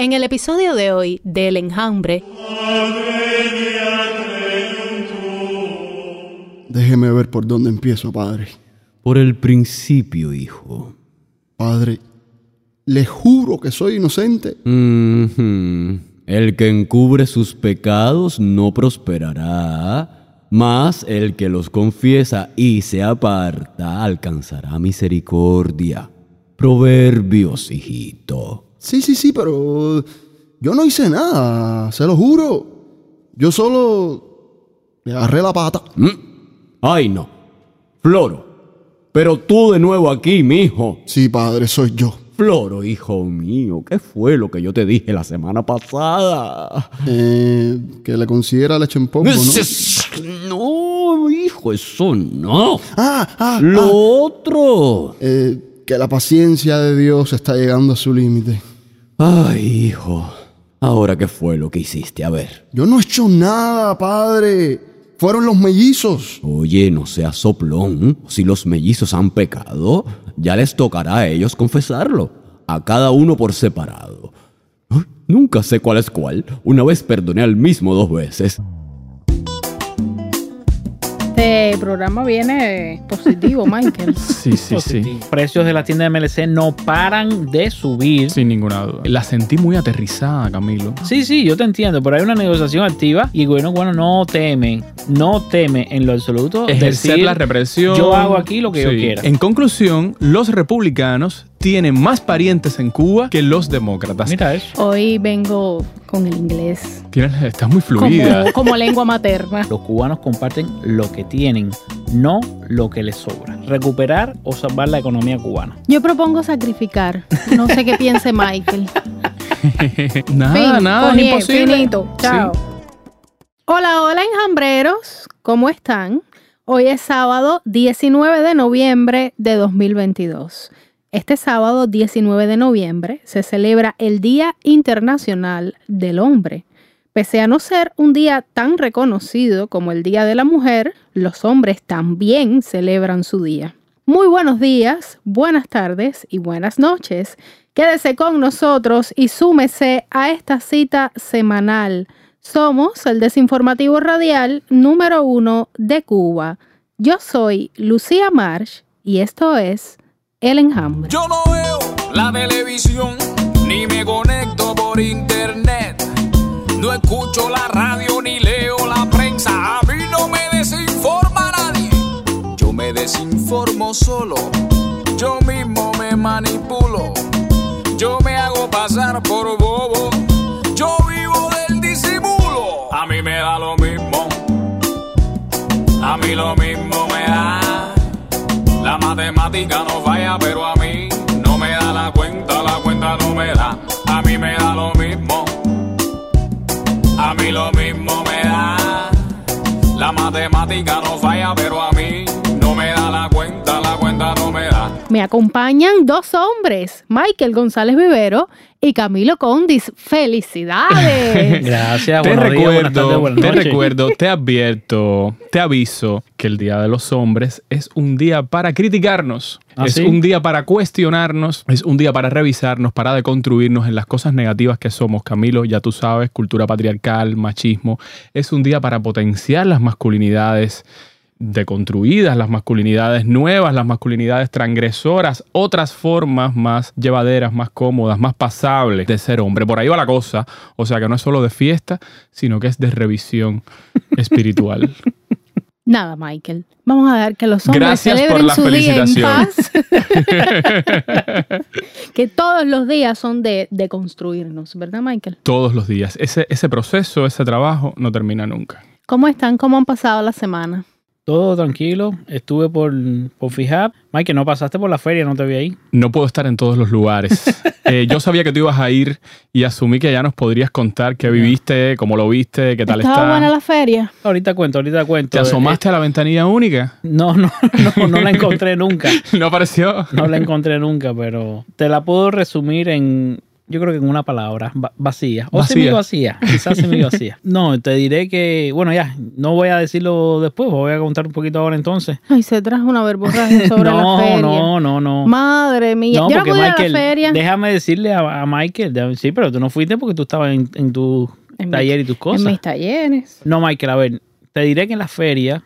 En el episodio de hoy del enjambre, Déjeme ver por dónde empiezo, padre. Por el principio, hijo. Padre, le juro que soy inocente. El que encubre sus pecados no prosperará, mas el que los confiesa y se aparta alcanzará misericordia. Proverbios, hijito. Sí, sí, sí, pero yo no hice nada, se lo juro. Yo solo le agarré la pata. ¿Mm? Ay, no. Floro. Pero tú de nuevo aquí, mijo. Sí, padre, soy yo. Floro, hijo mío, ¿qué fue lo que yo te dije la semana pasada? Eh, que le considera leche en polvo, ¿no? No, hijo, eso no. Ah, ah, Lo ah. otro. Eh, que la paciencia de Dios está llegando a su límite. Ay, hijo. Ahora, ¿qué fue lo que hiciste? A ver. Yo no he hecho nada, padre. Fueron los mellizos. Oye, no seas soplón. Si los mellizos han pecado, ya les tocará a ellos confesarlo. A cada uno por separado. Nunca sé cuál es cuál. Una vez perdoné al mismo dos veces. Este programa viene positivo, Michael. Sí, sí, sí. Positivo. Precios de la tienda de MLC no paran de subir. Sin ninguna duda. La sentí muy aterrizada, Camilo. Sí, sí, yo te entiendo, pero hay una negociación activa y el gobierno cubano no teme, no teme en lo absoluto Ejercer decir, la represión. Yo hago aquí lo que yo Sí. quiera. En conclusión, los republicanos tienen más parientes en Cuba que los demócratas. Mira eso. Hoy vengo con el inglés Tienes- estás muy fluida. como, como lengua materna. Los cubanos comparten lo que tienen, no lo que les sobra. Recuperar o salvar la economía cubana. Yo propongo sacrificar. No sé qué piense Michael. nada, Fin, nada, es imposible. finito. Chao. Sí. Hola, hola, enjambreros. ¿Cómo están? Hoy es sábado 19 de noviembre de 2022. Este sábado 19 de noviembre se celebra el Día Internacional del Hombre. Pese a no ser un día tan reconocido como el Día de la Mujer, los hombres también celebran su día. Muy buenos días, buenas tardes y buenas noches. Quédese con nosotros y súmese a esta cita semanal. Somos el desinformativo radial número uno de Cuba. Yo soy Lucía Marsh y esto es El Enjambre. Yo no veo la televisión ni me conecto por internet. No escucho la radio ni leo la prensa. A mí no me desinforma nadie. Yo me desinformo solo. Yo mismo me manipulo. Yo me hago pasar por bobo. Yo vivo del disimulo. A mí me da lo mismo. A mí lo mismo me da. La matemática no falla, pero a mí no me da la cuenta, la cuenta no me da. A mí me da lo mismo. A mí lo mismo me da. La matemática no falla, pero a me acompañan dos hombres, Michael González Vivero y Camilo Condis. ¡Felicidades! Gracias, Te días, recuerdo, tardes, te recuerdo, te advierto, te aviso que el Día de los Hombres es un día para criticarnos, ¿Ah, es sí? un día para cuestionarnos, es un día para revisarnos, para deconstruirnos en las cosas negativas que somos. Camilo, ya tú sabes, cultura patriarcal, machismo, es un día para potenciar las masculinidades deconstruidas, las masculinidades nuevas, las masculinidades transgresoras, otras formas más llevaderas, más cómodas, más pasables de ser hombre. Por ahí va la cosa. O sea que no es solo de fiesta, sino que es de revisión espiritual. Nada, Michael. Vamos a dar que los hombres Gracias por celebren la su día en paz. que todos los días son de, de construirnos, ¿verdad, Michael? Todos los días. Ese, ese proceso, ese trabajo no termina nunca. ¿Cómo están? ¿Cómo han pasado la semana? Todo tranquilo. Estuve por, por Fijab. Mike, no pasaste por la feria, no te vi ahí. No puedo estar en todos los lugares. Eh, yo sabía que tú ibas a ir y asumí que ya nos podrías contar qué viviste, cómo lo viste, qué tal ¿Estaba está. buena la feria? Ahorita cuento, ahorita cuento. ¿Te asomaste a la ventanilla única? Eh, no, no, no, no la encontré nunca. ¿No apareció? No la encontré nunca, pero te la puedo resumir en Yo creo que en una palabra, va- vacía. O Vacía. semi vacía, quizás semi vacía. No, te diré que, bueno, ya, no voy a decirlo después, voy a contar un poquito ahora entonces. Ay, se trajo una verborraje sobre no, la feria. no, no, no. Madre mía. No, Yo porque a la Michael, feria. déjame decirle a, a Michael, sí, pero tú no fuiste porque tú estabas en, en tu En mi- taller y tus En cosas. mis talleres. No, Michael, a ver, te diré que en la feria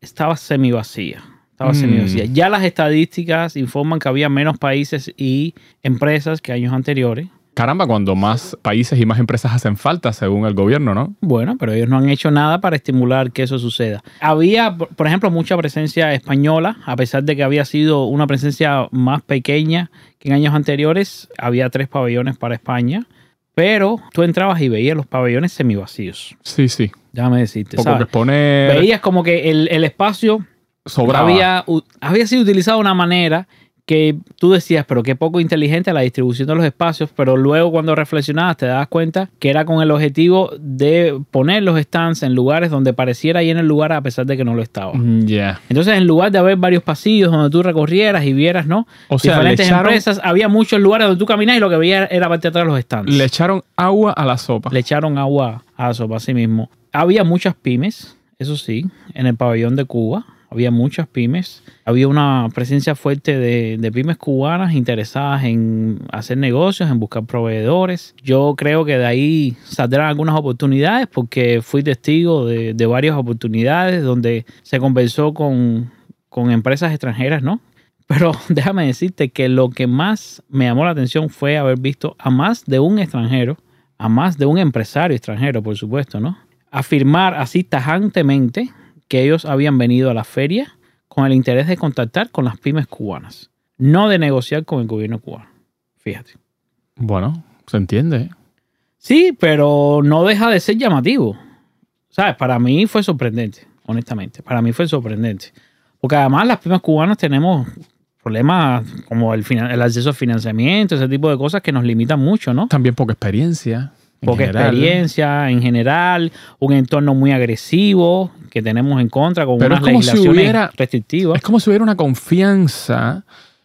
estaba semi vacía. Estaba Mm. vacía. Ya las estadísticas informan que había menos países y empresas que años anteriores. Caramba, cuando más países y más empresas hacen falta, según el gobierno, ¿no? Bueno, pero ellos no han hecho nada para estimular que eso suceda. Había, por por ejemplo, mucha presencia española, a pesar de que había sido una presencia más pequeña que en años anteriores. Había tres pabellones para España, pero tú entrabas y veías los pabellones semivacíos. Sí, sí. Déjame decirte. Poco ¿sabes? que exponer Veías como que el, el espacio sobraba. había, sido utilizado de una manera que tú decías, pero qué poco inteligente la distribución de los espacios, pero luego cuando reflexionabas te dabas cuenta que era con el objetivo de poner los stands en lugares donde pareciera ahí en el lugar a pesar de que no lo estaba. Mm, Ya. Entonces, en lugar de haber varios pasillos donde tú recorrieras y vieras, ¿no? O sea, Diferentes echaron- empresas, había muchos lugares donde tú caminas y lo que veías era parte de atrás de los stands. Le echaron agua a la sopa. Le echaron agua a la sopa, así mismo. Había muchas pymes, eso sí, en el pabellón de Cuba. Había muchas pymes. Había una presencia fuerte de, de pymes cubanas interesadas en hacer negocios, en buscar proveedores. Yo creo que de ahí saldrán algunas oportunidades porque fui testigo de, de varias oportunidades donde se conversó con, con empresas extranjeras, ¿no? Pero déjame decirte que lo que más me llamó la atención fue haber visto a más de un extranjero, a más de un empresario extranjero, por supuesto, ¿no? Afirmar así tajantemente que ellos habían venido a la feria con el interés de contactar con las pymes cubanas, no de negociar con el gobierno cubano. Fíjate. Bueno, se entiende. Sí, pero no deja de ser llamativo. ¿Sabes? Para mí fue sorprendente, honestamente. Para mí fue sorprendente. Porque además las pymes cubanas tenemos problemas como el, acceso a financiamiento, ese tipo de cosas que nos limitan mucho, ¿no? También poca experiencia. en Poca general. experiencia en general, un entorno muy agresivo que tenemos en contra con Pero unas si legislaciones hubiera- restrictivas. Es como si hubiera una confianza,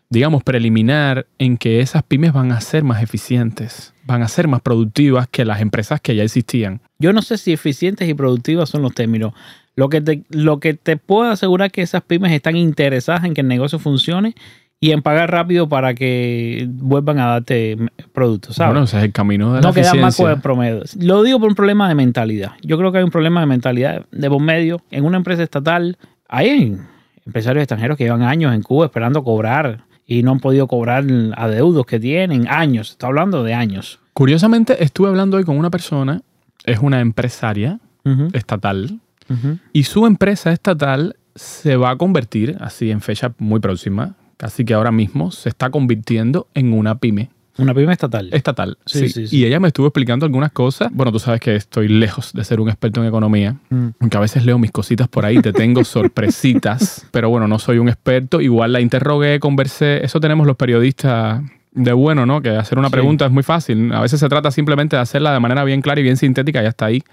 digamos, preliminar en que esas pymes van a ser más eficientes, van a ser más productivas que las empresas que ya existían. Yo no sé si eficientes y productivas son los términos. Lo que te, lo que te puedo asegurar es que esas pymes están interesadas en que el negocio funcione y en pagar rápido para que vuelvan a darte productos, ¿sabes? Bueno, ese es el camino de no la quedan más con el promedio. Lo digo por un problema de mentalidad. Yo creo que hay un problema de mentalidad de por medio. En una empresa estatal hay empresarios extranjeros que llevan años en Cuba esperando cobrar y no han podido cobrar adeudos que tienen. Años, está hablando de años. Curiosamente, estuve hablando hoy con una persona, es una empresaria estatal, y su empresa estatal se va a convertir, así en fecha muy próxima, casi que ahora mismo, se está convirtiendo en una pyme Una pyme estatal. estatal. Sí, Sí. Y ella me estuvo explicando algunas cosas. Bueno, tú sabes que estoy lejos de ser un experto en economía, Mm. aunque a veces leo mis cositas por ahí, te tengo sorpresitas, pero bueno, no soy un experto. Igual la interrogué, conversé. Eso tenemos los periodistas de bueno, ¿no? Que hacer una Sí. pregunta es muy fácil. A veces se trata simplemente de hacerla de manera bien clara y bien sintética y ya está ahí.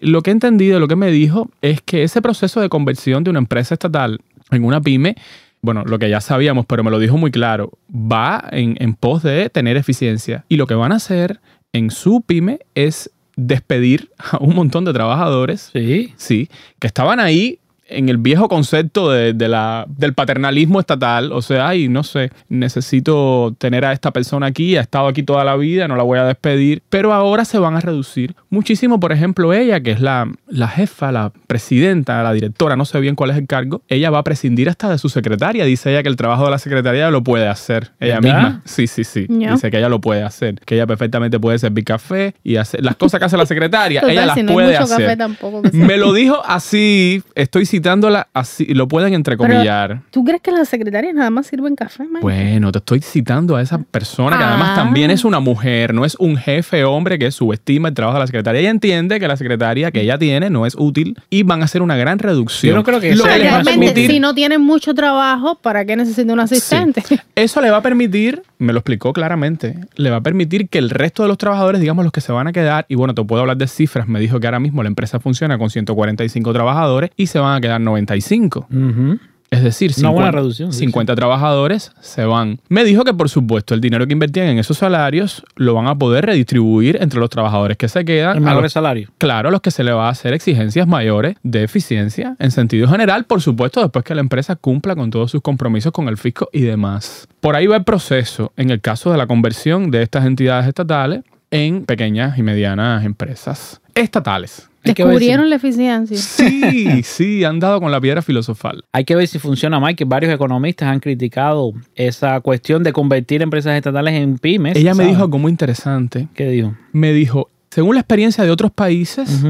Lo que he entendido, lo que me dijo, es que ese proceso de conversión de una empresa estatal en una pyme, bueno, lo que ya sabíamos, pero me lo dijo muy claro, va en, en pos de tener eficiencia. Y lo que van a hacer en su pyme es despedir a un montón de trabajadores, Sí. sí, que estaban ahí en el viejo concepto de, de la, del paternalismo estatal, o sea, ay, no sé, necesito tener a esta persona aquí, ha estado aquí toda la vida, no la voy a despedir, pero ahora se van a reducir muchísimo, por ejemplo, ella, que es la, la jefa, la presidenta, la directora, no sé bien cuál es el cargo, ella va a prescindir hasta de su secretaria, dice ella que el trabajo de la secretaria lo puede hacer ella misma. Sí, sí, sí, dice que ella lo puede hacer, que ella perfectamente puede servir café y hacer las cosas que hace la secretaria, Total, ella las si no hay puede mucho hacer. café tampoco. que. Me lo dijo así, estoy citándola así, lo pueden entrecomillar. ¿Tú crees que las secretarias nada más sirven café, Mike? Bueno, te estoy citando a esa persona que además Ah. también es una mujer, no es un jefe hombre que subestima el trabajo de la secretaria. Ella entiende que la secretaria que ella tiene no es útil y van a hacer una gran reducción. Yo no creo que Lo sea, que les va a realmente, permitir, si no tienen mucho trabajo, ¿para qué necesitan un asistente? eso le va a permitir, me lo explicó claramente, le va a permitir que el resto de los trabajadores, digamos los que se van a quedar, y bueno, te puedo hablar de cifras, me dijo que ahora mismo la empresa funciona con 145 trabajadores y se van a quedar 95. Ujú. Es decir, Una buena 50, reducción, sí, 50 trabajadores se van. Me dijo que, por supuesto, el dinero que invertían en esos salarios lo van a poder redistribuir entre los trabajadores que se quedan. El a los- salario. Claro, a los que se le va a hacer exigencias mayores de eficiencia en sentido general, por supuesto, después que la empresa cumpla con todos sus compromisos con el fisco y demás. Por ahí va el proceso en el caso de la conversión de estas entidades estatales en pequeñas y medianas empresas estatales. Hay que Descubrieron la eficiencia. Sí, sí, han dado con la piedra filosofal. Hay que ver si funciona más, que varios economistas han criticado esa cuestión de convertir empresas estatales en pymes. Ella me dijo algo muy interesante. ¿Qué dijo? Me dijo, según la experiencia de otros países.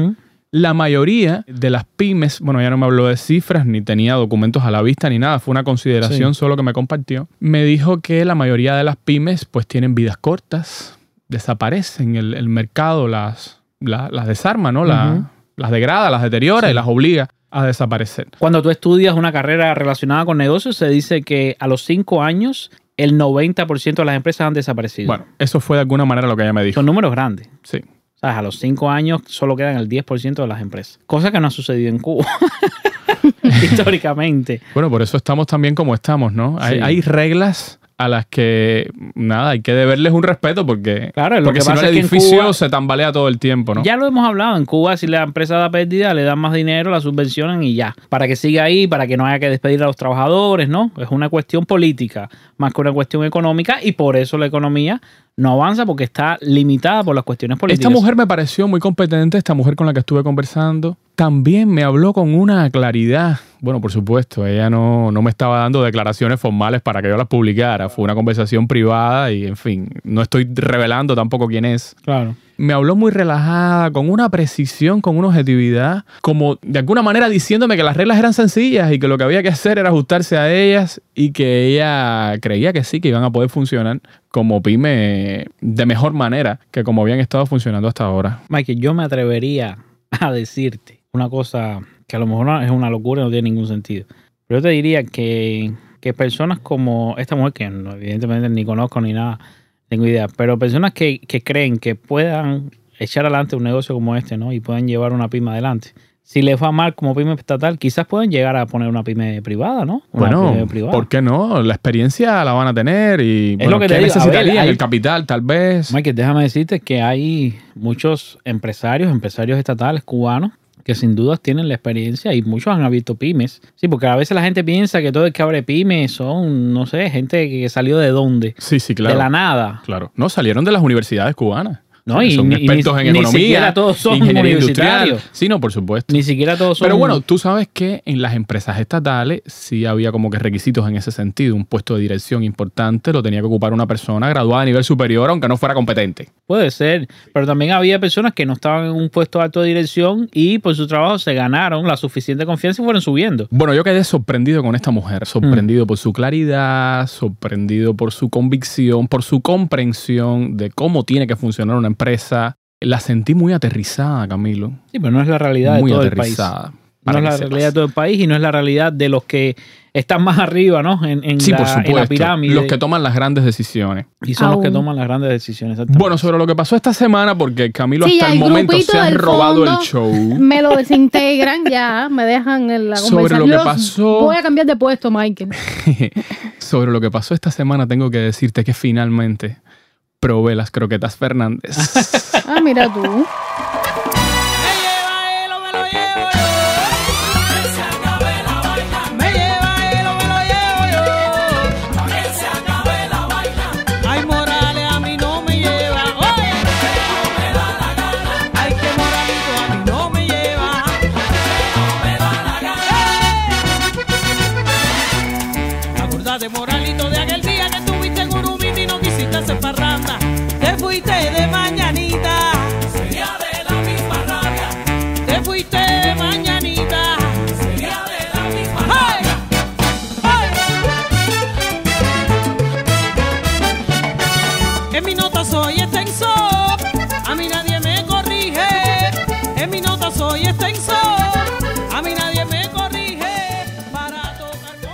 La mayoría de las pymes, bueno, ya no me habló de cifras, ni tenía documentos a la vista, ni nada, fue una consideración Sí. solo que me compartió. Me dijo que la mayoría de las pymes pues tienen vidas cortas, desaparecen, el, el mercado las, la- las desarma, ¿no? La-. Las degrada, las deteriora y las obliga a desaparecer. Cuando tú estudias una carrera relacionada con negocios, se dice que a los cinco años el 90% de las empresas han desaparecido. Bueno, eso fue de alguna manera lo que ella me dijo. Son números grandes. Sí. ¿Sabes? A los cinco años solo quedan el 10% de las empresas. Cosa que no ha sucedido en Cuba. Históricamente. Bueno, por eso estamos también como estamos, ¿no? Hay, Sí. hay reglas a las que, nada, hay que deberles un respeto porque, Claro, lo porque que si no el edificio Cuba- se tambalea todo el tiempo, ¿no? Ya lo hemos hablado. En Cuba, si la empresa da pérdida, le dan más dinero, la subvencionan y ya. Para que siga ahí, para que no haya que despedir a los trabajadores, ¿no? Es una cuestión política más que una cuestión económica y por eso la economía no avanza porque está limitada por las cuestiones políticas. Esta mujer me pareció muy competente, esta mujer con la que estuve conversando. También me habló con una claridad. Bueno, por supuesto, ella no, no me estaba dando declaraciones formales para que yo las publicara. Fue una conversación privada y, en fin, no estoy revelando tampoco quién es. Claro. Me habló muy relajada, con una precisión, con una objetividad, como de alguna manera diciéndome que las reglas eran sencillas y que lo que había que hacer era ajustarse a ellas y que ella creía que sí, que iban a poder funcionar como pyme de mejor manera que como habían estado funcionando hasta ahora. Michael, yo me atrevería a decirte una cosa que a lo mejor es una locura y no tiene ningún sentido. Pero yo te diría que, que personas como esta mujer, que evidentemente ni conozco ni nada, tengo idea, pero personas que, que creen que puedan echar adelante un negocio como este, ¿no? Y puedan llevar una pyme adelante. Si les va mal como pyme estatal, quizás pueden llegar a poner una pyme privada, ¿no? Una Bueno, pyme privada. ¿por qué no? La experiencia la van a tener y bueno, lo que ¿qué te ver, necesitarían? hay- El capital, tal vez. Michael, déjame decirte que hay muchos empresarios, empresarios estatales cubanos que sin dudas tienen la experiencia y muchos han abierto pymes. Sí, porque a veces la gente piensa que todo el que abre pymes son, no sé, gente que salió de dónde, Sí, sí, claro. de la nada. Claro. No, salieron de las universidades cubanas. No, y son expertos ni- en ni economía, siquiera todos son ingeniería industrial. Sí, no, por supuesto. Ni siquiera todos son... Pero bueno, tú sabes que en las empresas estatales sí había como que requisitos en ese sentido. Un puesto de dirección importante lo tenía que ocupar una persona graduada a nivel superior, aunque no fuera competente. Puede ser, pero también había personas que no estaban en un puesto alto de dirección y por su trabajo se ganaron la suficiente confianza y fueron subiendo. Bueno, yo quedé sorprendido con esta mujer, sorprendido por su claridad, sorprendido por su convicción, por su comprensión de cómo tiene que funcionar una empresa. La sentí muy aterrizada, Camilo. Sí, pero no es la realidad muy de todo el país. aterrizada. No es la sepas. realidad de todo el país y no es la realidad de los que están más arriba, ¿no? En, en Sí, la, por en la supuesto. pirámide. Los que toman las grandes decisiones. y son los que toman las grandes decisiones. Bueno, sobre lo que pasó esta semana, porque Camilo Sí, hasta el el momento se ha del robado el show. Me lo desintegran ya, me dejan en la Sobre lo que Los- pasó- Voy a cambiar de puesto, Michael. Sobre lo que pasó esta semana, tengo que decirte que finalmente probé las croquetas Fernández. Ah, mira tú.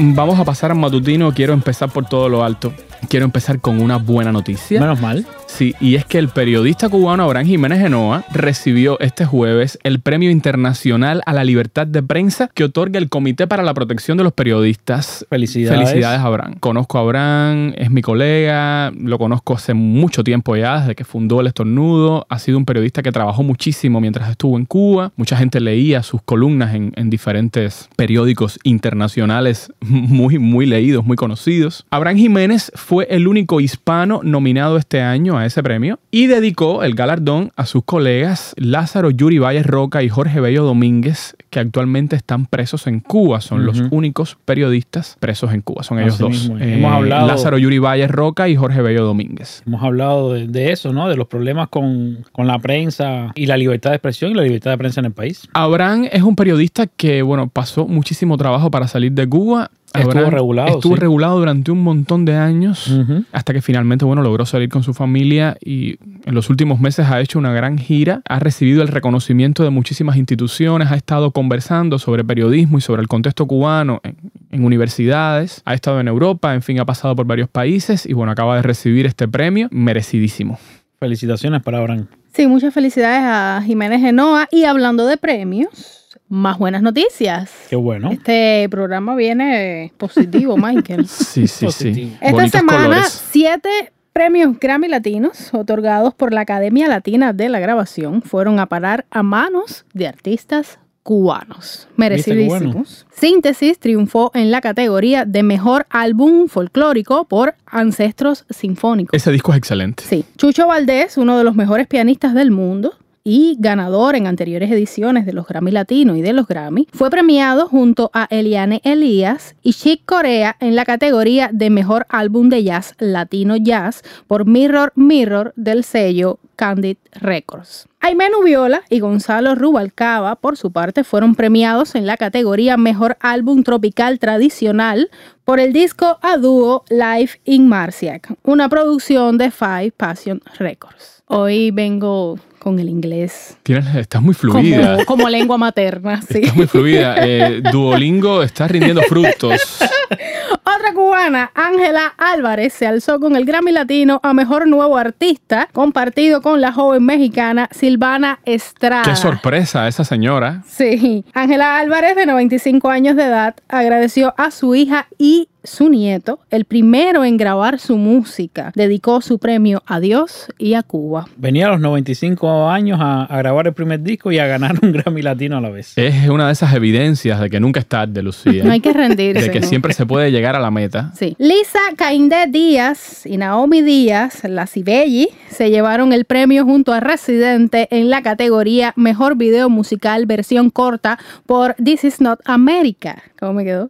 Vamos a pasar al matutino. Quiero empezar por todo lo alto. quiero empezar con una buena noticia. Menos mal. Sí, y es que el periodista cubano Abraham Jiménez Genoa recibió este jueves el Premio Internacional a la Libertad de Prensa que otorga el Comité para la Protección de los Periodistas. Felicidades. Felicidades, Abraham. Conozco a Abraham, es mi colega, lo conozco hace mucho tiempo ya, desde que fundó El Estornudo. Ha sido un periodista que trabajó muchísimo mientras estuvo en Cuba. Mucha gente leía sus columnas en, en diferentes periódicos internacionales muy, muy leídos, muy conocidos. Abraham Jiménez fue el único hispano nominado este año a ese premio y dedicó el galardón a sus colegas Lázaro Yuri Valles Roca y Jorge Bello Domínguez, que actualmente están presos en Cuba. Son los únicos periodistas presos en Cuba. Son ellos dos. Eh, Hemos hablado- Lázaro Yuri Valles Roca y Jorge Bello Domínguez. Hemos hablado de, de eso, ¿no? De los problemas con, con la prensa y la libertad de expresión y la libertad de prensa en el país. Abraham es un periodista que, bueno, pasó muchísimo trabajo para salir de Cuba. Estuvo regulado, Estuvo sí. regulado durante un montón de años. Hasta que finalmente bueno, logró salir con su familia y en los últimos meses ha hecho una gran gira, ha recibido el reconocimiento de muchísimas instituciones, ha estado conversando sobre periodismo y sobre el contexto cubano en, en universidades, ha estado en Europa, en fin, ha pasado por varios países y bueno, acaba de recibir este premio merecidísimo. Felicitaciones para Abraham. Sí, muchas felicidades a Jiménez Genoa. Y hablando de premios, más buenas noticias. Qué bueno. Este programa viene positivo, Michael. Sí, sí, sí. Esta Bonitos semana, colores. siete premios Grammy Latinos otorgados por la Academia Latina de la Grabación fueron a parar a manos de artistas cubanos. Merecidísimos. bueno? Síntesis triunfó en la categoría de mejor álbum folclórico por Ancestros Sinfónicos. Ese disco es excelente. Sí. Chucho Valdés, uno de los mejores pianistas del mundo y ganador en anteriores ediciones de los Grammy Latino y de los Grammy, fue premiado junto a Eliane Elías y Chick Corea en la categoría de mejor álbum de jazz latino jazz por Mirror Mirror del sello Candid Records. Aimé Nubiola y Gonzalo Rubalcaba, por su parte, fueron premiados en la categoría Mejor Álbum Tropical Tradicional por el disco a dúo Live in Marciac, una producción de Five Passion Records. Hoy vengo con el inglés Tienes- estás muy fluida. como, como lengua materna, sí. Estás muy fluida. Eh, Duolingo está rindiendo frutos. Otra cubana, Ángela Álvarez, se alzó con el Grammy Latino a Mejor Nuevo Artista, compartido con la joven mexicana Silvana Estrada. Qué sorpresa esa señora. Sí, Ángela Álvarez, de 95 años de edad, agradeció a su hija y su nieto, el primero en grabar su música. Dedicó su premio a Dios y a Cuba. Venía a los 95 años a, a grabar el primer disco y a ganar un Grammy Latino a la vez. Es una de esas evidencias de que nunca es tarde, Lucía. No hay que rendirse. de que ¿no? siempre se puede llegar a la meta. Sí. Lisa Caindé Díaz y Naomi Díaz, la Cibelli, se llevaron el premio junto a Residente en la categoría Mejor Video Musical Versión Corta por This Is Not America. ¿Cómo me quedó?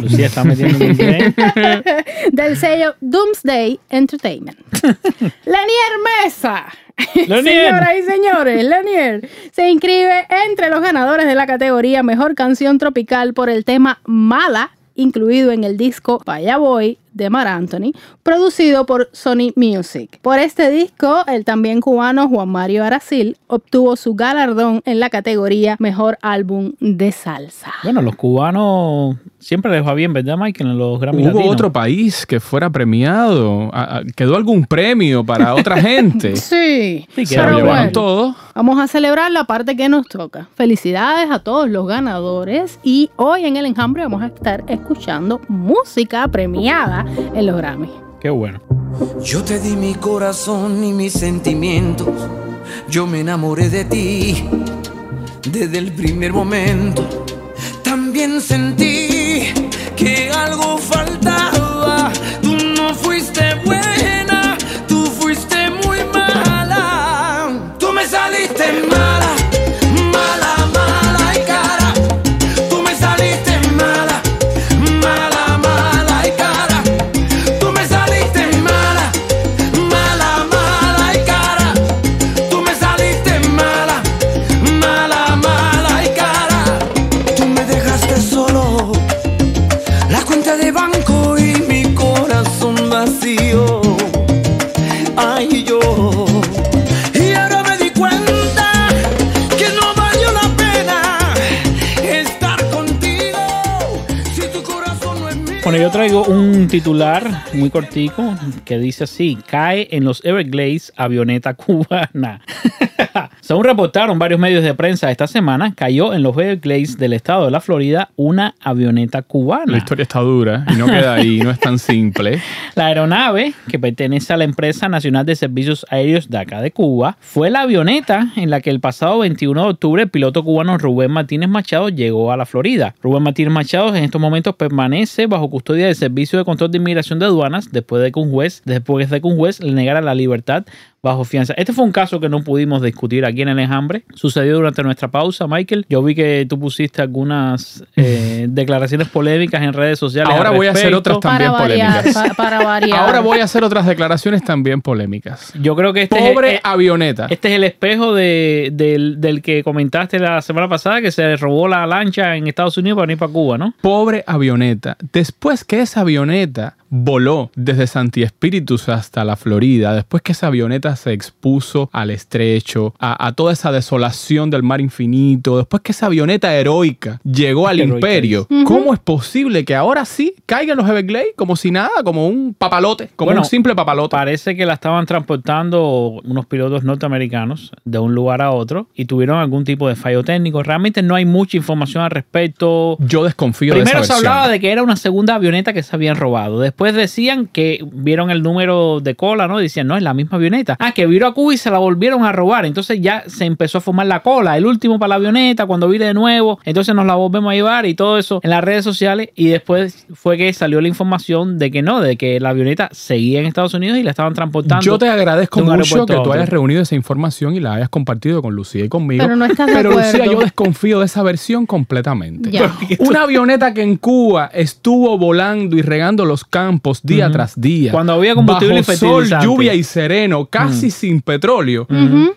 Lucía está metiendo. Del sello Doomsday Entertainment. Lenier Mesa. Señoras y señores, Lenier se inscribe entre los ganadores de la categoría Mejor Canción Tropical por el tema Mala, incluido en el disco Vaya Voy de Mar Anthony, producido por Sony Music. Por este disco, el también cubano Juan Mario Aracil obtuvo su galardón en la categoría Mejor Álbum de Salsa. Bueno, los cubanos siempre les va bien, ¿verdad, Michael? En los Grammy ¿Hubo Latinos. otro país que fuera premiado? ¿A- a- ¿Quedó algún premio para otra gente? Sí, Sí, Se Pero lo llevaron bueno. todo. Vamos a celebrar la parte que nos toca. Felicidades a todos los ganadores y hoy en el enjambre vamos a estar escuchando música premiada en los Grammy. Qué bueno. Yo te di mi corazón y mis sentimientos. Yo me enamoré de ti desde el primer momento. También sentí que algo faltaba. Bueno, yo traigo un titular muy cortico que dice así: cae en los Everglades avioneta cubana. Según reportaron varios medios de prensa esta semana, cayó en los Everglades del estado de la Florida una avioneta cubana. La historia está dura y no queda ahí, no es tan simple. La aeronave, que pertenece a la empresa nacional de servicios aéreos de acá de Cuba, fue la avioneta en la que el pasado 21 de octubre el piloto cubano Rubén Martínez Machado llegó a la Florida. Rubén Martínez Machado en estos momentos permanece bajo custodia del Servicio de Control de Inmigración de Aduanas después de que un juez, después de que un juez le negara la libertad bajo fianza. Este fue un caso que no pudimos discutir aquí en el enjambre. Sucedió durante nuestra pausa, Michael. Yo vi que tú pusiste algunas eh, declaraciones polémicas en redes sociales. Ahora voy a hacer otras también para variar, polémicas. pa- para variar. Ahora voy a hacer otras declaraciones también polémicas. Yo creo que este Pobre es, avioneta. este es el espejo de- del, del que comentaste la semana pasada que se robó la lancha en Estados Unidos para venir para Cuba, ¿no? Pobre avioneta. Después que esa avioneta voló desde Santi Espíritus hasta la Florida, después que esa avioneta se expuso al estrecho, a, a toda esa desolación del mar infinito, después que esa avioneta heroica llegó al Heroica imperio, ¿cómo es posible que ahora sí caigan los Everglades como si nada, como un papalote, como Bueno, un simple papalote? Parece que la estaban transportando unos pilotos norteamericanos de un lugar a otro y tuvieron algún tipo de fallo técnico. Realmente no hay mucha información al respecto. Yo desconfío Primero de se esa versión. hablaba de que era una segunda avioneta que se habían robado. Después decían que vieron el número de cola, ¿no? Decían, no, es la misma avioneta. Ah, que vino a Cuba y se la volvieron a robar. Entonces ya se empezó a formar la cola. El último para la avioneta, cuando vine de nuevo. Entonces nos la volvemos a llevar y todo eso en las redes sociales. Y después fue que salió la información de que no, de que la avioneta seguía en Estados Unidos y la estaban transportando. Yo te agradezco mucho que tú hayas reunido esa información y la hayas compartido con Lucía y conmigo. Pero no estás de Pero Lucía, yo desconfío de esa versión completamente. Una avioneta que en Cuba estuvo volando y regando los campos día tras día. Cuando había combustible bajo y sol, lluvia y sereno, casi sin petróleo.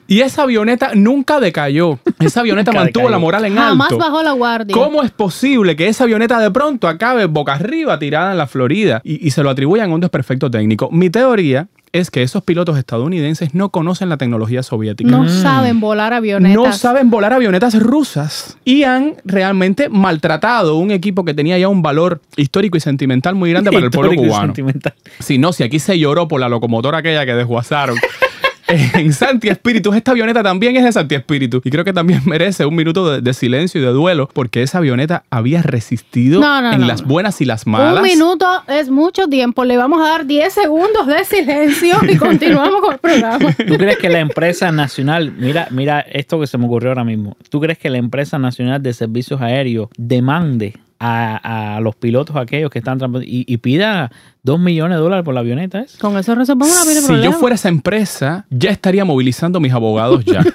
Y esa avioneta nunca decayó. Esa avioneta mantuvo decayó. la moral en Jamás alto. bajó la guardia. ¿Cómo es posible que esa avioneta de pronto acabe boca arriba tirada en la Florida y, y se lo atribuyan a un desperfecto técnico? Mi teoría es que esos pilotos estadounidenses no conocen la tecnología soviética. No saben volar avionetas. No saben volar avionetas rusas y han realmente maltratado un equipo que tenía ya un valor histórico y sentimental muy grande para el pueblo Histórico y cubano. sentimental. Si no, si aquí se lloró por la locomotora aquella que desguazaron. En Santi Espíritu, esta avioneta también es de Santi Espíritu. Y creo que también merece un minuto de, de silencio y de duelo porque esa avioneta había resistido No, no, en no, las no. buenas y las malas. Un minuto es mucho tiempo. Le vamos a dar 10 segundos de silencio y continuamos con el programa. ¿Tú crees que la empresa nacional, mira, mira esto que se me ocurrió ahora mismo, ¿tú crees que la empresa nacional de servicios aéreos demande a, a los pilotos aquellos que están y, y pida dos millones de dólares por la avioneta? ¿es? Con eso resolvemos la Si problema. yo fuera esa empresa, ya estaría movilizando mis abogados ya.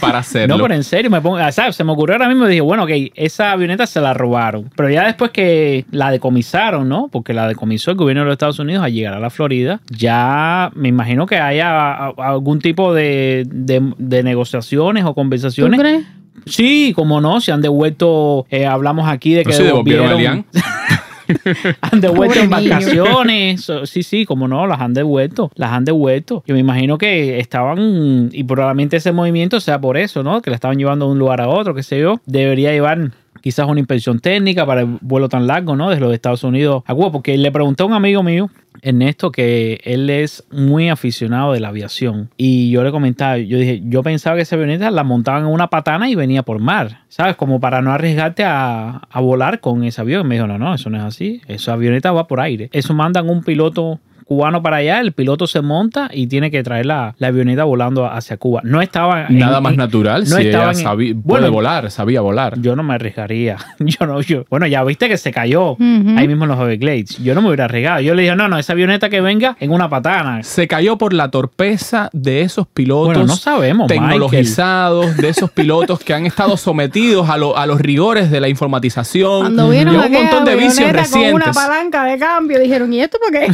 para hacerlo. No, pero en serio, me pongo, ¿sabes? se me ocurrió ahora mismo y dije, bueno, ok, esa avioneta se la robaron. Pero ya después que la decomisaron, ¿no? Porque la decomisó el gobierno de los Estados Unidos al llegar a la Florida, ya me imagino que haya algún tipo de, de- de negociaciones o ¿Tú conversaciones. crees? Sí, como no, se han devuelto, eh, hablamos aquí de que No se devolvieron a Elian. han devuelto Pobre embarcaciones. So- Sí, sí, como no, las han devuelto. Las han devuelto. Yo me imagino que estaban, y probablemente ese movimiento sea por eso, ¿no? Que la estaban llevando de un lugar a otro, qué sé yo. Debería llevar quizás una inspección técnica para el vuelo tan largo, ¿no? Desde los Estados Unidos a Cuba. Porque le pregunté a un amigo mío, Ernesto, que él es muy aficionado de la aviación. Y yo le comentaba, yo dije, yo pensaba que esa avioneta la montaban en una patana y venía por mar, ¿sabes? Como para no arriesgarte a, volar con ese avión. Y me dijo, no, no, eso no es así. Esa avioneta va por aire. Eso mandan un piloto cubano para allá, el piloto se monta y tiene que traer la, la avioneta volando hacia Cuba. No estaba... en- Nada más en- natural no si ella estaban en- sabí- Bueno, puede volar, sabía volar. yo no me arriesgaría. Yo no, yo. Bueno, ya viste que se cayó ahí mismo en los Everglades. Yo no me hubiera arriesgado. Yo le dije, no, no, esa avioneta que venga en una patana. Se cayó por la torpeza de esos pilotos Bueno, no sabemos, tecnologizados, de esos pilotos que han estado sometidos a, lo- a los rigores de la informatización Cuando y vieron a un aquella montón de vicios avioneta con una palanca de cambio, dijeron, ¿y esto por qué?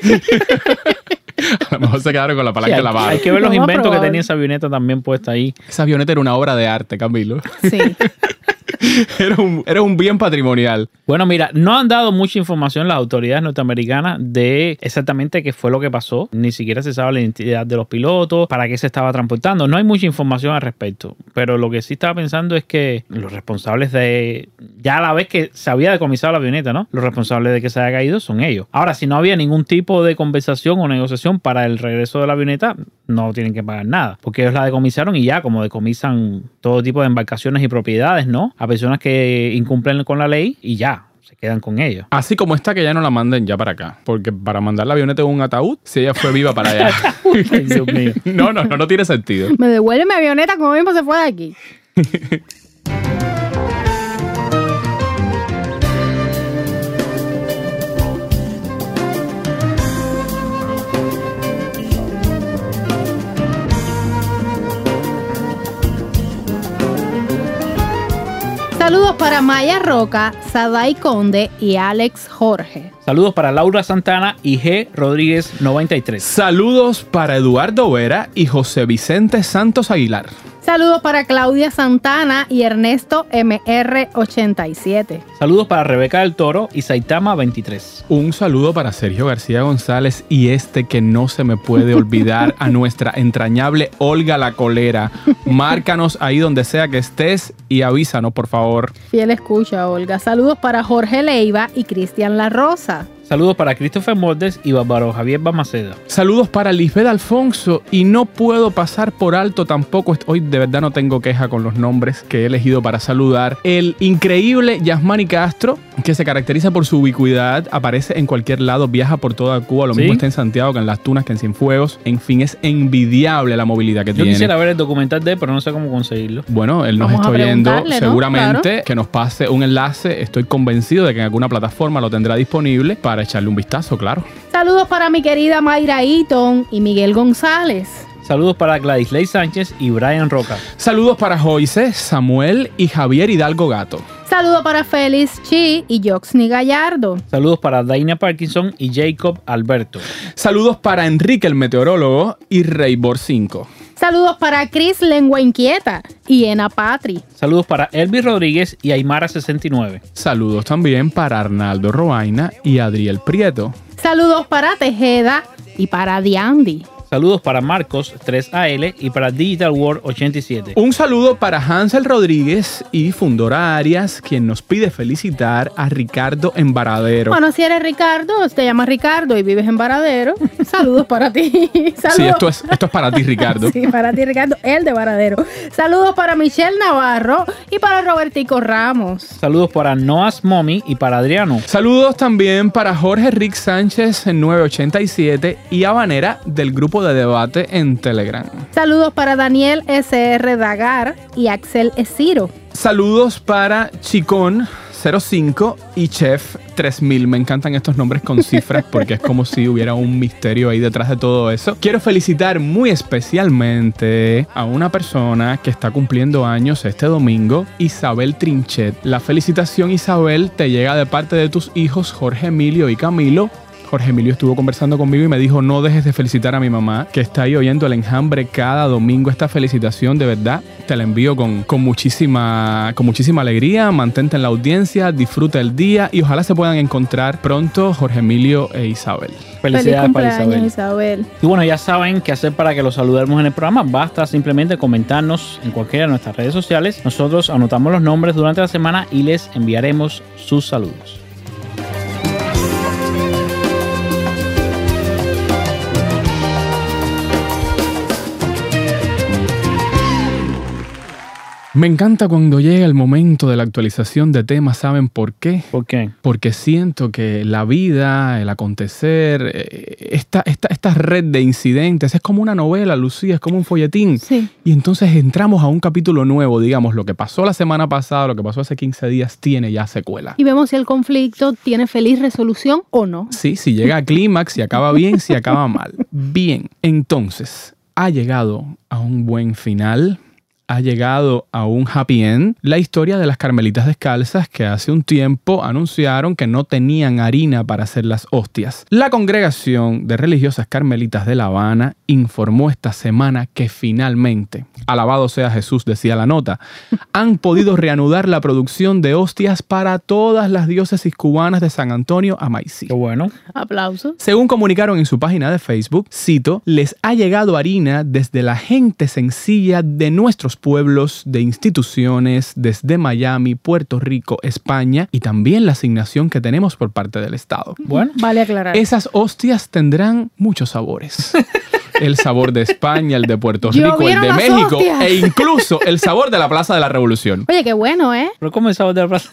A lo mejor se quedaron con la Sí, palanca hay, de la mano. hay que ver los inventos que tenía esa avioneta también puesta ahí. Esa avioneta era una obra de arte, Camilo. sí. Era un, era un bien patrimonial. Bueno, mira, no han dado mucha información las autoridades norteamericanas de exactamente qué fue lo que pasó. Ni siquiera se sabe la identidad de los pilotos, para qué se estaba transportando. No hay mucha información al respecto. Pero lo que sí estaba pensando es que los responsables de. Ya a la vez que se había decomisado la avioneta, ¿no? Los responsables de que se haya caído son ellos. Ahora, si no había ningún tipo de conversación o negociación para el regreso de la avioneta, no tienen que pagar nada. Porque ellos la decomisaron y ya, como decomisan todo tipo de embarcaciones y propiedades, ¿no? A personas que incumplen con la ley y ya, se quedan con ellos. Así como está, que ya no la manden ya para acá. Porque para mandar la avioneta en un ataúd, si ella fue viva para allá. Ay, Dios mío. no, no, no, no tiene sentido. Me devuelve mi avioneta como mismo se fue de aquí. Saludos para Maya Roca, Sadai Conde y Alex Jorge. Saludos para Laura Santana y G. Rodríguez 93. Saludos para Eduardo Vera y José Vicente Santos Aguilar. Saludos para Claudia Santana y Ernesto MR87. Saludos para Rebeca del Toro y Saitama 23. Un saludo para Sergio García González y este que no se me puede olvidar a nuestra entrañable Olga la Colera. Márcanos ahí donde sea que estés y avísanos, por favor. Fiel escucha, Olga. Saludos para Jorge Leiva y Cristian La Rosa. Saludos para Christopher Moldes y Bárbaro Javier Bamaceda. Saludos para Lisbeth Alfonso y no puedo pasar por alto tampoco, hoy de verdad no tengo queja con los nombres que he elegido para saludar. El increíble Yasmani Castro, que se caracteriza por su ubicuidad, aparece en cualquier lado, viaja por toda Cuba, lo ¿Sí? mismo está en Santiago que en Las Tunas, que en Cienfuegos. En fin, es envidiable la movilidad que Yo tiene. quisiera ver el documental de él, pero no sé cómo conseguirlo. Bueno, él nos Vamos está oyendo seguramente Claro. que nos pase un enlace. Estoy convencido de que en alguna plataforma lo tendrá disponible para echarle un vistazo, claro. Saludos para mi querida Mayra Eaton y Miguel González. Saludos para Gladys Ley Sánchez y Brian Roca. Saludos para Joyce, Samuel y Javier Hidalgo Gato. Saludos para Félix Chi y Joxny Gallardo. Saludos para Daina Parkinson y Jacob Alberto. Saludos para Enrique el meteorólogo y Reybor 5. Saludos para Chris Lengua Inquieta y Ena Patri. Saludos para Elvis Rodríguez y Aymara69. Saludos también para Arnaldo Roaina y Adriel Prieto. Saludos para Tejeda y para Diandi. Saludos para Marcos 3AL y para Digital World 87. Un saludo para Hansel Rodríguez y Fundora Arias, quien nos pide felicitar a Ricardo Embaradero. Bueno, si eres Ricardo, te llamas Ricardo y vives en Varadero. Saludos para ti. Saludos. Sí, esto es, esto es para ti, Ricardo. Sí, para ti, Ricardo, el de Varadero. Saludos para Michelle Navarro y para Robertico Ramos. Saludos para Noah's Mommy y para Adriano. Saludos también para Jorge Rick Sánchez en 987 y Habanera del grupo de debate en Telegram. Saludos para Daniel SR Dagar y Axel Esiro. Saludos para Chicón 05 y Chef 3000. Me encantan estos nombres con cifras porque es como si hubiera un misterio ahí detrás de todo eso. Quiero felicitar muy especialmente a una persona que está cumpliendo años este domingo, Isabel Trinchet. La felicitación Isabel te llega de parte de tus hijos Jorge Emilio y Camilo. Jorge Emilio estuvo conversando conmigo y me dijo, no dejes de felicitar a mi mamá, que está ahí oyendo el enjambre cada domingo. Esta felicitación, de verdad, te la envío con, con, muchísima, con muchísima alegría. Mantente en la audiencia, disfruta el día y ojalá se puedan encontrar pronto Jorge Emilio e Isabel. Felicidades Feliz para Isabel. Isabel. Y bueno, ya saben qué hacer para que los saludemos en el programa. Basta simplemente comentarnos en cualquiera de nuestras redes sociales. Nosotros anotamos los nombres durante la semana y les enviaremos sus saludos. Me encanta cuando llega el momento de la actualización de temas, ¿saben por qué? ¿Por qué? Porque siento que la vida, el acontecer, eh, esta, esta, esta red de incidentes es como una novela, Lucía, es como un folletín. Sí. Y entonces entramos a un capítulo nuevo, digamos, lo que pasó la semana pasada, lo que pasó hace 15 días, tiene ya secuela. Y vemos si el conflicto tiene feliz resolución o no. Sí, si llega a clímax, si acaba bien, si acaba mal. Bien, entonces, ha llegado a un buen final ha llegado a un happy end la historia de las carmelitas descalzas que hace un tiempo anunciaron que no tenían harina para hacer las hostias. La congregación de religiosas carmelitas de La Habana informó esta semana que finalmente, alabado sea Jesús, decía la nota, han podido reanudar la producción de hostias para todas las diócesis cubanas de San Antonio a Maicí. Qué bueno. Aplausos. Según comunicaron en su página de Facebook, cito, les ha llegado harina desde la gente sencilla de nuestros pueblos, de instituciones, desde Miami, Puerto Rico, España y también la asignación que tenemos por parte del Estado. Bueno, Vale aclarar. Esas hostias tendrán muchos sabores. El sabor de España, el de Puerto Rico, el de México hostias. e incluso el sabor de la Plaza de la Revolución. Oye, qué bueno, ¿eh? pero ¿cómo el de la plaza?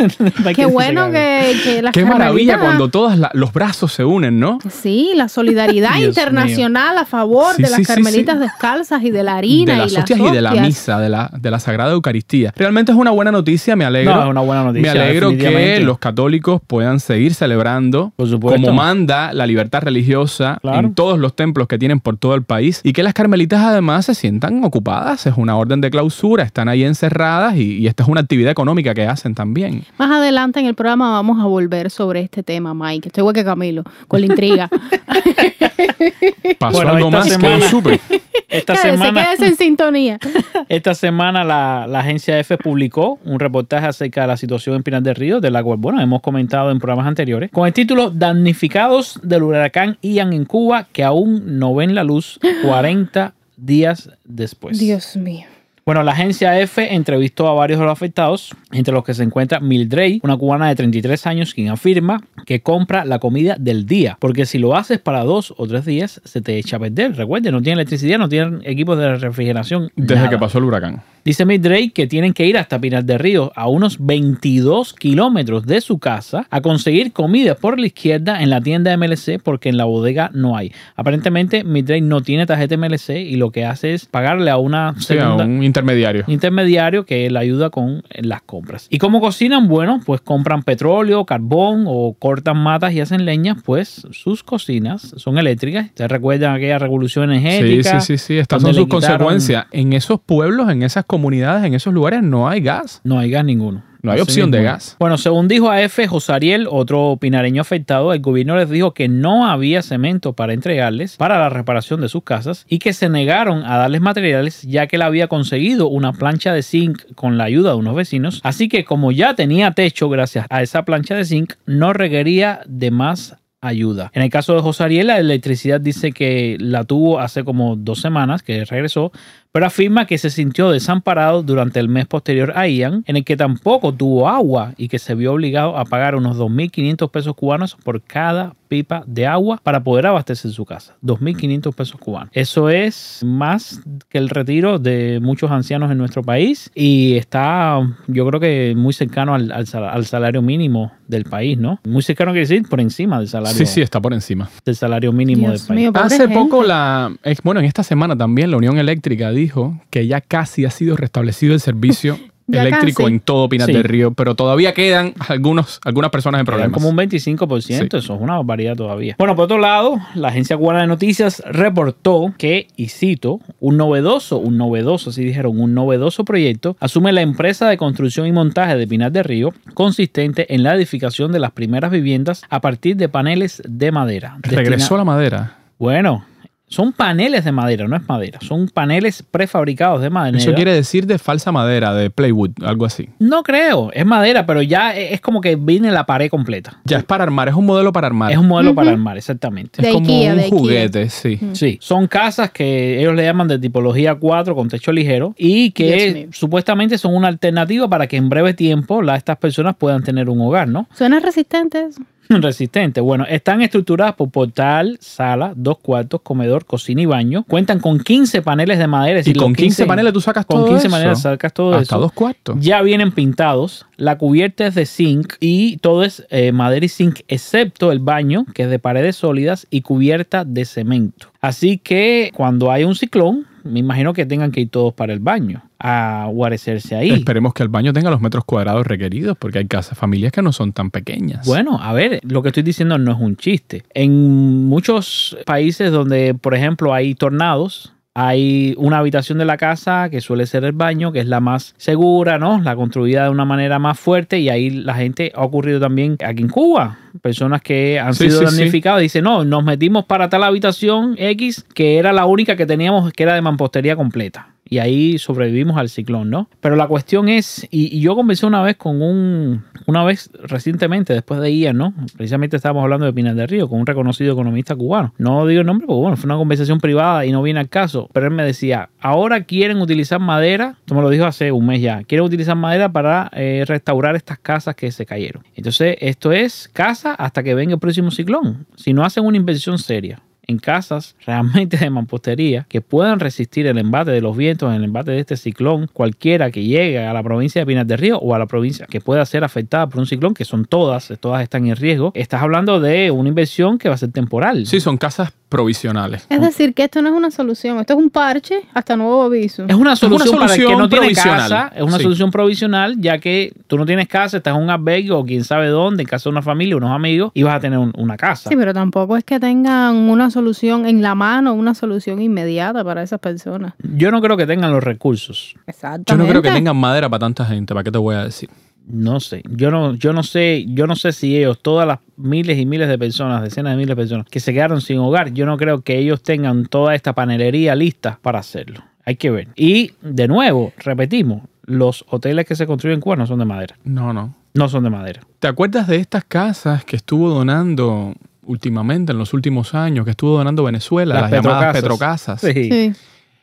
Qué bueno que, que las Qué maravilla cuando todos la- los brazos se unen, ¿no? Sí, la solidaridad Dios internacional a favor Sí, de las sí, carmelitas sí. descalzas y de la harina de las y hostias y de la misa, de la, de la Sagrada Eucaristía. Realmente es una buena noticia, me alegro. No, es una buena noticia, Me alegro que los católicos puedan seguir celebrando como manda la libertad religiosa Claro. en todos los templos que tienen por todo el país y que las carmelitas además se sientan ocupadas. Es una orden de clausura, están ahí encerradas y, y esta es una actividad económica que hacen también. Más adelante en el programa vamos a volver sobre este tema, Mike. Estoy igual que Camilo, con la intriga. Pasó Bueno, algo esta más que semana- no supe. Esta quédese, semana, quédese en sintonía. esta semana la, la agencia EFE publicó un reportaje acerca de la situación en Pinar del Río, de la cual, bueno, hemos comentado en programas anteriores, con el título Damnificados del huracán Ian en Cuba que aún no ven la luz 40 días después. Dios mío. Bueno, la agencia F entrevistó a varios de los afectados, entre los que se encuentra Mildrey, una cubana de 33 años, quien afirma que compra la comida del día, porque si lo haces para dos o tres días, se te echa a perder. Recuerden, no tienen electricidad, no tienen equipos de refrigeración. Desde nada. que pasó el huracán. Dice Mildrey que tienen que ir hasta Pinar del Río, a unos 22 kilómetros de su casa, a conseguir comida por la izquierda en la tienda MLC, porque en la bodega no hay. Aparentemente, Mildrey no tiene tarjeta MLC y lo que hace es pagarle a una Sí, a segunda un intermediario. intermediario que le ayuda con las compras. ¿Y cómo cocinan? Bueno, pues compran petróleo, carbón o cortan matas y hacen leñas, pues sus cocinas son eléctricas. ¿Ustedes recuerdan aquella revolución Sí, energética? sí, sí, sí. Estas donde son sus quitaron- consecuencias. En esos pueblos, en esas comunidades, en esos lugares no hay gas. No hay gas ninguno. No hay Así opción de gas. Bueno, según dijo AF José Ariel, otro pinareño afectado, el gobierno les dijo que no había cemento para entregarles para la reparación de sus casas y que se negaron a darles materiales ya que él había conseguido una plancha de zinc con la ayuda de unos vecinos. Así que como ya tenía techo gracias a esa plancha de zinc, no requería de más ayuda. En el caso de José Ariel, la electricidad dice que la tuvo hace como dos semanas que regresó, pero afirma que se sintió desamparado durante el mes posterior a Ian, en el que tampoco tuvo agua y que se vio obligado a pagar unos 2.500 pesos cubanos por cada pipa de agua para poder abastecer su casa. 2.500 pesos cubanos. Eso es más que el retiro de muchos ancianos en nuestro país y está, yo creo que muy cercano al, al sal- al salario mínimo del país, ¿no? Muy cercano quiere decir por encima del salario, Sí, sí, está por encima. del salario mínimo Dios del país. mío, Hace gente. poco la, bueno, en esta semana también la Unión Eléctrica dijo que ya casi ha sido restablecido el servicio eléctrico casi. en todo Pinar Sí. del Río, pero todavía quedan algunos, algunas personas en Quedan problemas. como un 25%, eso es una barbaridad todavía. Bueno, por otro lado, la agencia cubana de noticias reportó que, y cito, un novedoso, un novedoso, así dijeron, un novedoso proyecto asume la empresa de construcción y montaje de Pinar del Río, consistente en la edificación de las primeras viviendas a partir de paneles de madera. Regresó Destina- la madera. Bueno, son paneles de madera, no es madera, son paneles prefabricados de madera. Eso quiere decir de falsa madera, de plywood, algo así. No creo, es madera, pero ya es como que viene la pared completa. Ya es para armar, es un modelo para armar. Es un modelo para armar, exactamente. Es De como Ikea, un de Ikea. juguete, sí. Sí, son casas que ellos le llaman de tipología 4 con techo ligero y que supuestamente son una alternativa para que en breve tiempo la- estas personas puedan tener un hogar, ¿no? ¿Suena resistente eso? Resistente. Bueno, están estructuradas por portal, sala, dos cuartos, comedor, cocina y baño. Cuentan con 15 paneles de madera. Y con los 15 paneles tú sacas con todo 15 eso. paneles sacas todo Hasta eso. dos cuartos. Ya vienen pintados. La cubierta es de zinc y todo es eh, madera y zinc, excepto el baño, que es de paredes sólidas y cubierta de cemento. Así que cuando hay un ciclón, me imagino que tengan que ir todos para el baño a guarecerse ahí. Esperemos que el baño tenga los metros cuadrados requeridos, porque hay casas, familias que no son tan pequeñas. Bueno, a ver, lo que estoy diciendo no es un chiste. En muchos países donde, por ejemplo, hay tornados, Hay una habitación de la casa que suele ser el baño, que es la más segura, ¿no? La construida de una manera más fuerte y ahí la gente ha ocurrido también aquí en Cuba. Personas que han Sí, sido sí, sí. damnificadas dicen, no, nos metimos para tal habitación X que era la única que teníamos que era de mampostería completa. Y ahí sobrevivimos al ciclón, ¿no? Pero la cuestión es, y, yo conversé una vez con un, una vez recientemente, después de Ian, ¿no? Precisamente estábamos hablando de Pinar del Río, con un reconocido economista cubano. No digo el nombre porque, bueno, fue una conversación privada y no viene al caso. Pero él me decía, ahora quieren utilizar madera, esto me lo dijo hace un mes ya, quieren utilizar madera para eh, restaurar estas casas que se cayeron. Entonces, esto es casa hasta que venga el próximo ciclón. Si no hacen una inversión seria en casas realmente de mampostería que puedan resistir el embate de los vientos, el embate de este ciclón, cualquiera que llegue a la provincia de Pinar del Río o a la provincia que pueda ser afectada por un ciclón, que son todas, todas están en riesgo, estás hablando de una inversión que va a ser temporal. Sí, son casas provisionales. Es decir, que esto no es una solución, esto es un parche hasta nuevo aviso. Es una solución, para el que solución no tiene casa, es una Sí. solución provisional, ya que tú no tienes casa, estás en un albergue o quién sabe dónde, en casa de una familia, unos amigos, y vas a tener un- una casa. Sí, pero tampoco es que tengan una solución en la mano, una solución inmediata para esas personas. Yo no creo que tengan los recursos. Exactamente. Yo no creo que tengan madera para tanta gente, ¿para qué te voy a decir? No sé, yo no, yo no sé, yo no sé si ellos, todas las miles y miles de personas, decenas de miles de personas que se quedaron sin hogar, yo no creo que ellos tengan toda esta panelería lista para hacerlo. Hay que ver. Y de nuevo, repetimos, los hoteles que se construyen en Cuba no son de madera. No, no. No son de madera. ¿Te acuerdas de estas casas que estuvo donando últimamente, en los últimos años, que estuvo donando Venezuela, las, llamadas petrocasas? Sí. Sí.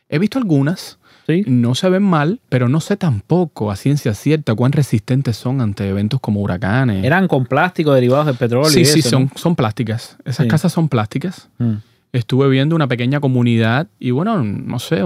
He visto algunas, sí. no se ven mal, pero no sé tampoco a ciencia cierta cuán resistentes son ante eventos como huracanes. Eran con plástico derivados del petróleo. sí, y sí, eso, son, ¿no? son plásticas. Esas Sí. casas son plásticas. Mm. Estuve viendo una pequeña comunidad y bueno, no sé,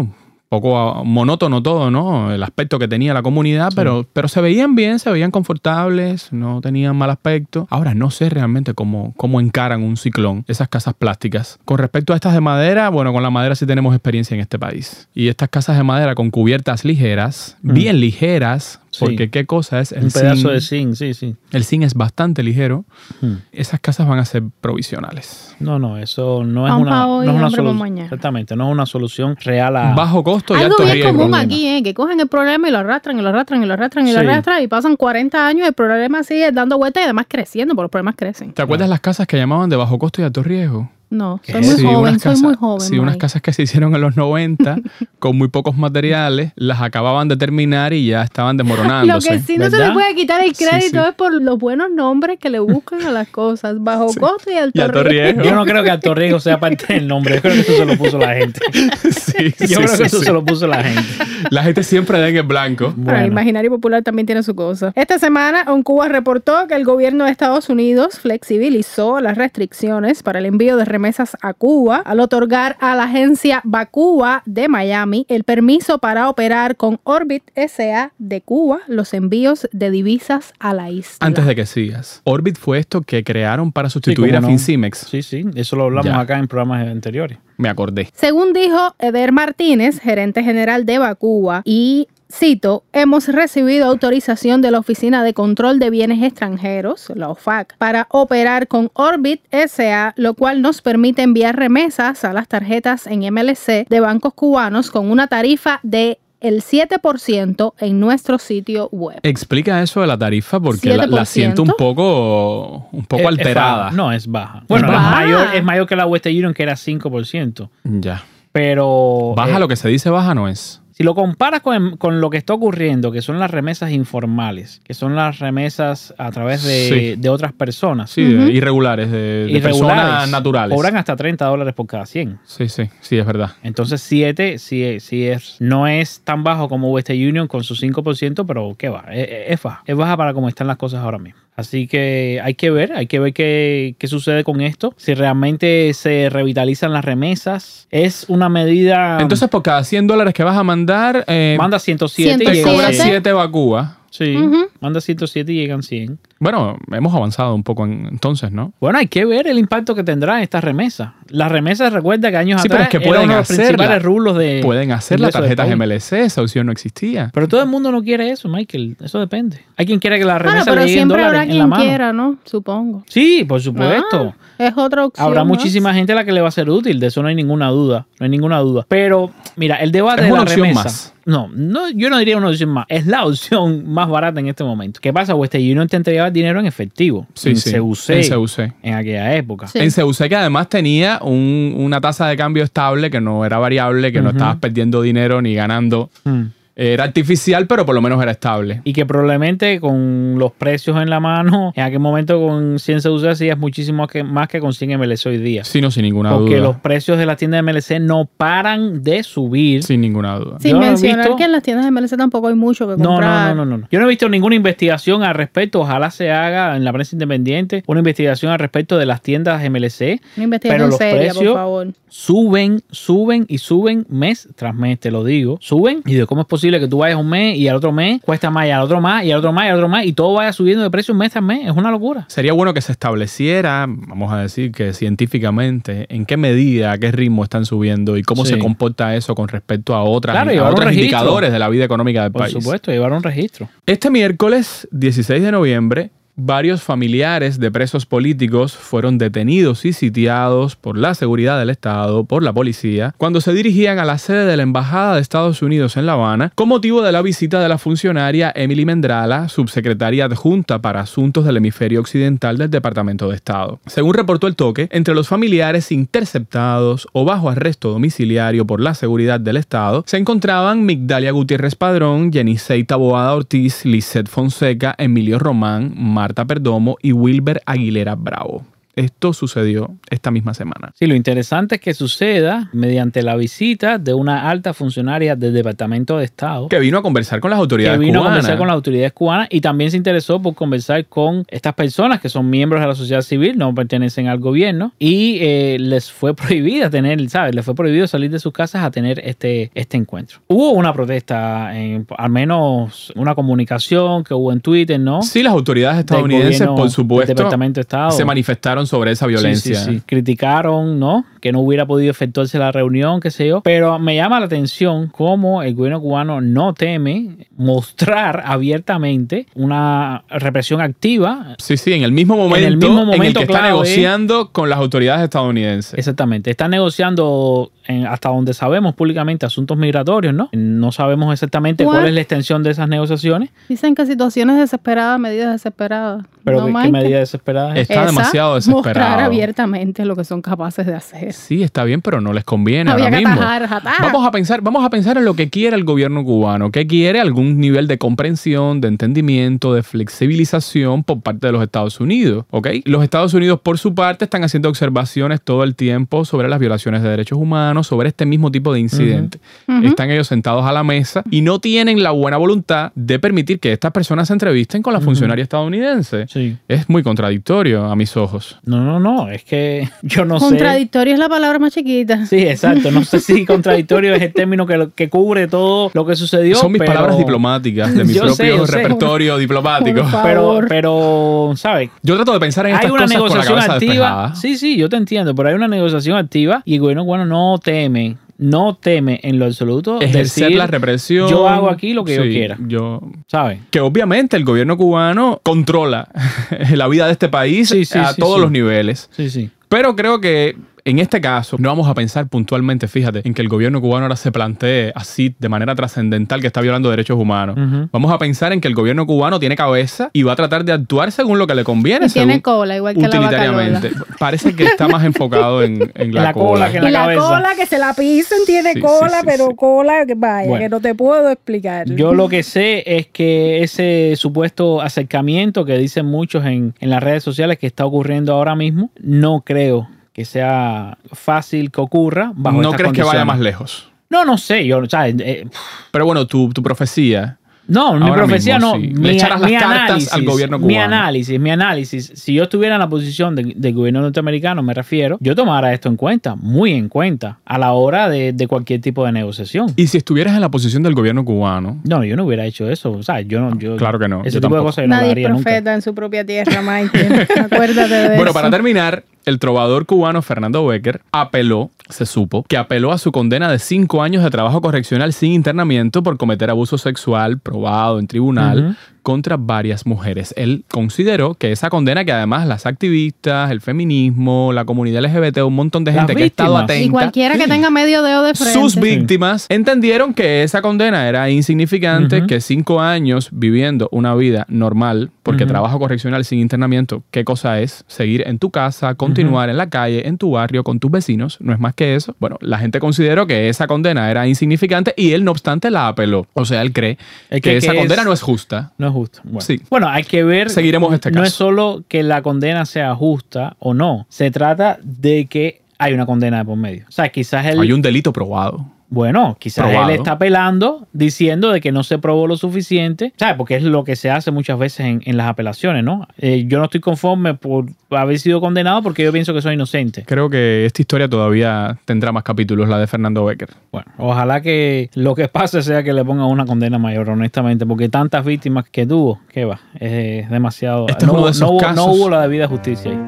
poco monótono todo, ¿no? El aspecto que tenía la comunidad, pero, pero se veían bien, se veían confortables, no tenían mal aspecto. Ahora no sé realmente cómo, cómo encaran un ciclón esas casas plásticas. Con respecto a estas de madera, bueno, con la madera sí tenemos experiencia en este país. Y estas casas de madera con cubiertas ligeras, bien ligeras, Sí. porque qué cosa es el Un pedazo zinc? de zinc, sí, sí. El zinc es bastante ligero. Mm. Esas casas van a ser provisionales. No, no, eso no es una, hoy, no es una solución. Exactamente, no es una solución real a. Bajo costo y Algo alto bien riesgo. común aquí, ¿eh? que cogen el problema y lo arrastran y lo arrastran y lo arrastran y lo Sí. arrastran y pasan 40 años y el problema sigue dando vueltas y además creciendo, porque los problemas crecen. ¿Te acuerdas las casas que llamaban de bajo costo y alto riesgo? No, ¿Qué soy muy? Sí, joven, unas soy casas- muy joven. Sí, unas casas que se hicieron en los 90 con muy pocos materiales, las acababan de terminar y ya estaban Lo desmoronándose. que sí no se le puede quitar el crédito sí. es por los buenos nombres que le buscan a las cosas. Bajo costo y alto, Y alto riesgo. riesgo. Yo no creo que Alto Riesgo sea parte del nombre. Yo creo que eso se lo puso la gente. Sí, Yo sí, creo sí, que eso sí. se lo puso la gente. La gente siempre da en el blanco. Bueno, el Bueno. imaginario popular también tiene su cosa. Esta semana, Cuba reportó que el gobierno de Estados Unidos flexibilizó las restricciones para el envío de remesas a Cuba al otorgar a la agencia Bacuba de Miami el permiso para operar con Orbit SA de Cuba los envíos de divisas a la isla. Antes de que sigas, Orbit fue esto que crearon para sustituir a no. FinCimex. Sí, sí, eso lo hablamos Ya. acá en programas anteriores. Me acordé. Según dijo Eder Martínez, gerente general de Bacuba, y cito, hemos recibido autorización de la Oficina de Control de Bienes Extranjeros, la OFAC, para operar con Orbit SA, lo cual nos permite enviar remesas a las tarjetas en MLC de bancos cubanos con una tarifa de el 7% en nuestro sitio web. Explica eso de la tarifa porque la, la 7%. siento un poco, un poco Es- es alterada. no, es baja. Bueno, Es es, baja. mayor, es mayor que la Western Union, que era 5%. Ya. Pero. Baja eh, lo que se dice baja no es. Si lo comparas con, con lo que está ocurriendo, que son las remesas informales, que son las remesas a través de, Sí. de otras personas, Sí, de irregulares, de, de irregulares, personas naturales. cobran hasta 30 dólares por cada 100. Sí, sí, sí, es verdad. Entonces 7 sí, sí es, no es tan bajo como Western Union con su 5%, pero ¿qué va? Es, es- es baja. Es baja para cómo están las cosas ahora mismo. Así que hay que ver, hay que ver qué, qué sucede con esto. Si realmente se revitalizan las remesas. Es una medida... Entonces, por cada 100 dólares que vas a mandar, eh, manda 107 y te 107. cobra 100. 7 vacúas. Sí, Ujú. manda 107 y llegan 100. Bueno, hemos avanzado un poco en- entonces, ¿no? Bueno, hay que ver el impacto que tendrán estas remesas. Las remesas, recuerda que años Sí, pero atrás es que era pueden de los principales rublos de... Pueden hacer tarjetas país. MLC, esa opción no existía. Pero todo el mundo no quiere eso, Michael. Eso depende. Hay quien quiere que la Bueno, remesa pero le llegue en siempre dólares habrá en la quien mano. quiera, ¿no? Supongo. Sí, por supuesto. Es otra opción. Habrá más. muchísima gente a la que le va a ser útil, de eso no hay ninguna duda, no hay ninguna duda. Pero mira, el debate Es de una la opción remesa. más. No, no, yo no diría una opción más, es la opción más barata en este momento. ¿Qué pasa? Western Union te entregaba dinero en efectivo, Sí, en sí, CUC, en CUC. en aquella época. Sí. En CUC que además tenía un- una tasa de cambio estable que no era variable, que no estabas perdiendo dinero ni ganando. Mm. Era artificial, pero por lo menos era estable. Y que probablemente con los precios en la mano, en aquel momento con 100 CUC hacías muchísimo que- más que con 100 MLC hoy día. Sí, no, sin ninguna Porque duda. los precios de las tiendas de MLC no paran de subir. Sin ninguna duda. Sin Yo no mencionar visto- que en las tiendas de MLC tampoco hay mucho que No, no, comprar. no, no, no. Yo no he visto ninguna investigación al respecto. Ojalá se haga en la prensa independiente una investigación al respecto de las tiendas MLC. Una Pero investigación los seria, por precios favor. suben, suben y suben mes tras mes, te lo digo. Suben y de cómo es posible que tú vayas un mes y al otro mes cuesta más y al otro más y al otro más y al otro más y todo vaya subiendo de precio mes tras mes. Es una locura. Sería bueno que se estableciera, vamos a decir que científicamente, en qué medida, a qué ritmo están subiendo y cómo Sí. se comporta eso con respecto a otras Claro, a otros indicadores de la vida económica del Por país. supuesto, llevar un registro. Este miércoles 16 de noviembre, varios familiares de presos políticos fueron detenidos y sitiados por la seguridad del Estado, por la policía, cuando se dirigían a la sede de la Embajada de Estados Unidos en La Habana, con motivo de la visita de la funcionaria Emily Mendrala, subsecretaria adjunta para Asuntos del Hemisferio Occidental del Departamento de Estado. Según reportó el toque, entre los familiares interceptados o bajo arresto domiciliario por la seguridad del Estado, se encontraban Migdalia Gutiérrez Padrón, Yenisei Taboada Ortiz, Lisette Fonseca, Emilio Román, Marta Perdomo y Wilber Aguilera Bravo. Esto sucedió esta misma semana. Sí, lo interesante es que suceda mediante la visita de una alta funcionaria del Departamento de Estado. Que vino a conversar con las que autoridades vino a cubanas. conversar con las autoridades cubanas y también se interesó por conversar con estas personas que son miembros de la sociedad civil, no pertenecen al gobierno y eh, les fue prohibida tener, ¿sabes? Les fue prohibido salir de sus casas a tener este, este encuentro. Hubo una protesta, en- al menos una comunicación que hubo en Twitter, ¿no? Sí, las autoridades estadounidenses, gobierno, por del supuesto, Departamento de Estado. se manifestaron sobre esa violencia. Sí, sí, sí. Criticaron, ¿no? Que no hubiera podido efectuarse la reunión, qué sé yo. Pero me llama la atención cómo el gobierno cubano no teme mostrar abiertamente una represión activa. Sí, sí, en el mismo momento en el mismo momento que está clave. negociando con las autoridades estadounidenses. Exactamente. Está negociando en- hasta donde sabemos públicamente asuntos migratorios, ¿no? No sabemos exactamente What? cuál es la extensión de esas negociaciones. Dicen que situaciones desesperadas, medidas desesperadas. Pero No, ¿qué, qué Mike. medida desesperada es? Está demasiado Mostrar abiertamente lo que son capaces de hacer. Sí, está bien, pero no les conviene Había ahora que mismo. atajar, atajar. Vamos a pensar, vamos a pensar en lo que quiere el gobierno cubano, que quiere algún nivel de comprensión, de entendimiento, de flexibilización por parte de los Estados Unidos, ¿ok? Los Estados Unidos por su parte están haciendo observaciones todo el tiempo sobre las violaciones de derechos humanos, sobre este mismo tipo de incidentes. Están ellos sentados a la mesa y no tienen la buena voluntad de permitir que estas personas se entrevisten con la funcionaria estadounidense. Sí. Es muy contradictorio a mis ojos. No, no, no. Es que yo no sé. Contradictorio es la palabra más chiquita. Sí, exacto. No sé si contradictorio es el término que, lo- que cubre todo lo que sucedió. Son mis pero- palabras diplomáticas de mi Yo propio sé, yo sé. repertorio diplomático. Pero, pero, ¿sabes? Yo trato de pensar en estas Hay una cosas con la negociación cabeza activa. despejada. Sí, sí, yo te entiendo, pero hay una negociación activa y el gobierno cubano no teme, no teme en lo absoluto Ejercer decir, la represión. Yo hago aquí lo que yo quiera. Yo, ¿sabes? que obviamente el gobierno cubano controla la vida de este país Sí, sí, a todos los niveles. Sí, sí. Pero creo que en este caso no vamos a pensar puntualmente, fíjate, en que el gobierno cubano ahora se plantee así de manera trascendental que está violando derechos humanos. Vamos a pensar en que el gobierno cubano tiene cabeza y va a tratar de actuar según lo que le conviene. Y tiene cola, igual que la vaca utilitariamente. Parece que está más enfocado en, en la, la cola que en Y la la cabeza. cola que se la pisen tiene Sí, cola, sí, pero sí. cola que vaya, Bueno. que no te puedo explicar. Yo lo que sé es que ese supuesto acercamiento que dicen muchos en, en las redes sociales que está ocurriendo ahora mismo, no creo que sea fácil que ocurra bajo No estas crees que vaya más lejos. No, no sé, yo, ¿sabes? Eh, Pero bueno, tu, tu profecía. No, mi profecía mismo, no. sí. Mi, Le echarás las mi cartas análisis, al gobierno Mi cubano. análisis, mi análisis. Si yo estuviera en la posición de- del gobierno norteamericano, me refiero, yo tomara esto en cuenta, muy en cuenta, a la hora de, de cualquier tipo de negociación. Y si estuvieras en la posición del gobierno cubano, No, yo no hubiera hecho eso. O sea, yo no. Yo, Claro que no, Ese yo tipo de cosas yo no lo Nadie haría nunca. profeta en su propia tierra, Mike. Acuérdate de Bueno, eso. para terminar, el trovador cubano Fernando Becker apeló, se supo, que apeló a su condena de cinco años de trabajo correccional sin internamiento por cometer abuso sexual probado en tribunal. Contra varias mujeres. Él consideró que esa condena que además las activistas, el feminismo, la comunidad LGBT, un montón de Las gente que ha estado atenta Y cualquiera que tenga medio dedo de frente. sus víctimas entendieron que esa condena era insignificante, que cinco años viviendo una vida normal, porque trabajo correccional sin internamiento, ¿qué cosa es? Seguir en tu casa, continuar en la calle, en tu barrio, con tus vecinos, no es más que eso. Bueno, la gente consideró que esa condena era insignificante y él, no obstante, la apeló. O sea, él cree Es que, que- esa que condena es- no es justa. No es Bueno, Sí. Bueno, hay que ver. Seguiremos este No caso. es solo que la condena sea justa o no. Se trata de que hay una condena de por medio. O sea, quizás él. Hay un delito probado. Bueno, quizás Probado. él está apelando diciendo de que no se probó lo suficiente, ¿sabes? Porque es lo que se hace muchas veces en, en las apelaciones, ¿no? Eh, yo no estoy conforme por haber sido condenado porque yo pienso que soy inocente. Creo que esta historia todavía tendrá más capítulos, la de Fernando Becker. Bueno, ojalá que lo que pase sea que le pongan una condena mayor, honestamente, porque tantas víctimas que tuvo, que va, es demasiado. Este es no, uno de hubo- esos no hubo- casos. no hubo la debida justicia ahí.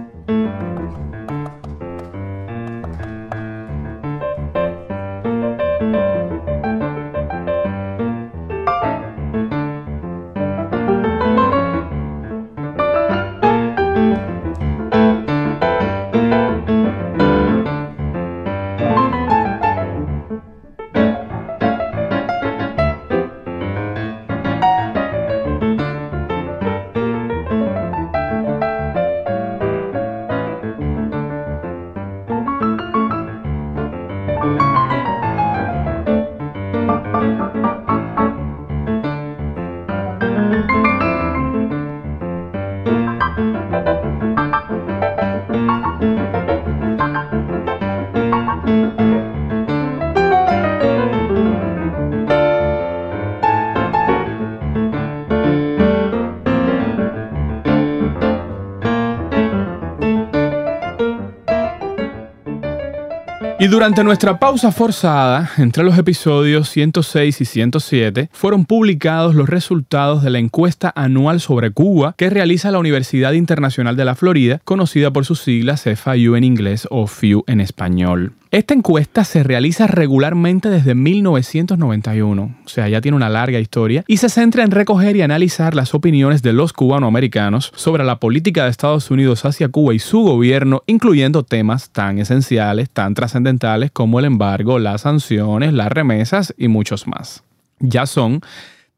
Durante nuestra pausa forzada, entre los episodios 106 y 107, fueron publicados los resultados de la encuesta anual sobre Cuba que realiza la Universidad Internacional de la Florida, conocida por sus siglas FIU en inglés o FIU en español. Esta encuesta se realiza regularmente desde 1991, o sea, ya tiene una larga historia, y se centra en recoger y analizar las opiniones de los cubanoamericanos sobre la política de Estados Unidos hacia Cuba y su gobierno, incluyendo temas tan esenciales, tan trascendentales como el embargo, las sanciones, las remesas y muchos más. Ya son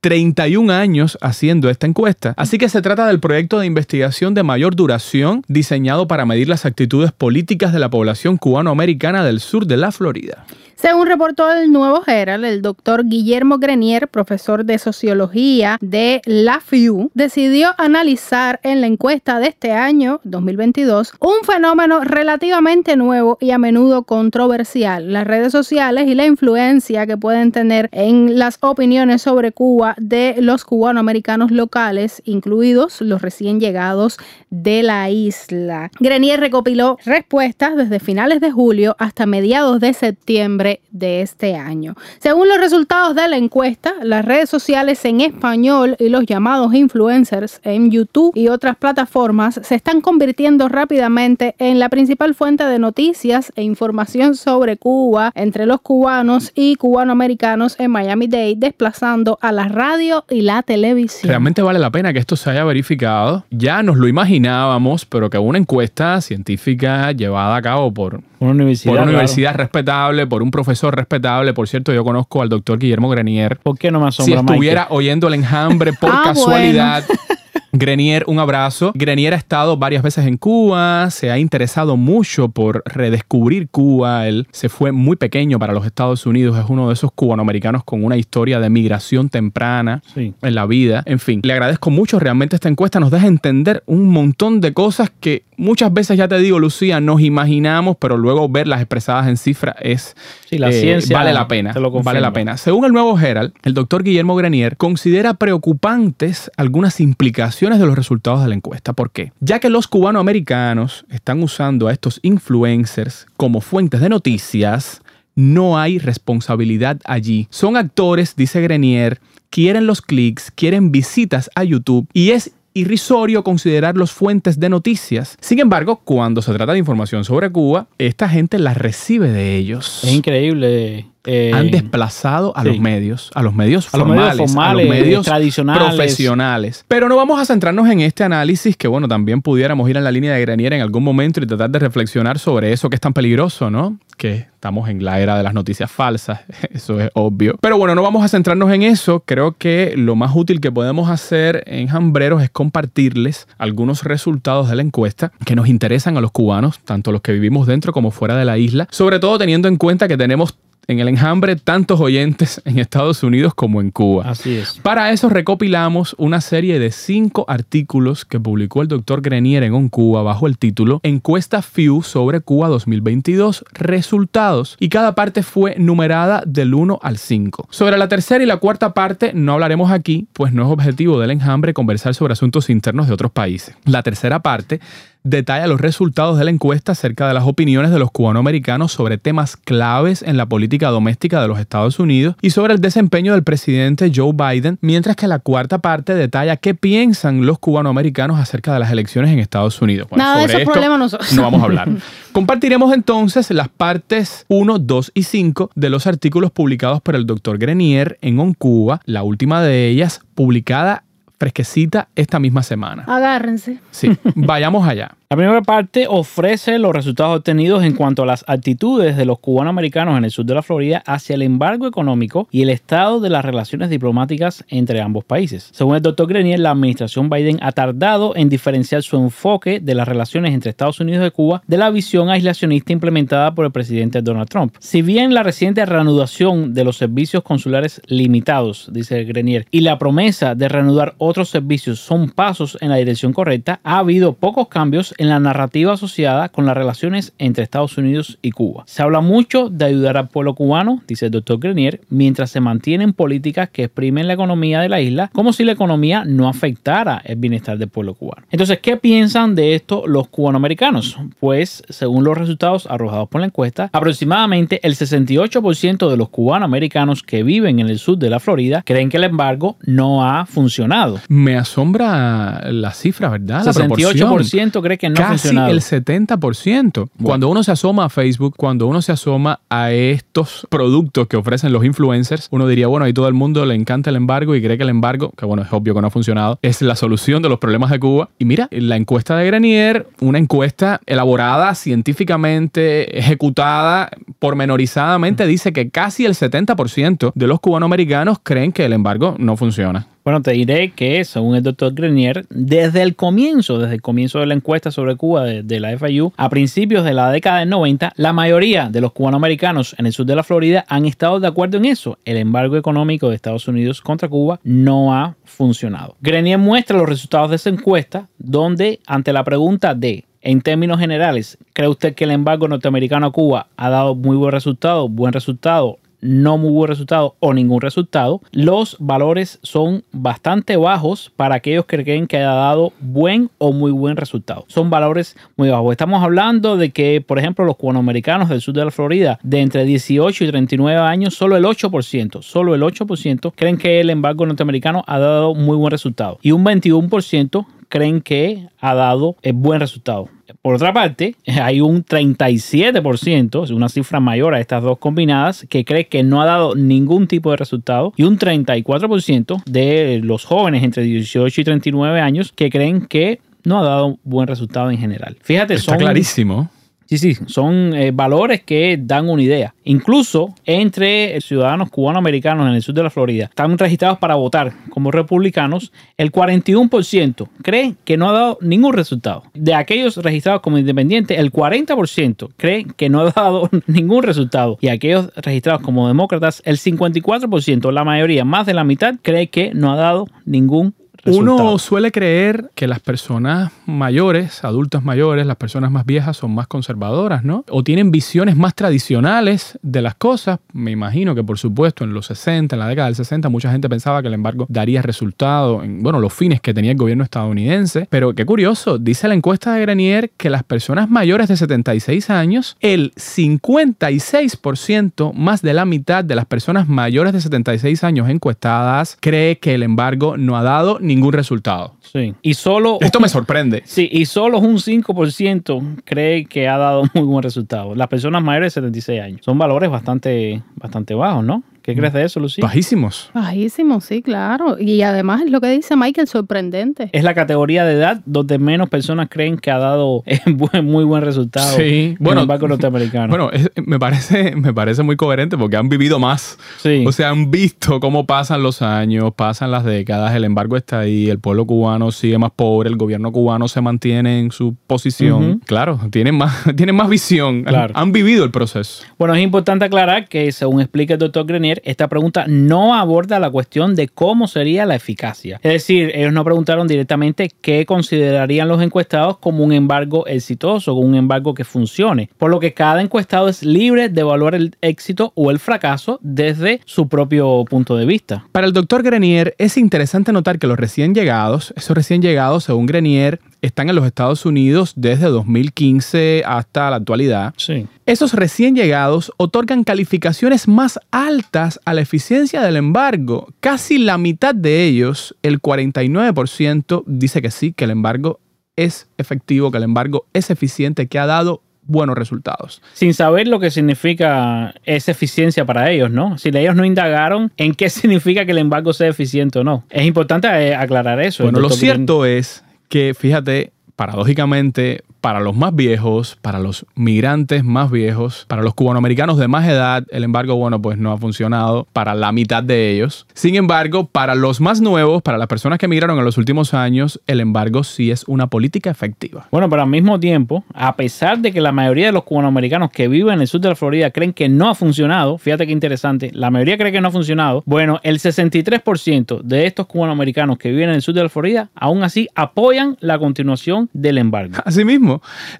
31 años haciendo esta encuesta, así que se trata del proyecto de investigación de mayor duración diseñado para medir las actitudes políticas de la población cubanoamericana del sur de la Florida. Según reportó el Nuevo Herald, el doctor Guillermo Grenier, profesor de sociología de la FIU, decidió analizar en la encuesta de este año, 2022, un fenómeno relativamente nuevo y a menudo controversial, las redes sociales y la influencia que pueden tener en las opiniones sobre Cuba de los cubanoamericanos locales, incluidos los recién llegados de la isla. Grenier recopiló respuestas desde finales de julio hasta mediados de septiembre de este año. Según los resultados de la encuesta, las redes sociales en español y los llamados influencers en YouTube y otras plataformas se están convirtiendo rápidamente en la principal fuente de noticias e información sobre Cuba entre los cubanos y cubanoamericanos en Miami-Dade, desplazando a la radio y la televisión. Realmente vale la pena que esto se haya verificado. Ya nos lo imaginábamos, pero que una encuesta científica llevada a cabo por, Una universidad. por una claro. universidad respetable, por un profesor respetable. Por cierto, yo conozco al doctor Guillermo Grenier. ¿Por qué no me Si asombra estuviera oyendo el enjambre por Ah, casualidad. Grenier, un abrazo. Grenier ha estado varias veces en Cuba, se ha interesado mucho por redescubrir Cuba. Él se fue muy pequeño para los Estados Unidos, es uno de esos cubanoamericanos con una historia de migración temprana Sí. en la vida. En fin, le agradezco mucho. Realmente esta encuesta nos deja entender un montón de cosas que muchas veces, ya te digo, Lucía, nos imaginamos, pero luego verlas expresadas en cifra es Sí, la eh, ciencia vale la pena. te lo confirma. vale la pena. Según el nuevo Herald, el doctor Guillermo Grenier considera preocupantes algunas implicaciones de los resultados de la encuesta. ¿Por qué? Ya que los cubanoamericanos están usando a estos influencers como fuentes de noticias, no hay responsabilidad allí. Son actores, dice Grenier, quieren los clics, quieren visitas a YouTube y es irrisorio considerarlos fuentes de noticias. Sin embargo, cuando se trata de información sobre Cuba, esta gente la recibe de ellos. Es increíble Eh, han desplazado a sí. los medios, a los medios A los medios formales, formales, a los medios tradicionales. profesionales. Pero no vamos a centrarnos en este análisis, que bueno, también pudiéramos ir en la línea de Grenier en algún momento y tratar de reflexionar sobre eso que es tan peligroso, ¿no? Que estamos en la era de las noticias falsas, eso es obvio. Pero bueno, no vamos a centrarnos en eso. Creo que lo más útil que podemos hacer en Jambreros es compartirles algunos resultados de la encuesta que nos interesan a los cubanos, tanto los que vivimos dentro como fuera de la isla, sobre todo teniendo en cuenta que tenemos en el enjambre tantos oyentes en Estados Unidos como en Cuba. Así es. Para eso recopilamos una serie de cinco artículos que publicó el doctor Grenier en On Cuba bajo el título Encuesta FIU sobre Cuba 2022, resultados, y cada parte fue numerada del 1 al 5. Sobre la tercera y la cuarta parte no hablaremos aquí, pues no es objetivo del enjambre conversar sobre asuntos internos de otros países. La tercera parte detalla los resultados de la encuesta acerca de las opiniones de los cubanoamericanos sobre temas claves en la política doméstica de los Estados Unidos y sobre el desempeño del presidente Joe Biden, mientras que la cuarta parte detalla qué piensan los cubanoamericanos acerca de las elecciones en Estados Unidos. Bueno, Nada de esos problemas nosotros. No vamos a hablar. Compartiremos entonces las partes 1, 2 y 5 de los artículos publicados por el doctor Grenier en On Cuba, la última de ellas publicada fresquecita esta misma semana. Agárrense. Sí, vayamos allá. La primera parte ofrece los resultados obtenidos en cuanto a las actitudes de los cubanoamericanos en el sur de la Florida hacia el embargo económico y el estado de las relaciones diplomáticas entre ambos países. Según el doctor Grenier, la administración Biden ha tardado en diferenciar su enfoque de las relaciones entre Estados Unidos y Cuba de la visión aislacionista implementada por el presidente Donald Trump. Si bien la reciente reanudación de los servicios consulares limitados, dice Grenier, y la promesa de reanudar otros servicios son pasos en la dirección correcta, ha habido pocos cambios la narrativa asociada con las relaciones entre Estados Unidos y Cuba. Se habla mucho de ayudar al pueblo cubano, dice el doctor Grenier, mientras se mantienen políticas que exprimen la economía de la isla como si la economía no afectara el bienestar del pueblo cubano. Entonces, ¿qué piensan de esto los cubanoamericanos? Pues, según los resultados arrojados por la encuesta, aproximadamente el 68% de los cubanoamericanos que viven en el sur de la Florida creen que el embargo no ha funcionado. Me asombra la cifra, ¿verdad? La 68% cree que no Casi funcionado. el 70%. Cuando uno se asoma a Facebook, cuando uno se asoma a estos productos que ofrecen los influencers, uno diría, bueno, ahí todo el mundo le encanta el embargo y cree que el embargo, que bueno, es obvio que no ha funcionado, es la solución de los problemas de Cuba. Y mira, la encuesta de Grenier, una encuesta elaborada científicamente, ejecutada pormenorizadamente, dice que casi el 70% de los cubanoamericanos creen que el embargo no funciona. Bueno, te diré que, según el doctor Grenier, desde el comienzo, desde el comienzo de la encuesta sobre Cuba de, la FIU, a principios de la década del 90, la mayoría de los cubanoamericanos en el sur de la Florida han estado de acuerdo en eso. El embargo económico de Estados Unidos contra Cuba no ha funcionado. Grenier muestra los resultados de esa encuesta, donde ante la pregunta de en términos generales, ¿cree usted que el embargo norteamericano a Cuba ha dado muy buen resultado, buen resultado, no muy buen resultado o ningún resultado? Los valores son bastante bajos para aquellos que creen que ha dado buen o muy buen resultado. Son valores muy bajos. Estamos hablando de que, por ejemplo, los cubanoamericanos del sur de la Florida, de entre 18 y 39 años, solo el 8%, solo el 8% creen que el embargo norteamericano ha dado muy buen resultado. Y un 21% creen que ha dado eh, buen resultado. Por otra parte, hay un 37%, es una cifra mayor a estas dos combinadas, que cree que no ha dado ningún tipo de resultado y un 34% de los jóvenes entre 18 y 39 años que creen que no ha dado buen resultado en general. Fíjate, Está son clarísimo. Sí, sí, son eh, valores que dan una idea. Incluso entre ciudadanos cubanoamericanos en el sur de la Florida, están registrados para votar como republicanos, el 41% cree que no ha dado ningún resultado. De aquellos registrados como independientes, el 40% cree que no ha dado ningún resultado. Y aquellos registrados como demócratas, el 54%, la mayoría, más de la mitad, cree que no ha dado ningún resultado. Uno suele creer que las personas mayores, adultos mayores, las personas más viejas son más conservadoras, ¿no? O tienen visiones más tradicionales de las cosas. Me imagino que, por supuesto, en los 60, en la década del 60, mucha gente pensaba que el embargo daría resultado en, bueno, los fines que tenía el gobierno estadounidense. Pero qué curioso, dice la encuesta de Grenier que las personas mayores de 76 años, el 56%, más de la mitad de las personas mayores de 76 años encuestadas, cree que el embargo no ha dado ningún resultado. Sí. Y solo. Esto me sorprende. Sí, y solo un 5% cree que ha dado muy buen resultado. Las personas mayores de 76 años. Son valores bastante, bastante bajos, ¿no? ¿Qué crees de eso, Lucía? Bajísimos. Bajísimo, sí, claro. Y además lo que dice Michael, sorprendente. Es la categoría de edad donde menos personas creen que ha dado eh, muy buen resultado Sí, en bueno, el banco norteamericano. Bueno, es- me, parece, me parece muy coherente porque han vivido más. Sí. O sea, han visto cómo pasan los años, pasan las décadas, el embargo está ahí, el pueblo cubano sigue más pobre, el gobierno cubano se mantiene en su posición. Claro, tienen más, tienen más visión, han- Claro. han, vivido el proceso. Bueno, es importante aclarar que, según explica el doctor Grenier, esta pregunta no aborda la cuestión de cómo sería la eficacia. Es decir, ellos no preguntaron directamente qué considerarían los encuestados como un embargo exitoso, un embargo que funcione. Por lo que cada encuestado es libre de evaluar el éxito o el fracaso desde su propio punto de vista. Para el doctor Grenier es interesante notar que los recién llegados, esos recién llegados, según Grenier, están en los Estados Unidos desde 2015 hasta la actualidad. Sí. Esos recién llegados otorgan calificaciones más altas a la eficiencia del embargo. Casi la mitad de ellos, el 49%, dice que sí, que el embargo es efectivo, que el embargo es eficiente, que ha dado buenos resultados. Sin saber lo que significa esa eficiencia para ellos, ¿no? Si ellos no indagaron en qué significa que el embargo sea eficiente o no. Es importante eh, aclarar eso. Bueno, lo cierto es que, fíjate, paradójicamente, para los más viejos, para los migrantes más viejos, para los cubanoamericanos de más edad, el embargo, bueno, pues no ha funcionado para la mitad de ellos. Sin embargo, para los más nuevos, para las personas que emigraron en los últimos años, el embargo sí es una política efectiva. Bueno, pero al mismo tiempo, a pesar de que la mayoría de los cubanoamericanos que viven en el sur de la Florida creen que no ha funcionado, fíjate qué interesante, la mayoría cree que no ha funcionado, bueno, el 63% de estos cubanoamericanos que viven en el sur de la Florida aún así apoyan la continuación del embargo.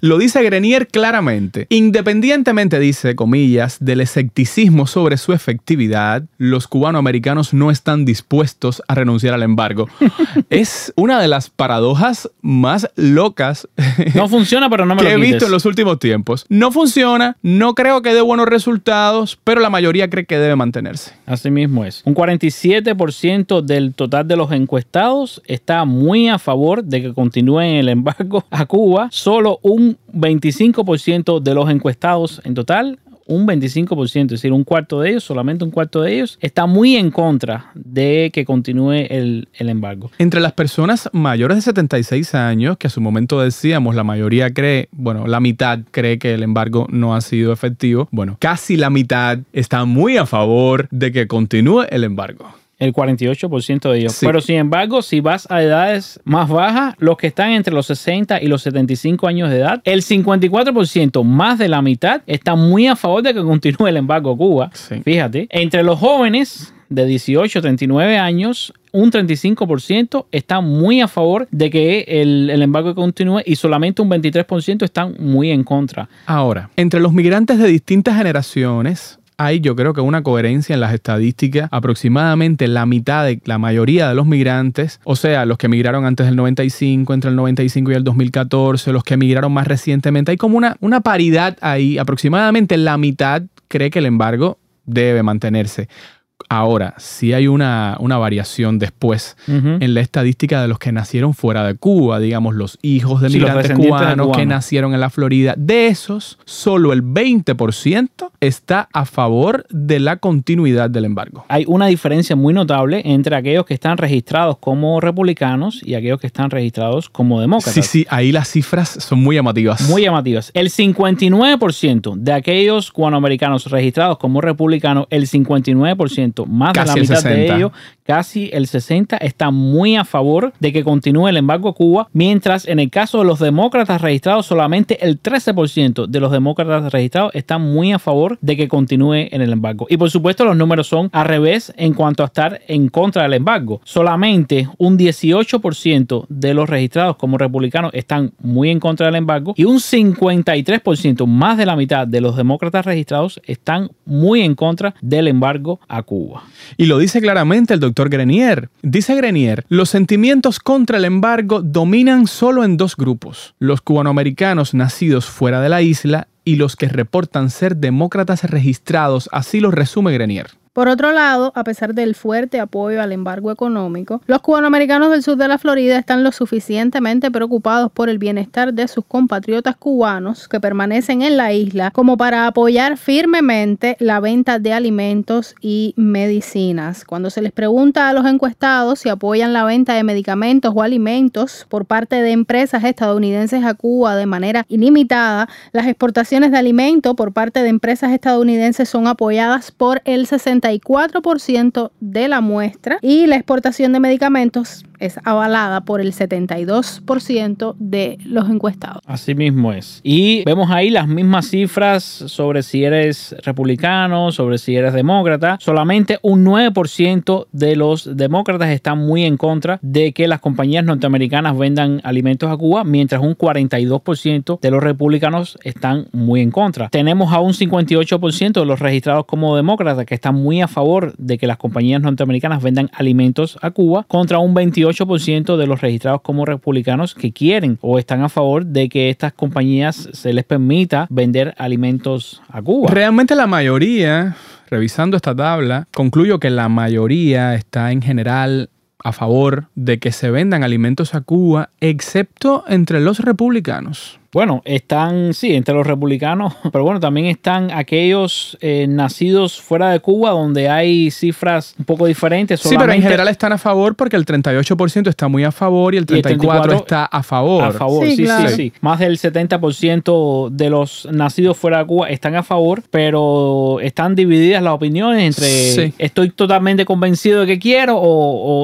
Lo dice Grenier claramente. Independientemente, dice, comillas, del escepticismo sobre su efectividad, los cubanoamericanos no están dispuestos a renunciar al embargo. es una de las paradojas más locas No funciona, pero no me que lo he visto en los últimos tiempos. No funciona, no creo que dé buenos resultados, pero la mayoría cree que debe mantenerse. Así mismo es. Un 47% del total de los encuestados está muy a favor de que continúe el embargo a Cuba. Solo un 25% de los encuestados en total, un 25%, es decir, un cuarto de ellos, solamente un cuarto de ellos, está muy en contra de que continúe el, el embargo. Entre las personas mayores de 76 años, que a su momento decíamos la mayoría cree, bueno, la mitad cree que el embargo no ha sido efectivo, bueno, casi la mitad está muy a favor de que continúe el embargo. El 48% de ellos. Sí. Pero sin embargo, si vas a edades más bajas, los que están entre los 60 y los 75 años de edad, el 54%, más de la mitad, está muy a favor de que continúe el embargo a Cuba. Sí. Fíjate, entre los jóvenes de 18 a 39 años, un 35% está muy a favor de que el, el embargo continúe y solamente un 23% están muy en contra. Ahora, entre los migrantes de distintas generaciones, hay yo creo que una coherencia en las estadísticas. Aproximadamente la mitad de la mayoría de los migrantes, o sea, los que emigraron antes del 95, entre el 95 y el 2014, los que emigraron más recientemente, hay como una, una paridad ahí. Aproximadamente la mitad cree que el embargo debe mantenerse. Ahora, sí hay una, una variación después en la estadística de los que nacieron fuera de Cuba, digamos, los hijos de Sí, migrantes de cubanos que nacieron en la Florida. De esos, solo el 20% está a favor de la continuidad del embargo. hay una diferencia muy notable entre aquellos que están registrados como republicanos y aquellos que están registrados como demócratas. Sí, sí, ahí las cifras son muy llamativas. Muy llamativas. El 59% de aquellos cubanoamericanos registrados como republicanos, el 59%, más Casi de la mitad 60. de ellos, casi el 60%, está muy a favor de que continúe el embargo a Cuba, mientras en el caso de los demócratas registrados, solamente el 13% de los demócratas registrados están muy a favor de que continúe en el embargo. Y por supuesto los números son al revés en cuanto a estar en contra del embargo. Solamente un 18% de los registrados como republicanos están muy en contra del embargo y un 53%, más de la mitad de los demócratas registrados están muy en contra del embargo a Cuba. Y lo dice claramente el doctor Grenier. Dice Grenier, los sentimientos contra el embargo dominan solo en dos grupos, los cubanoamericanos nacidos fuera de la isla y los que reportan ser demócratas registrados, así lo resume Grenier. Por otro lado, a pesar del fuerte apoyo al embargo económico, los cubanoamericanos del sur de la Florida están lo suficientemente preocupados por el bienestar de sus compatriotas cubanos que permanecen en la isla como para apoyar firmemente la venta de alimentos y medicinas. Cuando se les pregunta a los encuestados si apoyan la venta de medicamentos o alimentos por parte de empresas estadounidenses a Cuba de manera ilimitada, las exportaciones de alimentos por parte de empresas estadounidenses son apoyadas por el 64% de la muestra y la exportación de medicamentos es avalada por el 72% de los encuestados. Así mismo es. Y vemos ahí las mismas cifras sobre si eres republicano, sobre si eres demócrata. Solamente un 9% de los demócratas están muy en contra de que las compañías norteamericanas vendan alimentos a Cuba, mientras un 42% de los republicanos están muy en contra. Tenemos a un 58% de los registrados como demócratas que están muy a favor de que las compañías norteamericanas vendan alimentos a Cuba, contra un 28% de los registrados como republicanos que quieren o están a favor de que estas compañías se les permita vender alimentos a Cuba. Realmente la mayoría, revisando esta tabla, concluyo que la mayoría está en general a favor de que se vendan alimentos a Cuba, excepto entre los republicanos. Bueno, están, sí, entre los republicanos, pero bueno, también están aquellos eh, nacidos fuera de Cuba donde hay cifras un poco diferentes. Sí, pero en general están a favor porque el 38% está muy a favor y el Y el 34% 34 está a favor. A favor, Sí, sí, claro. sí, sí. Más del 70% de los nacidos fuera de Cuba están a favor, pero están divididas las opiniones entre Sí. estoy totalmente convencido de que quiero o,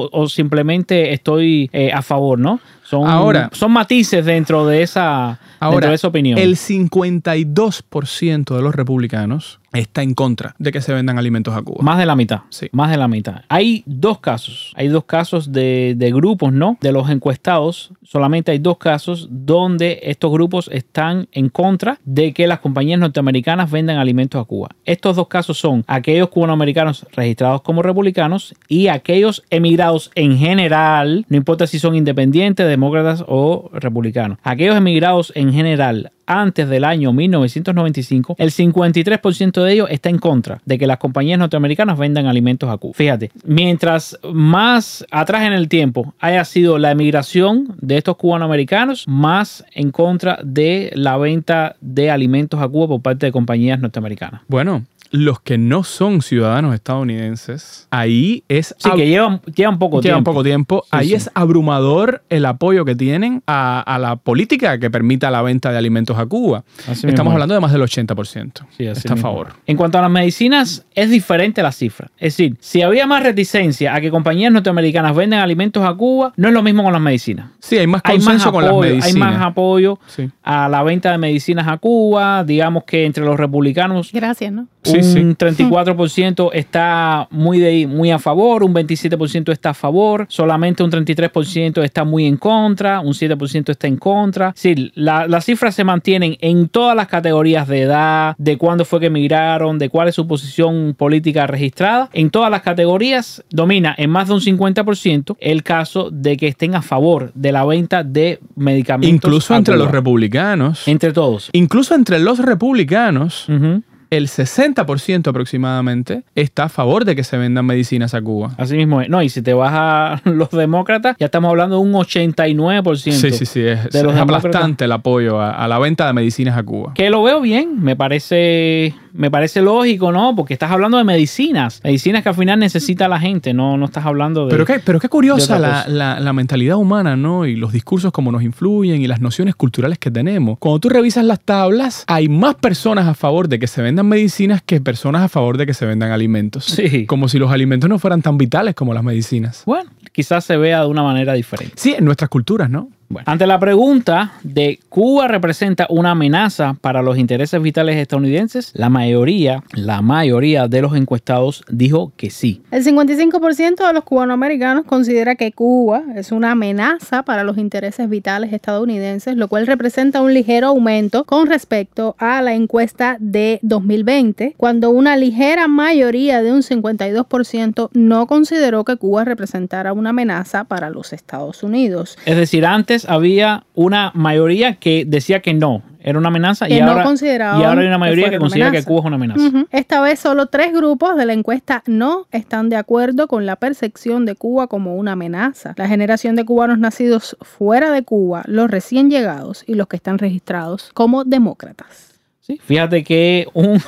o- o simplemente estoy eh, a favor, ¿no? Son, Ahora- son matices dentro de esa, dentro Ahora, de esa opinión. el 52% de los republicanos está en contra de que se vendan alimentos a Cuba. Más de la mitad. Sí. Más de la mitad. Hay dos casos. Hay dos casos de, de grupos, ¿no? De los encuestados. Solamente hay dos casos donde estos grupos están en contra de que las compañías norteamericanas vendan alimentos a Cuba. Estos dos casos son aquellos cubanoamericanos registrados como republicanos y aquellos emigrados en general, no importa si son independientes, demócratas o republicanos. Aquellos emigrados en general antes del año 1995, el 53% de ellos está en contra de que las compañías norteamericanas vendan alimentos a Cuba. Fíjate, mientras más atrás en el tiempo haya sido la emigración de estos cubanoamericanos, más en contra de la venta de alimentos a Cuba por parte de compañías norteamericanas. Bueno, los que no son ciudadanos estadounidenses, ahí es... Sí, que llevan, llevan poco llevan tiempo. poco tiempo. Sí, ahí sí. es abrumador el apoyo que tienen a, a la política que permita la venta de alimentos a Cuba. Así Estamos es. hablando de más del 80%. Sí, así Está a favor. En cuanto a las medicinas, es diferente la cifra. Es decir, si había más reticencia a que compañías norteamericanas vendan alimentos a Cuba, no es lo mismo con las medicinas. Sí, hay más Hay consenso más, con las apoyo, hay medicinas. más apoyo Sí. a la venta de medicinas a Cuba. Digamos que entre los republicanos Gracias, ¿no? Sí, un sí. 34% está muy, de, muy a favor, un 27% está a favor, solamente un 33% está muy en contra, un 7% está en contra. Sí, la- las cifras se mantienen en todas las categorías de edad, de cuándo fue que emigraron, de cuál es su posición política registrada. En todas las categorías domina en más de un 50% el caso de que estén a favor de la venta de medicamentos. Incluso entre los republicanos. Entre todos. Incluso entre los republicanos, Ujú. El 60% aproximadamente está a favor de que se vendan medicinas a Cuba. Así mismo es. No, y si te vas a los demócratas, ya estamos hablando de un 89%. Sí, sí, sí. Es, de es los aplastante el apoyo a, a la venta de medicinas a Cuba. Que lo veo bien, me parece, me parece lógico, ¿no? Porque estás hablando de medicinas, medicinas que al final necesita la gente, no, no estás hablando de... Pero qué, pero qué curiosa la- la mentalidad humana, ¿no? Y los discursos como nos influyen y las nociones culturales que tenemos. Cuando tú revisas las tablas, hay más personas a favor de que se vendan medicinas que personas a favor de que se vendan alimentos. Sí. Como si los alimentos no fueran tan vitales como las medicinas. Bueno, quizás se vea de una manera diferente. Sí, en nuestras culturas, ¿no? Bueno, ante la pregunta de Cuba representa una amenaza para los intereses vitales estadounidenses, la mayoría, la mayoría de los encuestados dijo que sí. El 55% de los cubanoamericanos considera que Cuba es una amenaza para los intereses vitales estadounidenses, lo cual representa un ligero aumento con respecto a la encuesta de 2020, cuando una ligera mayoría de un 52% no consideró que Cuba representara una amenaza para los Estados Unidos. Es decir, antes había una mayoría que decía que no. era una amenaza y no ahora, y ahora hay una mayoría que considera que. Cuba es una amenaza. Esta vez solo tres grupos de la encuesta no están de acuerdo con la percepción de Cuba como una amenaza. La generación de cubanos nacidos fuera de Cuba, los recién llegados y los que están registrados como demócratas. Sí, Fíjate que un...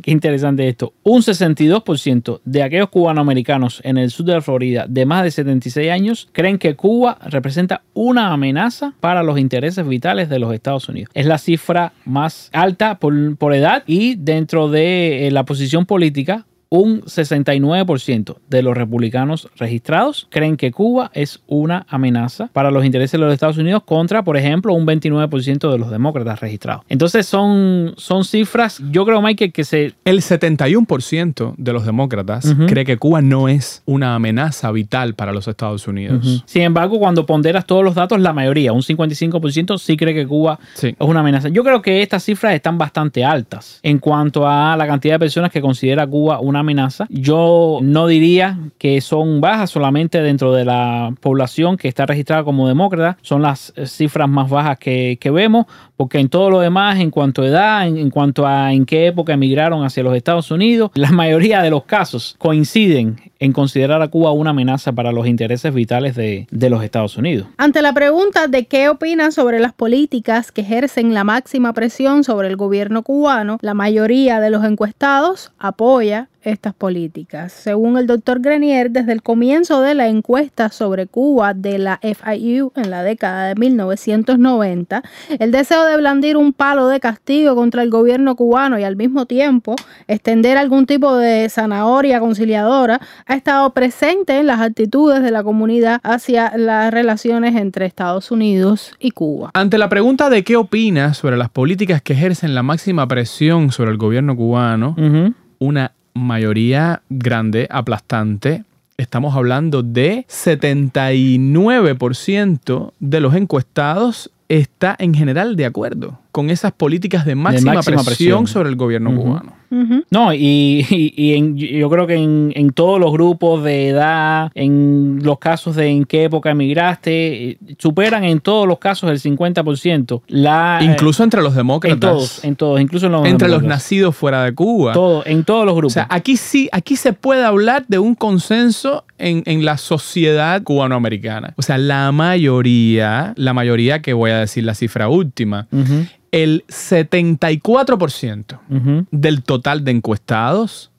Qué interesante esto. Un 62% de aquellos cubanoamericanos en el sur de la Florida de más de 76 años creen que Cuba representa una amenaza para los intereses vitales de los Estados Unidos. Es la cifra más alta por, por edad y dentro de eh, la posición política, un 69% de los republicanos registrados creen que Cuba es una amenaza para los intereses de los Estados Unidos contra, por ejemplo, un 29% de los demócratas registrados. Entonces son, son cifras, yo creo, Michael, que se... El 71% de los demócratas Ujú. cree que Cuba no es una amenaza vital para los Estados Unidos. Sin embargo, cuando ponderas todos los datos, la mayoría, un 55%, sí cree que Cuba Sí. es una amenaza. Yo creo que estas cifras están bastante altas en cuanto a la cantidad de personas que considera Cuba una amenaza. Yo no diría que son bajas solamente dentro de la población que está registrada como demócrata. Son las eh, cifras más bajas que, que vemos, porque en todo lo demás, en cuanto a edad, en, cuanto a en qué época emigraron hacia los Estados Unidos, la mayoría de los casos coinciden en considerar a Cuba una amenaza para los intereses vitales de, de los Estados Unidos. Ante la pregunta de qué opinan sobre las políticas que ejercen la máxima presión sobre el gobierno cubano, la mayoría de los encuestados apoya estas políticas. Según el doctor Grenier, desde el comienzo de la encuesta sobre Cuba de la FIU en la década de 1990, el deseo de blandir un palo de castigo contra el gobierno cubano y al mismo tiempo extender algún tipo de zanahoria conciliadora ha estado presente en las actitudes de la comunidad hacia las relaciones entre Estados Unidos y Cuba. Ante la pregunta de qué opinas sobre las políticas que ejercen la máxima presión sobre el gobierno cubano, una mayoría grande, aplastante, estamos hablando de 79% de los encuestados está en general de acuerdo con esas políticas de máxima, máxima presión, presión. sobre el gobierno cubano. No, y, y- y en- yo creo que en, en todos los grupos de edad, en los casos de en qué época emigraste, eh, superan en todos los casos el 50%. La, eh, Incluso entre los demócratas. en todos, en todos, incluso en los entre los nacidos fuera de Cuba. Todo, en todos los O grupos. sea, aquí sí, aquí se puede hablar de un consenso en, en la sociedad cubanoamericana. O sea, la mayoría, la mayoría que voy a decir la cifra última, Ujú, el 74% ujú. del total de encuestados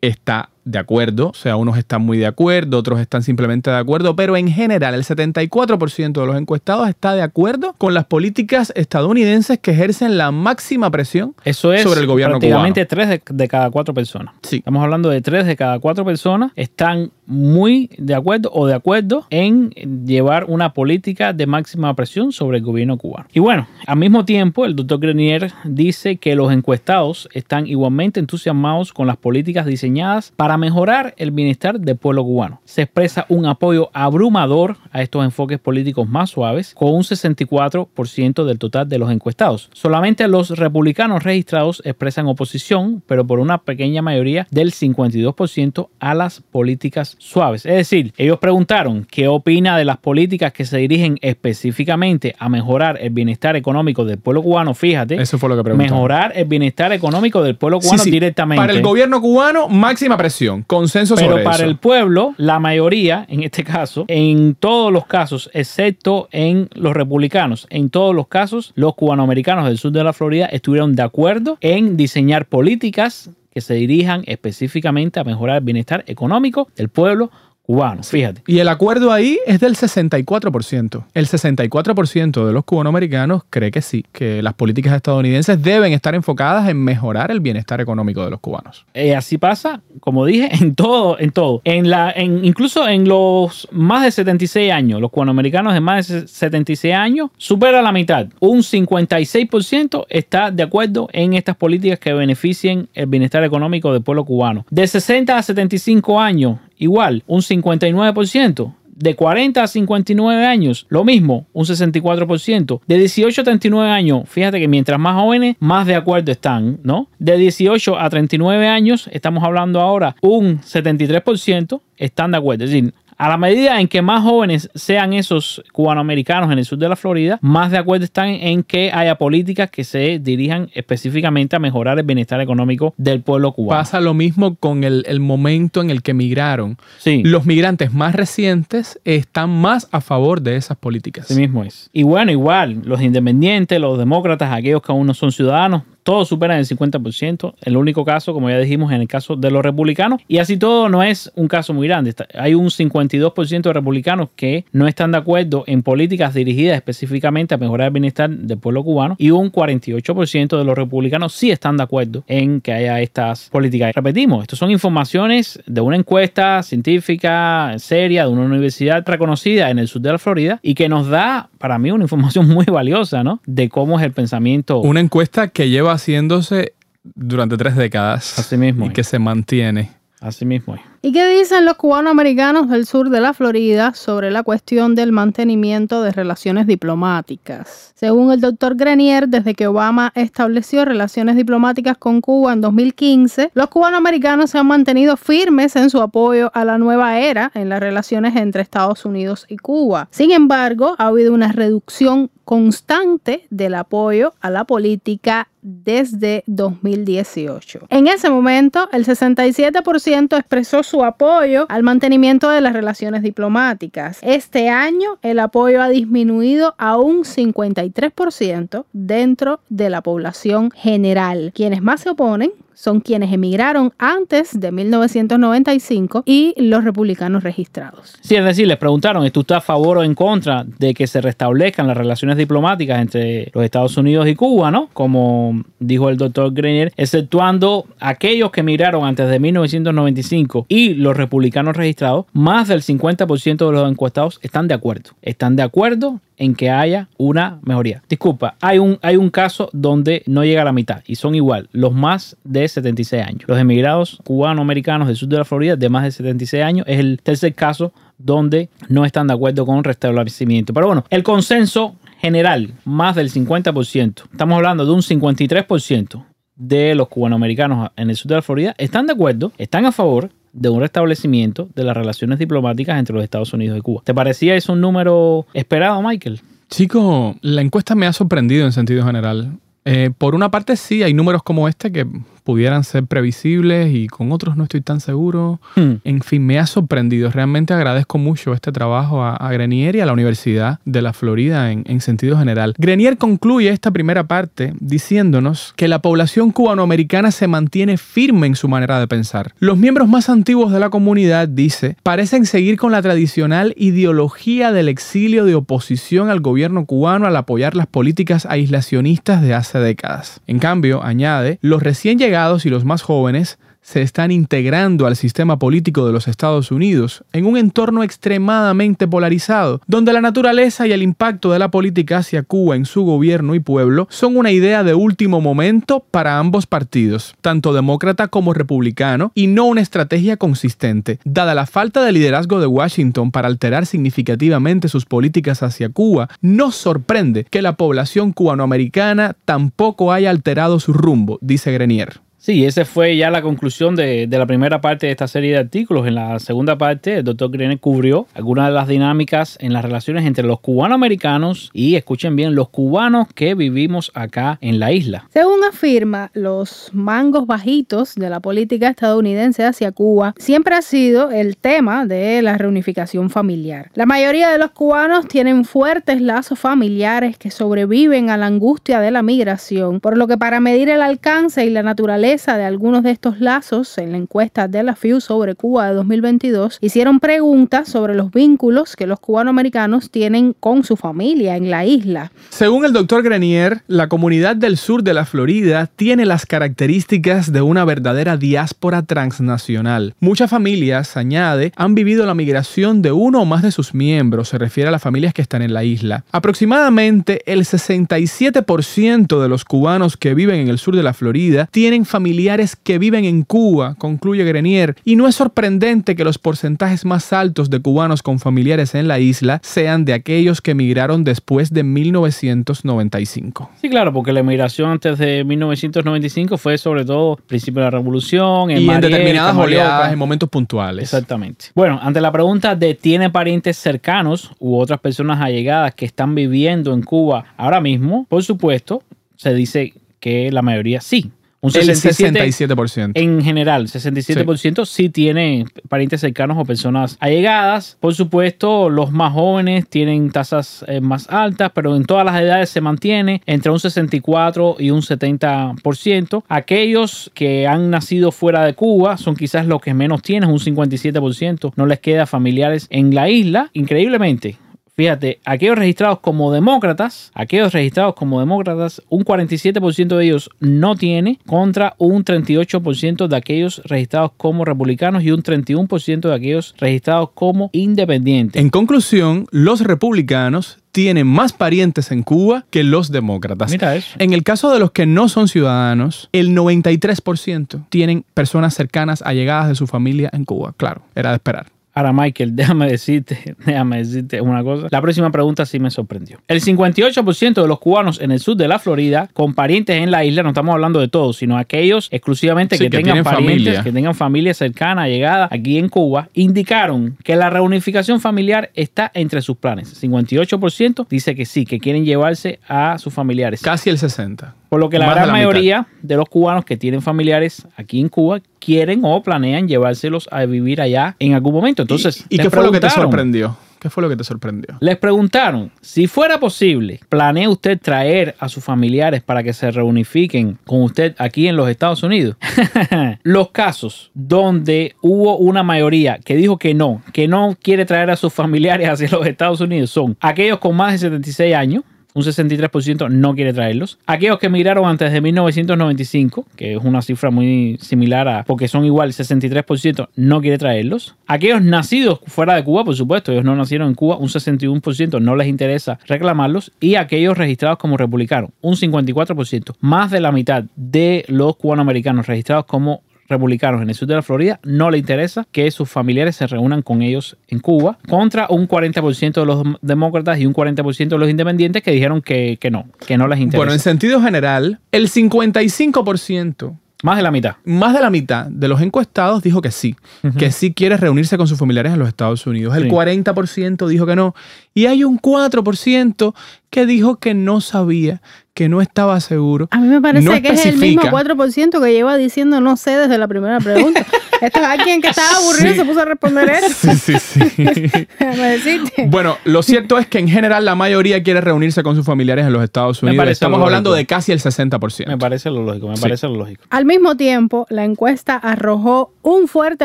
está de acuerdo, o sea, unos están muy de acuerdo, otros están simplemente de acuerdo, pero en general el 74% de los encuestados está de acuerdo con las políticas estadounidenses que ejercen la máxima presión Eso es sobre el gobierno prácticamente tres de, de cada cuatro personas. Sí. Estamos hablando de tres de cada cuatro personas están muy de acuerdo o de acuerdo en llevar una política de máxima presión sobre el gobierno cubano. Y bueno, al mismo tiempo, el doctor Grenier dice que los encuestados están igualmente entusiasmados con las políticas diseñadas para mejorar el bienestar del pueblo cubano. Se expresa un apoyo abrumador a estos enfoques políticos más suaves, con un 64% del total de los encuestados. Solamente los republicanos registrados expresan oposición, pero por una pequeña mayoría del 52% a las políticas suaves. Es decir, ellos preguntaron qué opina de las políticas que se dirigen específicamente a mejorar el bienestar económico del pueblo cubano. Fíjate, Eso fue lo que preguntaron. mejorar el bienestar económico del pueblo Sí, cubano sí. directamente. Para el gobierno cubano, máxima presión, consenso Pero sobre para eso. el pueblo, la mayoría, en este caso, en todos los casos, excepto en los republicanos, en todos los casos, los cubanoamericanos del sur de la Florida estuvieron de acuerdo en diseñar políticas que se dirijan específicamente a mejorar el bienestar económico del pueblo cubano. Fíjate. Y el acuerdo ahí es del 64%. El 64% de los cubanoamericanos cree que sí, que las políticas estadounidenses deben estar enfocadas en mejorar el bienestar económico de los cubanos. Eh, así pasa, como dije, en todo, en todo. En la, en, incluso en los más de 76 años, los cubanoamericanos de más de 76 años, supera la mitad. Un 56% está de acuerdo en estas políticas que beneficien el bienestar económico del pueblo cubano. De 60 a 75 años, igual, un 59%. De 40 a 59 años, lo mismo, un 64%. De 18 a 39 años, fíjate que mientras más jóvenes, más de acuerdo están, ¿no? De 18 a 39 años, estamos hablando ahora, un 73% están de acuerdo. Es decir, A la medida en que más jóvenes sean esos cubanoamericanos en el sur de la Florida, más de acuerdo están en que haya políticas que se dirijan específicamente a mejorar el bienestar económico del pueblo cubano. Pasa lo mismo con el, el momento en el que migraron. Sí. Los migrantes más recientes están más a favor de esas políticas. Así mismo es. Y bueno, igual, los independientes, los demócratas, aquellos que aún no son ciudadanos, todos superan el 50%. El único caso, como ya dijimos, en el caso de los republicanos. Y así todo no es un caso muy grande. Hay un 52% de republicanos que no están de acuerdo en políticas dirigidas específicamente a mejorar el bienestar del pueblo cubano. Y un 48% de los republicanos sí están de acuerdo en que haya estas políticas. Repetimos, estas son informaciones de una encuesta científica seria de una universidad reconocida en el sur de la Florida y que nos da, para mí, una información muy valiosa, ¿no? De cómo es el pensamiento. Una encuesta que lleva haciéndose durante tres décadas Así mismo y es. que se mantiene. Así mismo es. ¿Y qué dicen los cubanoamericanos del sur de la Florida sobre la cuestión del mantenimiento de relaciones diplomáticas? Según el doctor Grenier, desde que Obama estableció relaciones diplomáticas con Cuba en 2015, los cubanoamericanos se han mantenido firmes en su apoyo a la nueva era en las relaciones entre Estados Unidos y Cuba. Sin embargo, ha habido una reducción constante del apoyo a la política desde 2018. En ese momento, el 67% expresó su apoyo al mantenimiento de las relaciones diplomáticas. Este año, el apoyo ha disminuido a un 53% dentro de la población general. Quienes más se oponen son quienes emigraron antes de 1995 y los republicanos registrados. Sí, es decir, les preguntaron, ¿tú estás a favor o en contra de que se restablezcan las relaciones diplomáticas entre los Estados Unidos y Cuba, ¿no? Como dijo el doctor Grenier, exceptuando aquellos que emigraron antes de 1995 y los republicanos registrados, más del 50% de los encuestados están de acuerdo. Están de acuerdo en que haya una mejoría. Disculpa, hay un, hay un caso donde no llega a la mitad y son igual, los más de 76 años. Los emigrados cubano-americanos del sur de la Florida de más de 76 años es el tercer caso donde no están de acuerdo con el restablecimiento. Pero bueno, el consenso general, más del 50%, estamos hablando de un 53% de los cubanoamericanos en el sur de la Florida, están de acuerdo, están a favor de un restablecimiento de las relaciones diplomáticas entre los Estados Unidos y Cuba. ¿Te parecía eso un número esperado, Michael? Chico, la encuesta me ha sorprendido en sentido general. Eh, por una parte sí, hay números como este que pudieran ser previsibles y con otros no estoy tan seguro. Hmm. En fin, me ha sorprendido. Realmente agradezco mucho este trabajo a, a Grenier y a la Universidad de la Florida en, en sentido general. Grenier concluye esta primera parte diciéndonos que la población cubanoamericana se mantiene firme en su manera de pensar. Los miembros más antiguos de la comunidad, dice, parecen seguir con la tradicional ideología del exilio de oposición al gobierno cubano al apoyar las políticas aislacionistas de hace décadas. En cambio, añade, los recién llegados y los más jóvenes se están integrando al sistema político de los Estados Unidos en un entorno extremadamente polarizado, donde la naturaleza y el impacto de la política hacia Cuba en su gobierno y pueblo son una idea de último momento para ambos partidos, tanto demócrata como republicano, y no una estrategia consistente. Dada la falta de liderazgo de Washington para alterar significativamente sus políticas hacia Cuba, no sorprende que la población cubanoamericana tampoco haya alterado su rumbo, dice Grenier. Sí, esa fue ya la conclusión de, de, la primera parte de esta serie de artículos. En la segunda parte, el doctor Grenier cubrió algunas de las dinámicas en las relaciones entre los cubanoamericanos y, escuchen bien, los cubanos que vivimos acá en la isla. Según afirma, los mangos bajitos de la política estadounidense hacia Cuba siempre ha sido el tema de la reunificación familiar. La mayoría de los cubanos tienen fuertes lazos familiares que sobreviven a la angustia de la migración, por lo que para medir el alcance y la naturaleza de algunos de estos lazos en la encuesta de la FIU sobre Cuba de 2022 hicieron preguntas sobre los vínculos que los cubanoamericanos tienen con su familia en la isla. Según el doctor Grenier, la comunidad del sur de la Florida tiene las características de una verdadera diáspora transnacional. Muchas familias, añade, han vivido la migración de uno o más de sus miembros, se refiere a las familias que están en la isla. Aproximadamente el 67% de los cubanos que viven en el sur de la Florida tienen familias familiares que viven en Cuba, concluye Grenier, y no es sorprendente que los porcentajes más altos de cubanos con familiares en la isla sean de aquellos que emigraron después de 1995. Sí, claro, porque la emigración antes de 1995 fue sobre todo principio de la revolución, y en determinadas oleadas, en momentos puntuales. Exactamente. Bueno, ante la pregunta de ¿tiene parientes cercanos u otras personas allegadas que están viviendo en Cuba ahora mismo? Por supuesto, se dice que la mayoría sí. Un El 67 67%. en general, 67% sí. tiene parientes cercanos o personas allegadas. Por supuesto, los más jóvenes tienen tasas eh, más altas, pero en todas las edades se mantiene entre un 64 y un 70%. Aquellos que han nacido fuera de Cuba son quizás los que menos tienen, un 57%. No les queda familiares en la isla. Increíblemente, Fíjate, aquellos registrados como demócratas, aquellos registrados como demócratas, un 47% de ellos no tiene contra un 38% de aquellos registrados como republicanos y un 31% de aquellos registrados como independientes. En conclusión, los republicanos tienen más parientes en Cuba que los demócratas. Mira eso. En el caso de los que no son ciudadanos, el 93% tienen personas cercanas, allegadas de su familia en Cuba. Claro, era de esperar. Ahora, Michael, déjame decirte, déjame decirte una cosa. La próxima pregunta sí me sorprendió. El 58% de los cubanos en el sur de la Florida, con parientes en la isla, no estamos hablando de todos, sino aquellos exclusivamente Sí, que, que tengan parientes, familia. que tengan familia cercana, llegada aquí en Cuba, indicaron que la reunificación familiar está entre sus planes. 58% dice que sí, que quieren llevarse a sus familiares. Casi el 60%. Por lo que la de gran mitad. mayoría de los cubanos que tienen familiares aquí en Cuba quieren o planean llevárselos a vivir allá en algún momento. Entonces, ¿Y, qué fue lo que te sorprendió? ¿Qué fue lo que te sorprendió? Les preguntaron, si fuera posible, ¿planea usted traer a sus familiares para que se reunifiquen con usted aquí en los Estados Unidos? los casos donde hubo una mayoría que dijo que no, que no quiere traer a sus familiares hacia los Estados Unidos son aquellos con más de 76 años, un 63% no quiere traerlos. Aquellos que emigraron antes de 1995, que es una cifra muy similar a, porque son igual, 63% no quiere traerlos. Aquellos nacidos fuera de Cuba, por supuesto, ellos no nacieron en Cuba, un 61% no les interesa reclamarlos. Y aquellos registrados como republicanos, un 54%, más de la mitad de los cubanoamericanos registrados como republicanos en el sur de la Florida no le interesa que sus familiares se reúnan con ellos en Cuba, contra un 40% de los demócratas y un 40% de los independientes que dijeron que, que no, que no les interesa. Bueno, en sentido general, el 55%, Más de la mitad. más de la mitad de los encuestados dijo que sí, que sí quiere reunirse con sus familiares en los Estados Unidos. El Sí. 40% dijo que no. Y hay un 4% que dijo que no sabía, que no estaba seguro. A mí me parece No que es el mismo especifica. 4% que lleva diciendo no sé desde la primera pregunta. Esto es alguien que estaba aburrido y Sí. se puso a responder eso. Sí, sí, sí. Bueno, lo cierto es que en general la mayoría quiere reunirse con sus familiares en los Estados Me Unidos. parece Estamos hablando de casi el 60%. Me parece lo lógico, me Sí. parece lo lógico. Al mismo tiempo, la encuesta arrojó un fuerte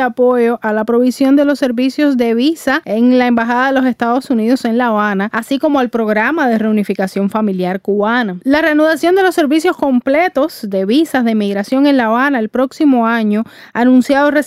apoyo a la provisión de los servicios de visa en la Embajada de los Estados Unidos en La Habana, así como al programa de reunificación familiar cubana. La reanudación de los servicios completos de visas de migración en La Habana el próximo año, anunciado recientemente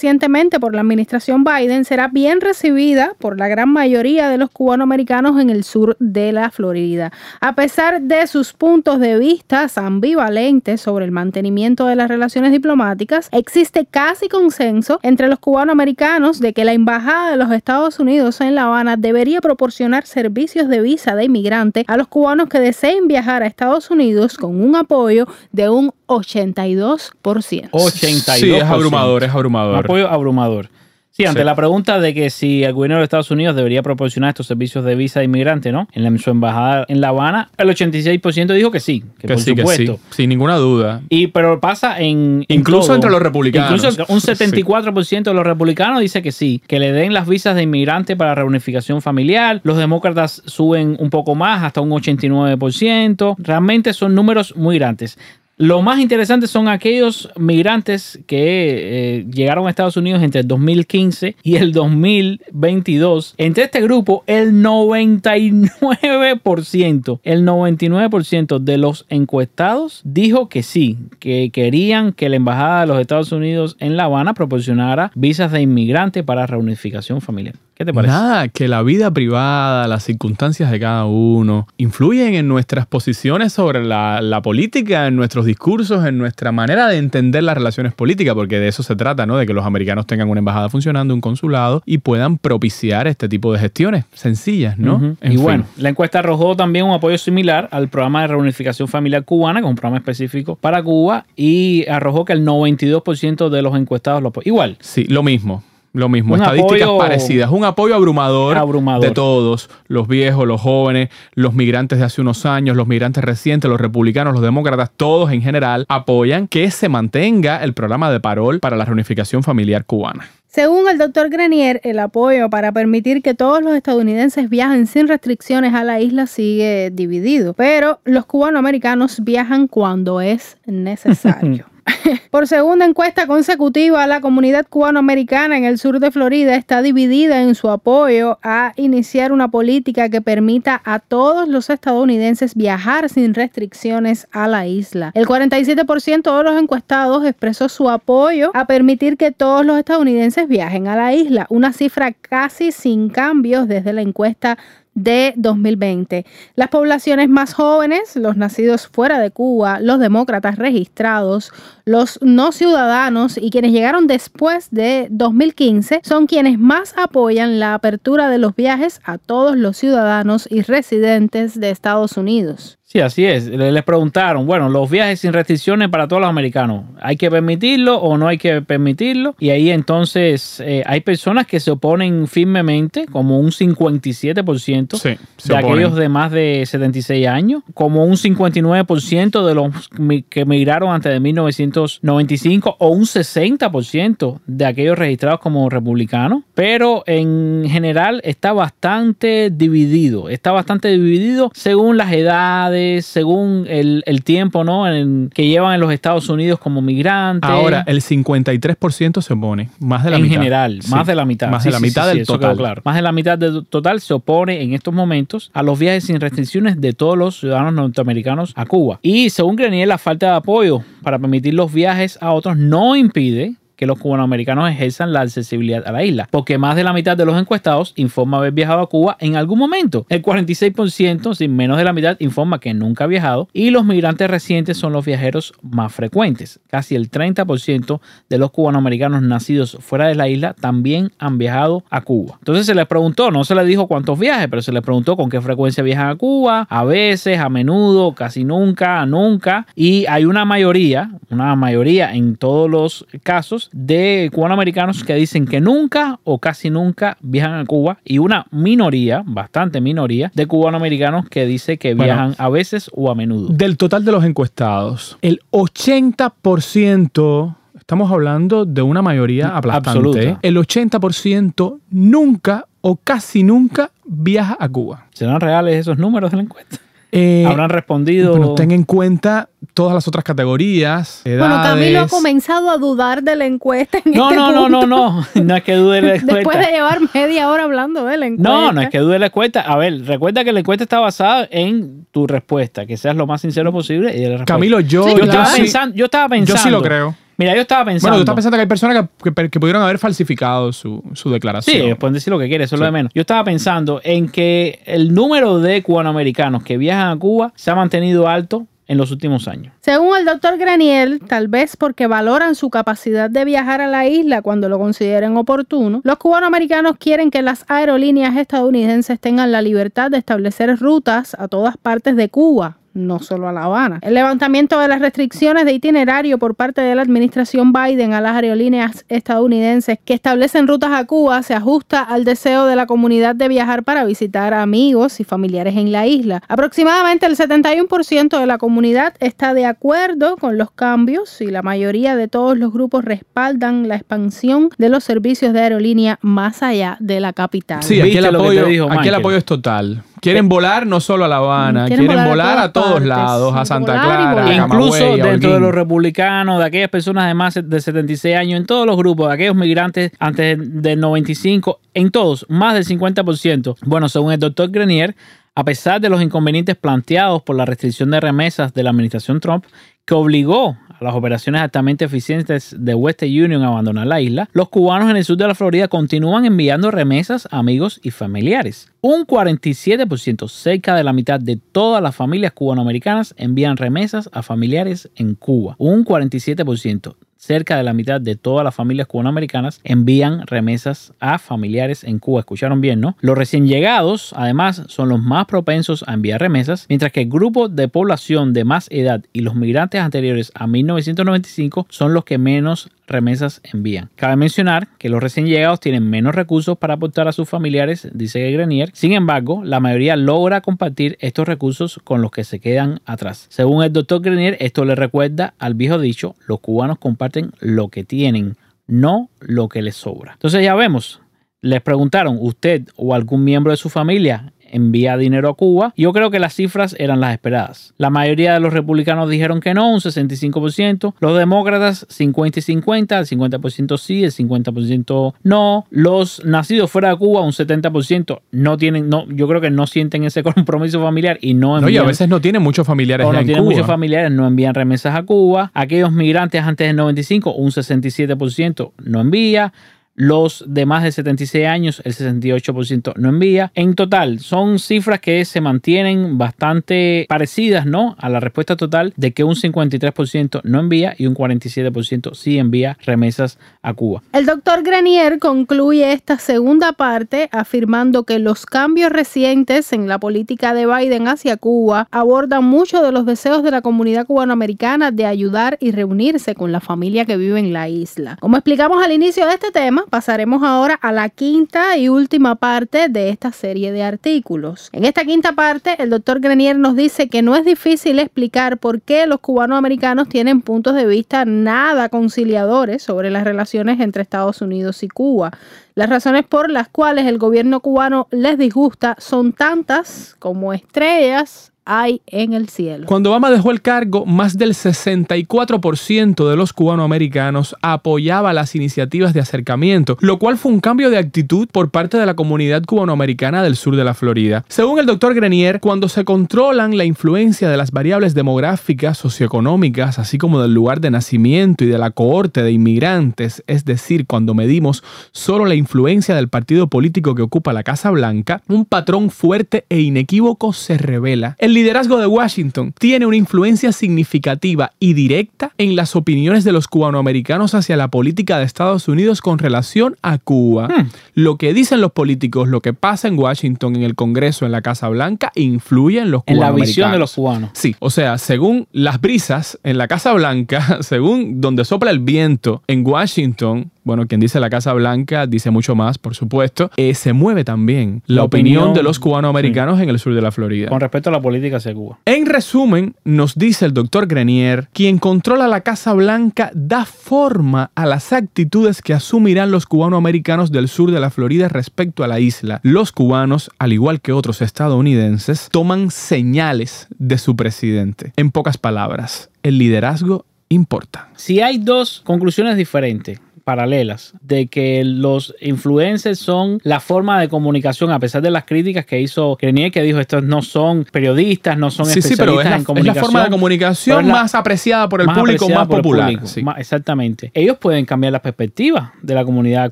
por la administración Biden, será bien recibida por la gran mayoría de los cubanoamericanos en el sur de la Florida. A pesar de sus puntos de vista ambivalentes sobre el mantenimiento de las relaciones diplomáticas, existe casi consenso entre los cubanoamericanos de que la Embajada de los Estados Unidos en La Habana debería proporcionar servicios de visa de inmigrante a los cubanos que deseen viajar a Estados Unidos con un apoyo de un 82%. 82%. Sí, es abrumador, es Un abrumador. apoyo abrumador. Sí, ante Sí. la pregunta de que si el gobierno de Estados Unidos debería proporcionar estos servicios de visa de inmigrante, ¿no? En la- su embajada en La Habana, el 86% dijo que sí, que, Que por sí, que supuesto. sí. Sin ninguna duda. Y pero pasa en, en Incluso todo. entre los republicanos. Incluso un 74% de los republicanos dice que sí, que le den las visas de inmigrante para reunificación familiar. Los demócratas suben un poco más, hasta un 89%. Realmente son números muy grandes. Lo más interesante son aquellos migrantes que eh, llegaron a Estados Unidos entre el 2015 y el 2022. Entre este grupo, el 99%, el 99% de los encuestados dijo que sí, que querían que la Embajada de los Estados Unidos en La Habana proporcionara visas de inmigrante para reunificación familiar. ¿Qué te parece? Nada, que la vida privada, las circunstancias de cada uno, influyen en nuestras posiciones sobre la, la política, en nuestros discursos, en nuestra manera de entender las relaciones políticas, porque de eso se trata, ¿no? De que los americanos tengan una embajada funcionando, un consulado y puedan propiciar este tipo de gestiones sencillas, ¿no? En Y fin. bueno, la encuesta arrojó también un apoyo similar al programa de reunificación familiar cubana, que es un programa específico para Cuba, y arrojó que el 92% de los encuestados lo apoyan. Igual, Sí, lo mismo. Lo mismo, Un estadísticas apoyo- parecidas. Un apoyo abrumador, Abrumador. de todos, los viejos, los jóvenes, los migrantes de hace unos años, los migrantes recientes, los republicanos, los demócratas, todos en general apoyan que se mantenga el programa de parol para la reunificación familiar cubana. Según el doctor Grenier, el apoyo para permitir que todos los estadounidenses viajen sin restricciones a la isla sigue dividido, pero los cubanoamericanos viajan cuando es necesario. Por segunda encuesta consecutiva, la comunidad cubanoamericana en el sur de Florida está dividida en su apoyo a iniciar una política que permita a todos los estadounidenses viajar sin restricciones a la isla. El 47% de los encuestados expresó su apoyo a permitir que todos los estadounidenses viajen a la isla, una cifra casi sin cambios desde la encuesta de 2020. Las poblaciones más jóvenes, los nacidos fuera de Cuba, los demócratas registrados, los no ciudadanos y quienes llegaron después de 2015 son quienes más apoyan la apertura de los viajes a todos los ciudadanos y residentes de Estados Unidos. Sí, así es. Le- Les preguntaron, bueno, los viajes sin restricciones para todos los americanos, ¿hay que permitirlo o no hay que permitirlo? Y ahí entonces eh, hay personas que se oponen firmemente, como un 57% Sí, de aquellos de más de 76 años, como un 59% de los que emigraron antes de 1995 o un 60% de aquellos registrados como republicanos, pero en general está bastante dividido, está bastante dividido según las edades, según el, el tiempo ¿no? en, que llevan en los Estados Unidos como migrantes. Ahora, el 53% se opone, más de la en mitad. general, Sí, más de la mitad. Más Sí, de la sí, mitad del total. claro. Más de la mitad del total se opone en estos momentos a los viajes sin restricciones de todos los ciudadanos norteamericanos a Cuba. Y según Grenier, la falta de apoyo para permitir los viajes a otros no impide que los cubanoamericanos ejerzan la accesibilidad a la isla, porque más de la mitad de los encuestados informa haber viajado a Cuba en algún momento. El 46%, sin menos de la mitad, informa que nunca ha viajado y los migrantes recientes son los viajeros más frecuentes. Casi el 30% de los cubanoamericanos nacidos fuera de la isla también han viajado a Cuba. Entonces se les preguntó, no se les dijo cuántos viajes, pero se les preguntó con qué frecuencia viajan a Cuba, a veces, a menudo, casi nunca, nunca. Y hay una mayoría, una mayoría en todos los casos de cubanoamericanos que dicen que nunca o casi nunca viajan a Cuba y una minoría, bastante minoría, de cubanoamericanos que dice que Bueno. viajan a veces o a menudo. Del total de los encuestados, el 80%, estamos hablando de una mayoría aplastante, Absoluta. el 80% nunca o casi nunca viaja a Cuba. ¿Serán reales esos números de la encuesta? Eh, ¿Habrán respondido? bueno, ten en cuenta todas las otras categorías, edades. Bueno, Camilo ha comenzado a dudar de la encuesta en No, este no, no, no, no. No es que dude la encuesta. Después de llevar media hora hablando de la encuesta. No, no es que dude la encuesta. A ver, recuerda que la encuesta está basada en tu respuesta, que seas lo más sincero posible y de la respuesta. Camilo, yo, Sí, yo, estaba pensando, yo estaba pensando. yo sí lo creo. Mira, yo estaba pensando. Bueno, tú estás pensando que hay personas que, que- que pudieron haber falsificado su, su declaración. Sí, ellos pueden decir lo que quieren, eso es lo de menos. Yo estaba pensando en que el número de cubanoamericanos que viajan a Cuba se ha mantenido alto en los últimos años. Según el doctor Graniel, tal vez porque valoran su capacidad de viajar a la isla cuando lo consideren oportuno, los cubanoamericanos quieren que las aerolíneas estadounidenses tengan la libertad de establecer rutas a todas partes de Cuba. No solo a La Habana. El levantamiento de las restricciones de itinerario por parte de la administración Biden a las aerolíneas estadounidenses que establecen rutas a Cuba se ajusta al deseo de la comunidad de viajar para visitar a amigos y familiares en la isla. Aproximadamente el 71% de la comunidad está de acuerdo con los cambios y la mayoría de todos los grupos respaldan la expansión de los servicios de aerolínea más allá de la capital. Sí, aquí el, ¿Viste lo que te apoyo, dijo aquí el apoyo es total. Quieren volar no solo a La Habana, Quieren quieren, volar a todos partes. lados, a Santa Clara, a Incluso Camagüey, a dentro de los republicanos, de aquellas personas de más de 76 años, en todos los grupos, de aquellos migrantes antes del 95, en todos, más del 50%. Bueno, según el doctor Grenier, a pesar de los inconvenientes planteados por la restricción de remesas de la administración Trump, que obligó las operaciones altamente eficientes de Western Union abandonar la isla, los cubanos en el sur de la Florida continúan enviando remesas a amigos y familiares. Un 47%, cerca de la mitad de todas las familias cubanoamericanas envían remesas a familiares en Cuba. Un 47% cerca de la mitad de todas las familias cubanoamericanas envían remesas a familiares en Cuba. Escucharon bien, ¿no? Los recién llegados, además, son los más propensos a enviar remesas, mientras que el grupo de población de más edad y los migrantes anteriores a 1995 son los que menos remesas envían. Cabe mencionar que los recién llegados tienen menos recursos para aportar a sus familiares, dice Grenier. Sin embargo, la mayoría logra compartir estos recursos con los que se quedan atrás. Según el doctor Grenier, esto le recuerda al viejo dicho, los cubanos comparten lo que tienen, no lo que les sobra. Entonces ya vemos, les preguntaron, ¿usted o algún miembro de su familia envía dinero a Cuba. Yo creo que las cifras eran las esperadas. La mayoría de los republicanos dijeron que no, un 65%. Los demócratas 50 y 50, el 50% sí, el 50% no. Los nacidos fuera de Cuba, un 70% no tienen, no, yo creo que no sienten ese compromiso familiar y no envían. No, y a veces no tienen muchos familiares o no en tienen Cuba. muchos familiares, no envían remesas a Cuba. Aquellos migrantes antes del 95, un 67% no envía. Los de más de 76 años, el 68% no envía. En total, son cifras que se mantienen bastante parecidas, ¿no? A la respuesta total de que un 53% no envía y un 47% sí envía remesas a Cuba. El doctor Grenier concluye esta segunda parte afirmando que los cambios recientes en la política de Biden hacia Cuba abordan muchos de los deseos de la comunidad cubanoamericana de ayudar y reunirse con la familia que vive en la isla. Como explicamos al inicio de este tema, pasaremos ahora a la quinta y última parte de esta serie de artículos. En esta quinta parte, el doctor Grenier nos dice que no es difícil explicar por qué los cubanoamericanos tienen puntos de vista nada conciliadores sobre las relaciones entre Estados Unidos y Cuba. Las razones por las cuales el gobierno cubano les disgusta son tantas como estrellas hay en el cielo. Cuando Obama dejó el cargo, más del 64% de los cubanoamericanos apoyaba las iniciativas de acercamiento, lo cual fue un cambio de actitud por parte de la comunidad cubanoamericana del sur de la Florida. Según el doctor Grenier, cuando se controlan la influencia de las variables demográficas, socioeconómicas, así como del lugar de nacimiento y de la cohorte de inmigrantes, es decir, cuando medimos solo la influencia del partido político que ocupa la Casa Blanca, un patrón fuerte e inequívoco se revela. El liderazgo de Washington tiene una influencia significativa y directa en las opiniones de los cubanoamericanos hacia la política de Estados Unidos con relación a Cuba. Hmm. Lo que dicen los políticos, lo que pasa en Washington, en el Congreso, en la Casa Blanca, influye en los En la cubanoamericanos. visión de los cubanos. Sí, o sea, según las brisas en la Casa Blanca, según donde sopla el viento en Washington, bueno, quien dice la Casa Blanca dice mucho más, por supuesto, eh, se mueve también la, La opinión, opinión, de los cubanoamericanos en el sur de la Florida. Con respecto a la política hacia Cuba. En resumen, nos dice el doctor Grenier, quien controla la Casa Blanca da forma a las actitudes que asumirán los cubanoamericanos del sur de la Florida respecto a la isla. Los cubanos, al igual que otros estadounidenses, toman señales de su presidente. En pocas palabras, el liderazgo importa. Si hay dos conclusiones diferentes paralelas de que los influencers son la forma de comunicación a pesar de las críticas que hizo Grenier que dijo estos no son periodistas no son Sí, sí, especialistas pero es la, en es la comunicación forma de comunicación la- más apreciada por el público, más popular. público. Sí. Exactamente ellos pueden cambiar la perspectiva de la comunidad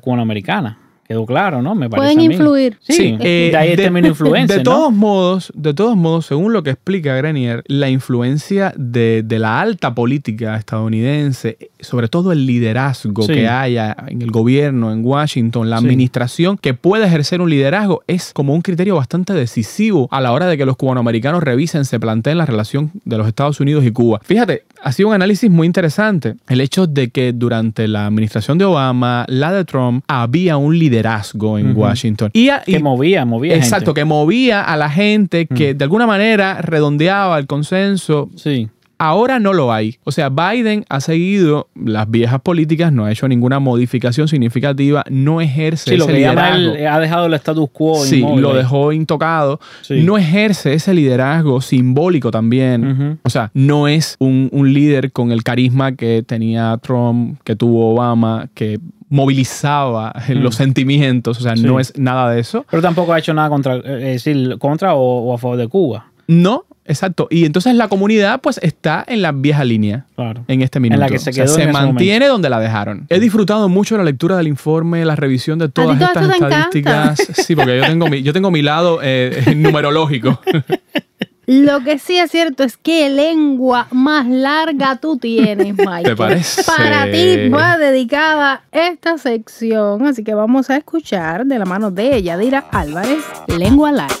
cubanoamericana quedó claro no me parece Pueden a mí. influir. sí, Sí, eh, de ahí el término influencer de ¿no? todos modos, de todos modos, según lo que explica Grenier, la influencia de, de la alta política estadounidense, sobre todo el liderazgo Sí. que haya en el gobierno, en Washington, la Sí. administración que puede ejercer un liderazgo, es como un criterio bastante decisivo a la hora de que los cubanoamericanos revisen, se planteen la relación de los Estados Unidos y Cuba. Fíjate, ha sido un análisis muy interesante el hecho de que durante la administración de Obama, la de Trump, había un liderazgo en Ujú. Washington. Y, a- que y- movía movía Exacto, gente. que movía a la gente, que Mm. de alguna manera redondeaba el consenso. sí Ahora no lo hay. O sea, Biden ha seguido las viejas políticas, no ha hecho ninguna modificación significativa, no ejerce sí lo ese que llama liderazgo. él ha dejado el status quo Sí, inmóvil lo dejó intocado. Sí. No ejerce ese liderazgo simbólico también. O sea, no es un, un líder con el carisma que tenía Trump, que tuvo Obama, que movilizaba eh, Mm. los sentimientos. O sea, Sí. no es nada de eso. pero tampoco ha hecho nada contra eh, es decir contra o, o a favor de Cuba No, Exacto. Y entonces la comunidad pues está en la vieja línea. Claro. En este minuto. la que se O sea, quedó en ese mantiene donde la dejaron. He disfrutado mucho la lectura del informe, la revisión de todas estas estadísticas. Sí, porque yo tengo mi, yo tengo mi lado eh, numerológico. Lo que sí es cierto es que lengua más larga tú tienes, Mike. ¿Te parece? Para ti va dedicada esta sección, así que vamos a escuchar de la mano de Yadira Álvarez, Lengua Larga.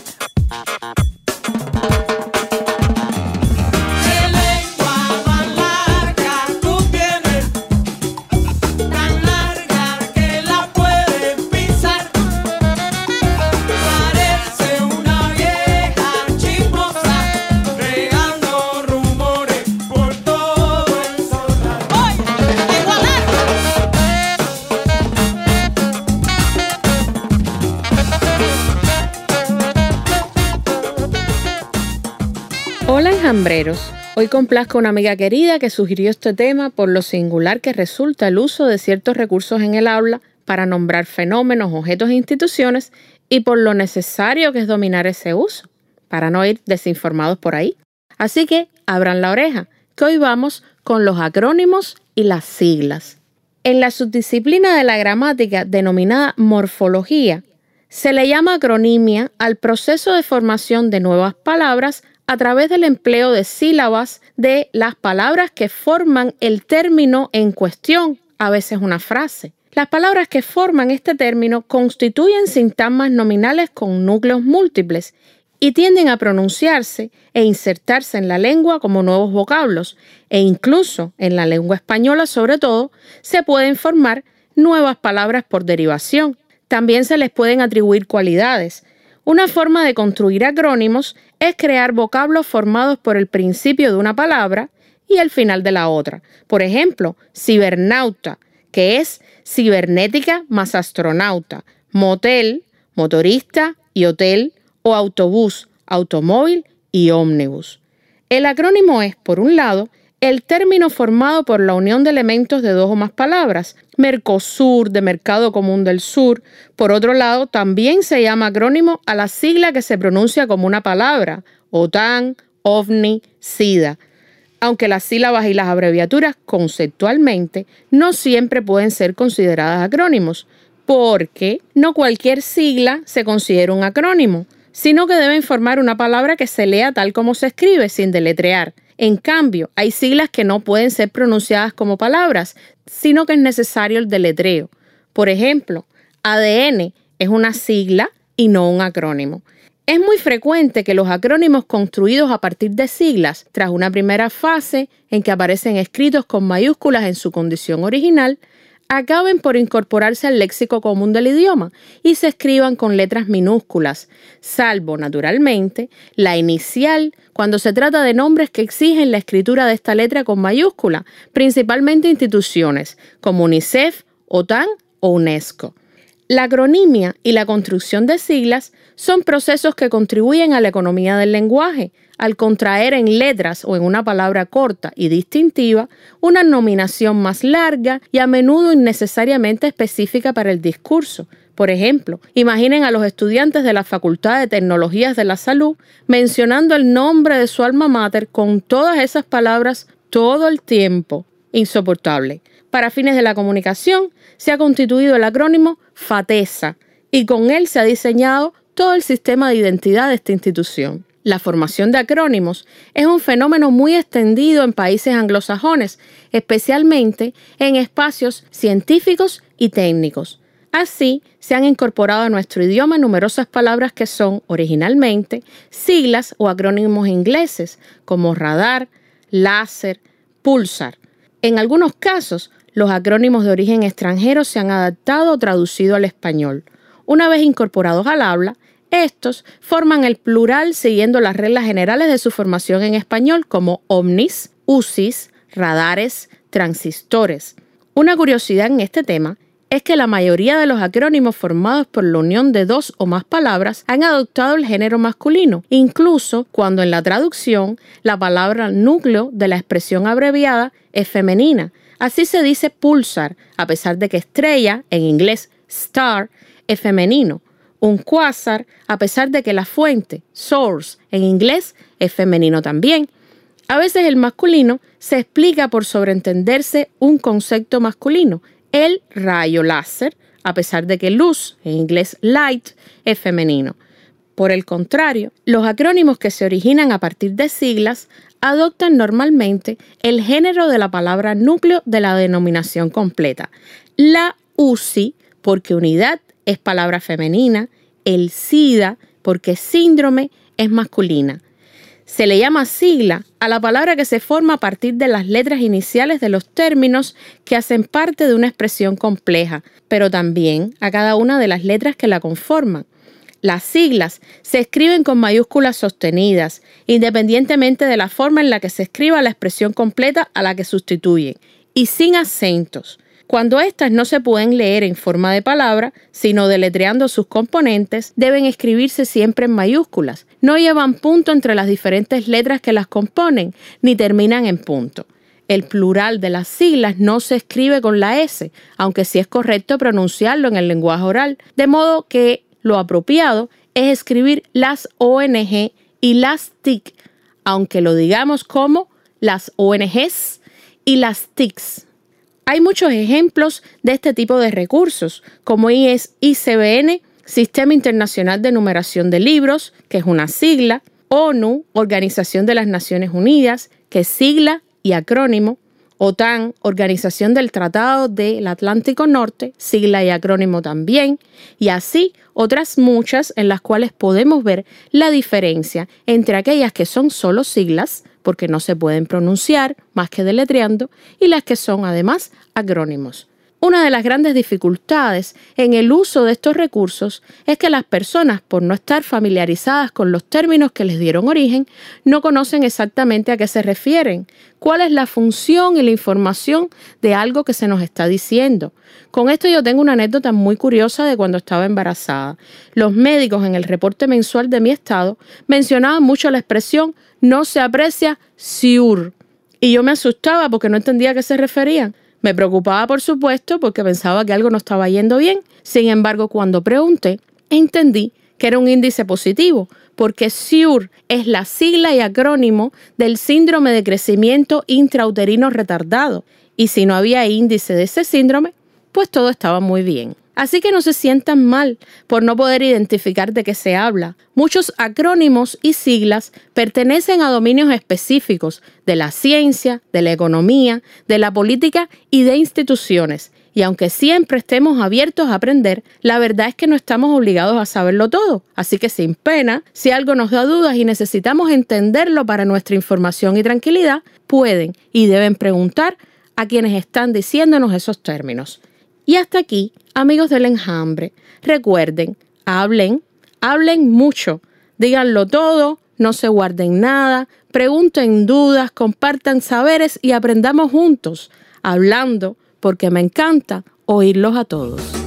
Hola enjambreros, hoy complazco a una amiga querida que sugirió este tema por lo singular que resulta el uso de ciertos recursos en el aula para nombrar fenómenos, objetos e instituciones y por lo necesario que es dominar ese uso, para no ir desinformados por ahí. Así que abran la oreja, que hoy vamos con los acrónimos y las siglas. En la subdisciplina de la gramática denominada morfología, se le llama acronimia al proceso de formación de nuevas palabras a través del empleo de sílabas de las palabras que forman el término en cuestión, a veces una frase. Las palabras que forman este término constituyen sintagmas nominales con núcleos múltiples y tienden a pronunciarse e insertarse en la lengua como nuevos vocablos e incluso en la lengua española sobre todo se pueden formar nuevas palabras por derivación. También se les pueden atribuir cualidades. Una forma de construir acrónimos es crear vocablos formados por el principio de una palabra y el final de la otra. Por ejemplo, cibernauta, que es cibernética más astronauta, motel, motorista y hotel, o autobús, automóvil y ómnibus. El acrónimo es, por un lado, el término formado por la unión de elementos de dos o más palabras, Mercosur, de Mercado Común del Sur. Por otro lado, también se llama acrónimo a la sigla que se pronuncia como una palabra, OTAN, OVNI, SIDA. Aunque las sílabas y las abreviaturas conceptualmente no siempre pueden ser consideradas acrónimos, porque no cualquier sigla se considera un acrónimo, sino que deben formar una palabra que se lea tal como se escribe, sin deletrear. En cambio, hay siglas que no pueden ser pronunciadas como palabras, sino que es necesario el deletreo. Por ejemplo, ADN es una sigla y no un acrónimo. Es muy frecuente que los acrónimos construidos a partir de siglas, tras una primera fase en que aparecen escritos con mayúsculas en su condición original, acaben por incorporarse al léxico común del idioma y se escriban con letras minúsculas, salvo, naturalmente, la inicial cuando se trata de nombres que exigen la escritura de esta letra con mayúscula, principalmente instituciones como UNICEF, OTAN o UNESCO. La acronimia y la construcción de siglas son procesos que contribuyen a la economía del lenguaje, al contraer en letras o en una palabra corta y distintiva una nominación más larga y a menudo innecesariamente específica para el discurso. Por ejemplo, imaginen a los estudiantes de la Facultad de Tecnologías de la Salud mencionando el nombre de su alma mater con todas esas palabras todo el tiempo. Insoportable. Para fines de la comunicación, se ha constituido el acrónimo FATESA y con él se ha diseñado todo el sistema de identidad de esta institución. La formación de acrónimos es un fenómeno muy extendido en países anglosajones, especialmente en espacios científicos y técnicos. Así, se han incorporado a nuestro idioma numerosas palabras que son, originalmente, siglas o acrónimos ingleses, como radar, láser, pulsar. En algunos casos, los acrónimos de origen extranjero se han adaptado o traducido al español. Una vez incorporados al habla, estos forman el plural siguiendo las reglas generales de su formación en español como omnis, usis, radares, transistores. Una curiosidad en este tema es que la mayoría de los acrónimos formados por la unión de dos o más palabras han adoptado el género masculino, incluso cuando en la traducción la palabra núcleo de la expresión abreviada es femenina. Así se dice pulsar, a pesar de que estrella, en inglés star, es femenino. un quasar, a pesar de que la fuente, source, en inglés, es femenino también. A veces el masculino se explica por sobreentenderse un concepto masculino, el rayo láser, a pesar de que luz, en inglés light, es femenino. Por el contrario, los acrónimos que se originan a partir de siglas adoptan normalmente el género de la palabra núcleo de la denominación completa. La UCI, porque unidad es palabra femenina, el SIDA, porque síndrome es masculina. Se le llama sigla a la palabra que se forma a partir de las letras iniciales de los términos que hacen parte de una expresión compleja, pero también a cada una de las letras que la conforman. Las siglas se escriben con mayúsculas sostenidas, independientemente de la forma en la que se escriba la expresión completa a la que sustituyen, y sin acentos. Cuando éstas no se pueden leer en forma de palabra, sino deletreando sus componentes, deben escribirse siempre en mayúsculas. No llevan punto entre las diferentes letras que las componen, ni terminan en punto. El plural de las siglas no se escribe con la S, aunque sí es correcto pronunciarlo en el lenguaje oral, de modo que lo apropiado es escribir las ONG y las TIC, aunque lo digamos como las ONGs y las TICs. Hay muchos ejemplos de este tipo de recursos, como es ICBN, Sistema Internacional de Numeración de Libros, que es una sigla, ONU, Organización de las Naciones Unidas, que es sigla y acrónimo, OTAN, Organización del Tratado del Atlántico Norte, sigla y acrónimo también, y así otras muchas en las cuales podemos ver la diferencia entre aquellas que son solo siglas, porque no se pueden pronunciar más que deletreando, y las que son además acrónimos. Una de las grandes dificultades en el uso de estos recursos es que las personas, por no estar familiarizadas con los términos que les dieron origen, no conocen exactamente a qué se refieren, cuál es la función y la información de algo que se nos está diciendo. Con esto yo tengo una anécdota muy curiosa de cuando estaba embarazada. Los médicos en el reporte mensual de mi estado mencionaban mucho la expresión no se aprecia siur. Y yo me asustaba porque no entendía a qué se referían. Me preocupaba, por supuesto, porque pensaba que algo no estaba yendo bien. Sin embargo, cuando pregunté, entendí que era un índice positivo, porque SIUR es la sigla y acrónimo del síndrome de crecimiento intrauterino retardado. Y si no había índice de ese síndrome, pues todo estaba muy bien. Así que no se sientan mal por no poder identificar de qué se habla. Muchos acrónimos y siglas pertenecen a dominios específicos de la ciencia, de la economía, de la política y de instituciones. Y aunque siempre estemos abiertos a aprender, la verdad es que no estamos obligados a saberlo todo. Así que sin pena, si algo nos da dudas y necesitamos entenderlo para nuestra información y tranquilidad, pueden y deben preguntar a quienes están diciéndonos esos términos. Y hasta aquí, amigos del enjambre, recuerden, hablen, hablen mucho, díganlo todo, no se guarden nada, pregunten dudas, compartan saberes y aprendamos juntos, hablando, porque me encanta oírlos a todos.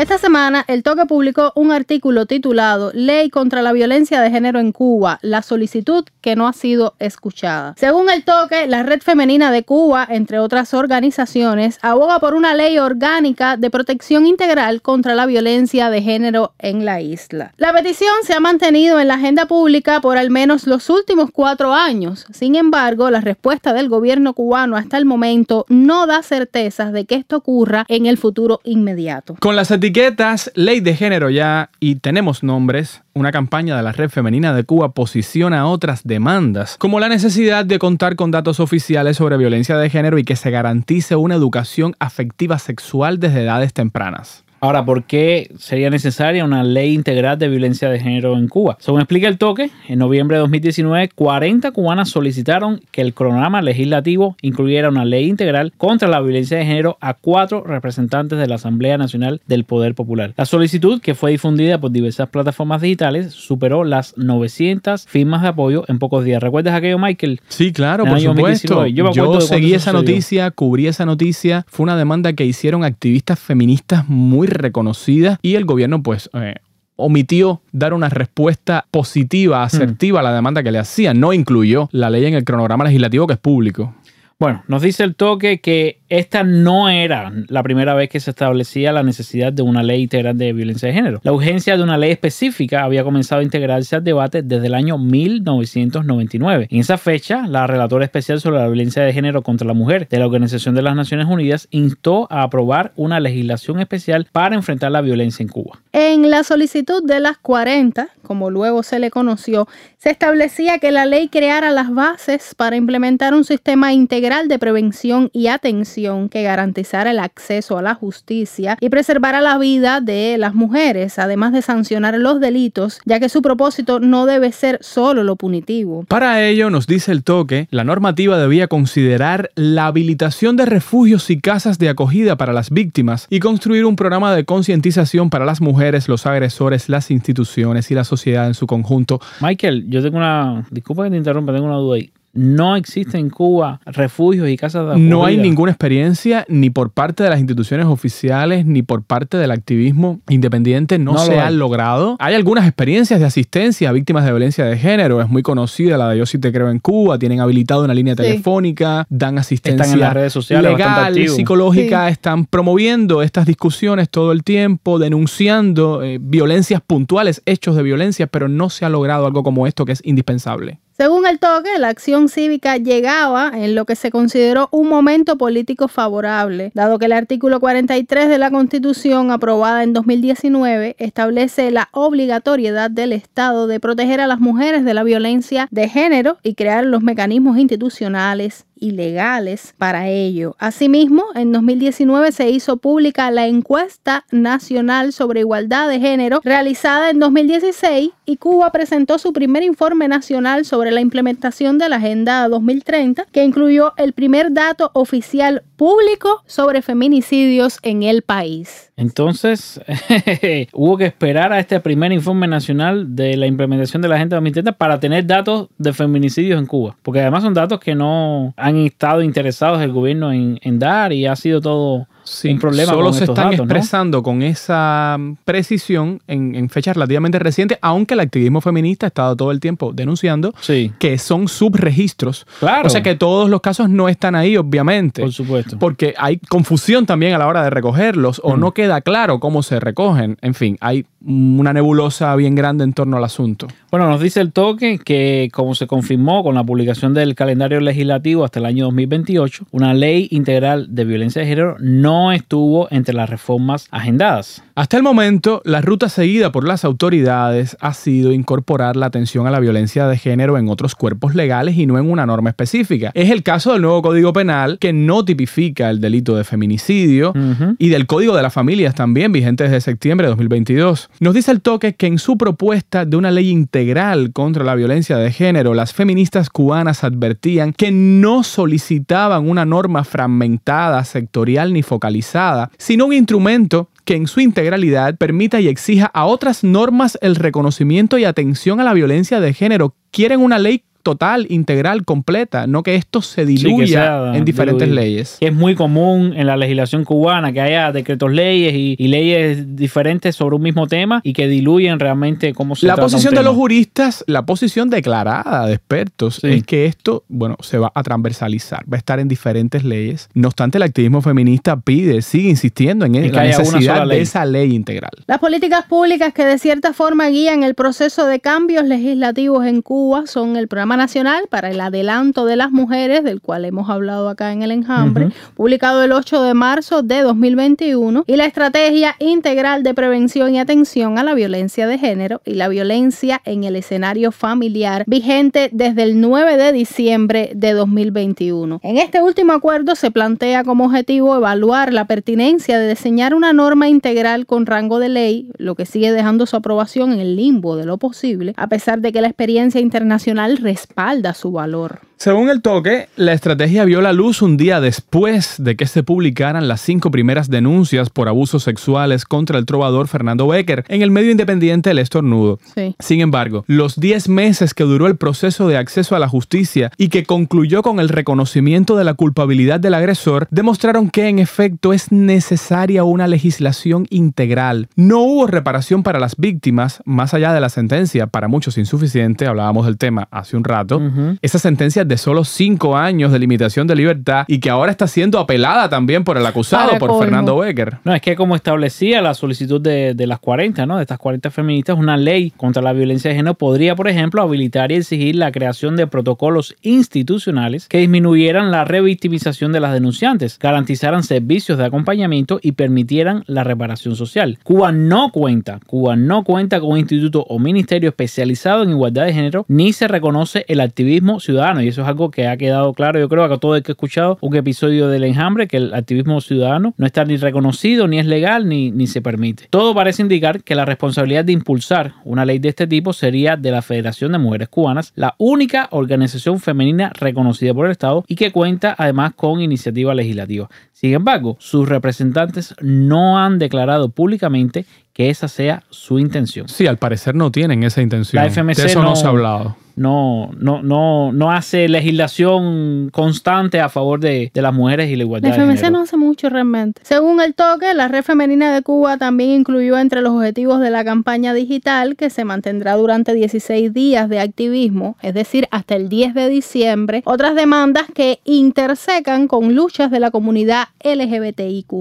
Esta semana, el Toque publicó un artículo titulado Ley contra la violencia de género en Cuba, la solicitud que no ha sido escuchada. Según el Toque, la Red Femenina de Cuba, entre otras organizaciones, aboga por una ley orgánica de protección integral contra la violencia de género en la isla. La petición se ha mantenido en la agenda pública por al menos los últimos cuatro años. Sin embargo, la respuesta del gobierno cubano hasta el momento no da certezas de que esto ocurra en el futuro inmediato. Con las etiquetas Ley de Género ya y tenemos nombres, una campaña de la Red Femenina de Cuba posiciona otras demandas, como la necesidad de contar con datos oficiales sobre violencia de género y que se garantice una educación afectiva sexual desde edades tempranas. Ahora, ¿por qué sería necesaria una ley integral de violencia de género en Cuba? Según explica el toque, en noviembre de 2019, 40 cubanas solicitaron que el cronograma legislativo incluyera una ley integral contra la violencia de género a cuatro representantes de la Asamblea Nacional del Poder Popular. La solicitud, que fue difundida por diversas plataformas digitales, superó las 900 firmas de apoyo en pocos días. ¿Recuerdas aquello, Michael? Sí, claro, En por supuesto. 2019. Yo me Yo, acuerdo de cuando seguí esa noticia, cubrí esa noticia. Fue una demanda que hicieron activistas feministas muy reconocidas y el gobierno, pues, eh, omitió dar una respuesta positiva, asertiva a la demanda que le hacían. No incluyó la ley en el cronograma legislativo que es público. Bueno, nos dice el toque que esta no era la primera vez que se establecía la necesidad de una ley integral de violencia de género. La urgencia de una ley específica había comenzado a integrarse al debate desde el año 1999. En esa fecha, la relatora especial sobre la violencia de género contra la mujer de la Organización de las Naciones Unidas instó a aprobar una legislación especial para enfrentar la violencia en Cuba. En la solicitud de las 40, como luego se le conoció, se establecía que la ley creara las bases para implementar un sistema integral de prevención y atención que garantizara el acceso a la justicia y preservara la vida de las mujeres, además de sancionar los delitos, ya que su propósito no debe ser solo lo punitivo. Para ello, nos dice el toque, la normativa debía considerar la habilitación de refugios y casas de acogida para las víctimas y construir un programa de concientización para las mujeres, los agresores, las instituciones y la sociedad en su conjunto. Michael, yo tengo una. Disculpa que te interrumpa, tengo una duda ahí. No existe en Cuba refugios y casas de acogida. No hay ninguna experiencia ni por parte de las instituciones oficiales ni por parte del activismo independiente. No, se han logrado. Hay algunas experiencias de asistencia a víctimas de violencia de género. Es muy conocida la de Yo sí te creo en Cuba. Tienen habilitado una línea Sí. telefónica, dan asistencia Están en las redes sociales legal, psicológica. Están promoviendo estas discusiones todo el tiempo, denunciando eh, violencias puntuales, hechos de violencia, pero no se ha logrado algo como esto que es indispensable. Según el toque, la acción cívica llegaba en lo que se consideró un momento político favorable, dado que el artículo 43 de la Constitución, aprobada en 2019, establece la obligatoriedad del Estado de proteger a las mujeres de la violencia de género y crear los mecanismos institucionales y legales para ello. Asimismo, en 2019 se hizo pública la encuesta nacional sobre igualdad de género realizada en 2016 y Cuba presentó su primer informe nacional sobre la implementación de la Agenda 2030 que incluyó el primer dato oficial público sobre feminicidios en el país. Entonces, hubo que esperar a este primer informe nacional de la implementación de la Agenda 2030 para tener datos de feminicidios en Cuba. Porque además son datos que no han estado interesados el gobierno en, en dar y ha sido todo Sí, un problema. solo con se estos están datos, ¿no? expresando con esa precisión en, en fechas relativamente recientes, aunque el activismo feminista ha estado todo el tiempo denunciando Sí, que son subregistros. claro. O sea que todos los casos no están ahí, obviamente. por supuesto. Porque hay confusión también a la hora de recogerlos o Mm. no queda claro cómo se recogen. En fin, hay una nebulosa bien grande en torno al asunto. Bueno, nos dice el toque que, como se confirmó con la publicación del calendario legislativo hasta el año 2028, una ley integral de violencia de género no estuvo entre las reformas agendadas. Hasta el momento, la ruta seguida por las autoridades ha sido incorporar la atención a la violencia de género en otros cuerpos legales y no en una norma específica. Es el caso del nuevo Código Penal, que no tipifica el delito de feminicidio, y del Código de las Familias también, vigente desde septiembre de 2022. Nos dice el toque que en su propuesta de una ley integral contra la violencia de género, las feministas cubanas advertían que no solicitaban una norma fragmentada, sectorial ni focalizada, sino un instrumento que en su integralidad permita y exija a otras normas el reconocimiento y atención a la violencia de género. Quieren una ley total, integral, completa, no que esto se Sí, diluya sea en diferentes diluido. leyes. Es muy común en la legislación cubana que haya decretos leyes y, y leyes diferentes sobre un mismo tema y que diluyen realmente cómo se La trata un posición de los juristas, la posición declarada de expertos Sí. es que esto, bueno, se va a transversalizar, va a estar en diferentes leyes. No obstante, el activismo feminista pide, sigue insistiendo en la haya una sola necesidad de esa ley integral. Las políticas públicas que de cierta forma guían el proceso de cambios legislativos en Cuba son el programa Programa Nacional para el Adelanto de las Mujeres, del cual hemos hablado acá en el enjambre, publicado el 8 de marzo de 2021, y la Estrategia Integral de Prevención y Atención a la Violencia de Género y la Violencia en el Escenario Familiar, vigente desde el 9 de diciembre de 2021. En este último acuerdo se plantea como objetivo evaluar la pertinencia de diseñar una norma integral con rango de ley, lo que sigue dejando su aprobación en el limbo de lo posible, a pesar de que la experiencia internacional respalda su valor. Según el toque, la estrategia vio la luz un día después de que se publicaran las cinco primeras denuncias por abusos sexuales contra el trovador Fernando Becker en el medio independiente El Estornudo. Sí. Sin embargo, los 10 meses que duró el proceso de acceso a la justicia y que concluyó con el reconocimiento de la culpabilidad del agresor demostraron que en efecto es necesaria una legislación integral. No hubo reparación para las víctimas, más allá de la sentencia, para muchos insuficiente, hablábamos del tema hace un rato. Esa sentencia de solo 5 años de limitación de libertad y que ahora está siendo apelada también por el acusado, Para por colmo. Fernando Becker. No, es que como establecía la solicitud de, de las 40, ¿no? De estas 40 feministas, una ley contra la violencia de género podría, por ejemplo, habilitar y exigir la creación de protocolos institucionales que disminuyeran la revictimización de las denunciantes, garantizaran servicios de acompañamiento y permitieran la reparación social. Cuba no cuenta, Cuba no cuenta con un instituto o ministerio especializado en igualdad de género, ni se reconoce el activismo ciudadano. Y eso es algo que ha quedado claro, yo creo, a todo el que ha escuchado un episodio del enjambre, que el activismo ciudadano no está ni reconocido, ni es legal, ni, ni se permite. Todo parece indicar que la responsabilidad de impulsar una ley de este tipo sería de la Federación de Mujeres Cubanas, la única organización femenina reconocida por el Estado y que cuenta además con iniciativa legislativa. Sin embargo, sus representantes no han declarado públicamente que esa sea su intención. Sí, al parecer no tienen esa intención. La FMC de eso no, no- se ha hablado. No, no, no, no hace legislación constante a favor de, de las mujeres y la igualdad La FMC no hace mucho realmente. Según el toque, la red femenina de Cuba también incluyó entre los objetivos de la campaña digital que se mantendrá durante 16 días de activismo, es decir, hasta el 10 de diciembre, otras demandas que intersecan con luchas de la comunidad LGBTIQ.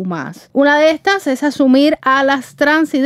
Una de estas es asumir a las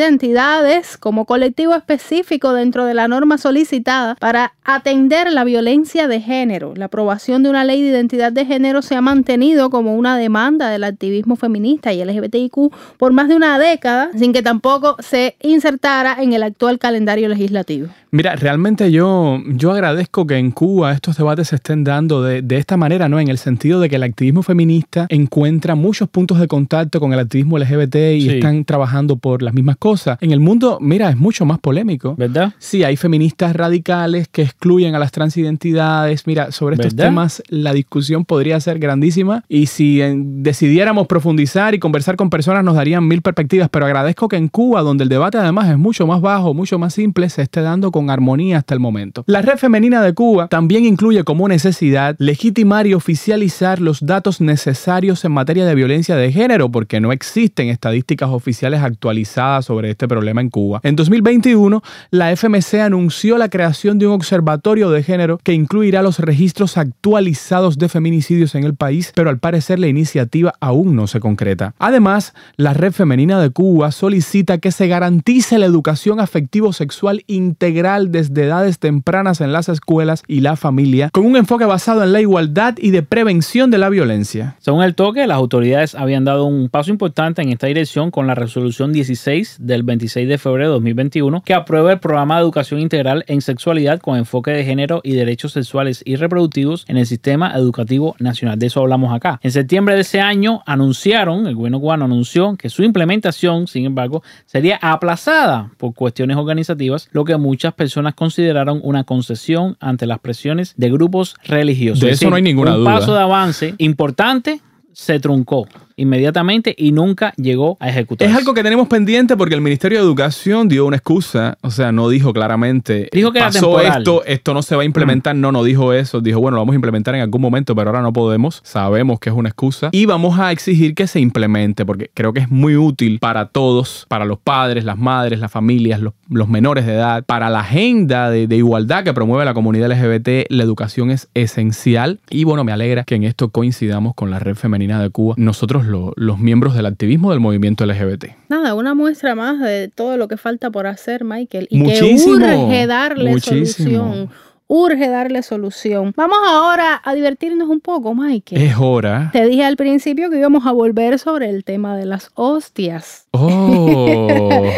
transidentidades como colectivo específico dentro de la norma solicitada para atender la violencia de género. La aprobación de una ley de identidad de género se ha mantenido como una demanda del activismo feminista y LGBTIQ por más de una década, sin que tampoco se insertara en el actual calendario legislativo. Mira, realmente yo, yo agradezco que en Cuba estos debates se estén dando de, de esta manera, ¿no? En el sentido de que el activismo feminista encuentra muchos puntos de contacto con el activismo LGBT y Sí. están trabajando por las mismas cosas. En el mundo, mira, es mucho más polémico. ¿Verdad? Sí, hay feministas radicales que excluyen a las transidentidades. Mira, sobre estos ¿Verdad? temas la discusión podría ser grandísima y si decidiéramos profundizar y conversar con personas nos darían mil perspectivas, pero agradezco que en Cuba, donde el debate además es mucho más bajo, mucho más simple, se esté dando con armonía hasta el momento. La red femenina de Cuba también incluye como necesidad legitimar y oficializar los datos necesarios en materia de violencia de género, porque no existen estadísticas oficiales actualizadas sobre este problema en Cuba. En 2021, la FMC anunció la creación de un observatorio de género que incluirá los registros actualizados de feminicidios en el país, pero al parecer la iniciativa aún no se concreta. Además, la Red Femenina de Cuba solicita que se garantice la educación afectivo-sexual integral desde edades tempranas en las escuelas y la familia, con un enfoque basado en la igualdad y de prevención de la violencia. Según el toque, las autoridades habían dado un paso importante en esta dirección con la resolución 16 del 26 de febrero de 2021 que aprueba el programa de educación integral en sexualidad con enfoque de género y derechos sexuales y reproductivos en el sistema educativo nacional. De eso hablamos acá. En septiembre de ese año anunciaron, el gobierno cubano anunció que su implementación, sin embargo, sería aplazada por cuestiones organizativas, lo que muchas personas consideraron una concesión ante las presiones de grupos religiosos. De Es eso no hay ninguna un duda. paso de avance importante se truncó inmediatamente y nunca llegó a ejecutar. Es algo que tenemos pendiente porque el Ministerio de Educación dio una excusa, o sea, no dijo claramente, Dijo que era pasó temporal. esto, esto no se va a implementar, no, no dijo eso, dijo, bueno, lo vamos a implementar en algún momento, pero ahora no podemos, sabemos que es una excusa. Y vamos a exigir que se implemente porque creo que es muy útil para todos, para los padres, las madres, las familias, los, los menores de edad, para la agenda de, de igualdad que promueve la comunidad LGBT, la educación es esencial. Y bueno, me alegra que en esto coincidamos con la Red Femenina de Cuba, nosotros lo- los miembros del activismo del movimiento LGBT. Nada, una muestra más de todo lo que falta por hacer, Michael. Y Muchísimo, que urge darle muchísimo. solución. urge darle solución. Vamos ahora a divertirnos un poco, Mike. Es hora. Te dije al principio que íbamos a volver sobre el tema de las hostias. Oh,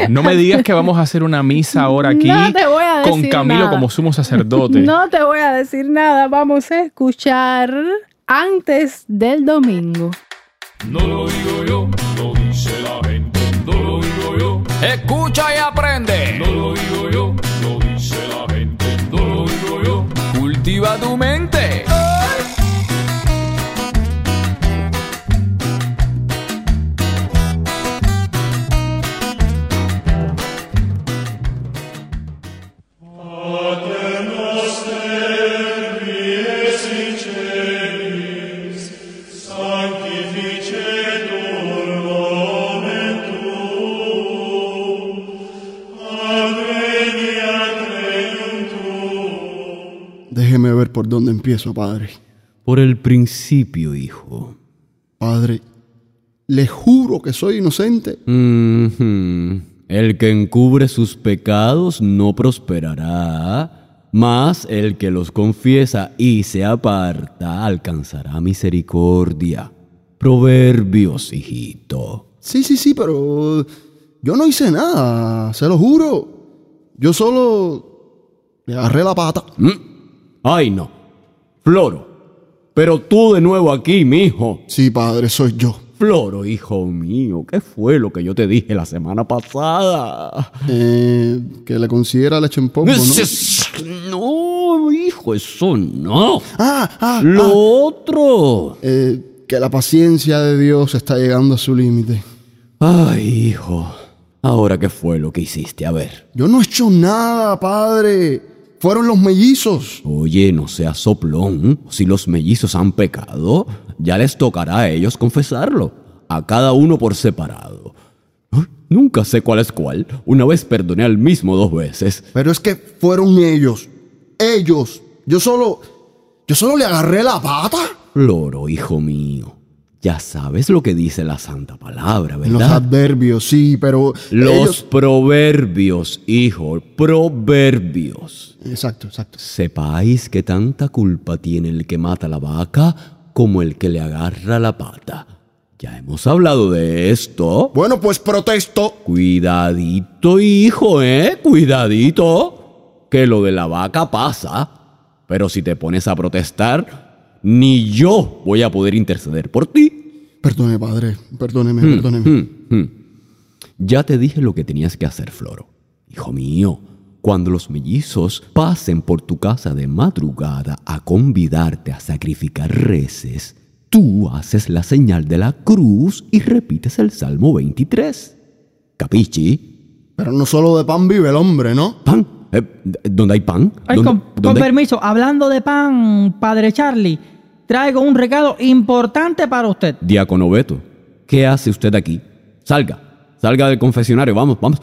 no me digas que vamos a hacer una misa ahora aquí No te voy a con decir Camilo nada. como sumo sacerdote. No te voy a decir nada, vamos a escuchar antes del domingo. No lo digo yo, lo dice la gente. No lo digo yo, Escucha y aprende. no lo digo yo, lo dice la gente. No lo digo yo. Cultiva tu mente. Ver por dónde empiezo, Padre. Por el principio, hijo. Padre, le juro que soy inocente. El que encubre sus pecados no prosperará, mas el que los confiesa y se aparta alcanzará misericordia. Proverbios, hijito. Sí, sí, sí, pero yo no hice nada, se lo juro. Yo solo le agarré la pata. ¿Mm? Ay, no. Floro. Pero tú de nuevo aquí, mi hijo. Sí, padre, soy yo. Floro, hijo mío, ¿qué fue lo que yo te dije la semana pasada? Eh, que le considera leche en polvo, ¿no? No, hijo, eso no. Ah, ah, Lo ah. otro. Eh, que la paciencia de Dios está llegando a su límite. Ay, hijo. Ahora, ¿qué fue lo que hiciste? A ver. Yo no he hecho nada, padre. Fueron los mellizos. Oye, no seas soplón. Si los mellizos han pecado, ya les tocará a ellos confesarlo. A cada uno por separado. Nunca sé cuál es cuál. Una vez perdoné al mismo dos veces. Pero es que fueron ellos. Ellos. Yo solo. Yo solo le agarré la pata. Floro, hijo mío. Ya sabes lo que dice la santa palabra, En los ¿verdad? adverbios, sí, pero. Los ellos- proverbios, hijo, proverbios. Exacto, exacto. Sepáis que tanta culpa tiene el que mata la vaca como el que le agarra la pata. Ya hemos hablado de esto. Bueno, pues protesto. Cuidadito, hijo, ¿eh? Cuidadito. Que lo de la vaca pasa. Pero si te pones a protestar, ni yo voy a poder interceder por ti. Perdone, padre. Perdóneme, Hmm, perdóneme. hmm, hmm. Ya te dije lo que tenías que hacer, Floro. Hijo mío, cuando los mellizos pasen por tu casa de madrugada a convidarte a sacrificar reses, tú haces la señal de la cruz y repites el Salmo 23. ¿Capichi? Pero no solo de pan vive el hombre, ¿no? ¿Pan? Eh, ¿Dónde hay pan? Ay, ¿Dónde- con, con dónde hay- permiso, hablando de pan, padre Charlie, traigo un recado importante para usted. Diácono Beto, ¿qué hace usted aquí? Salga, salga del confesionario, vamos, vamos.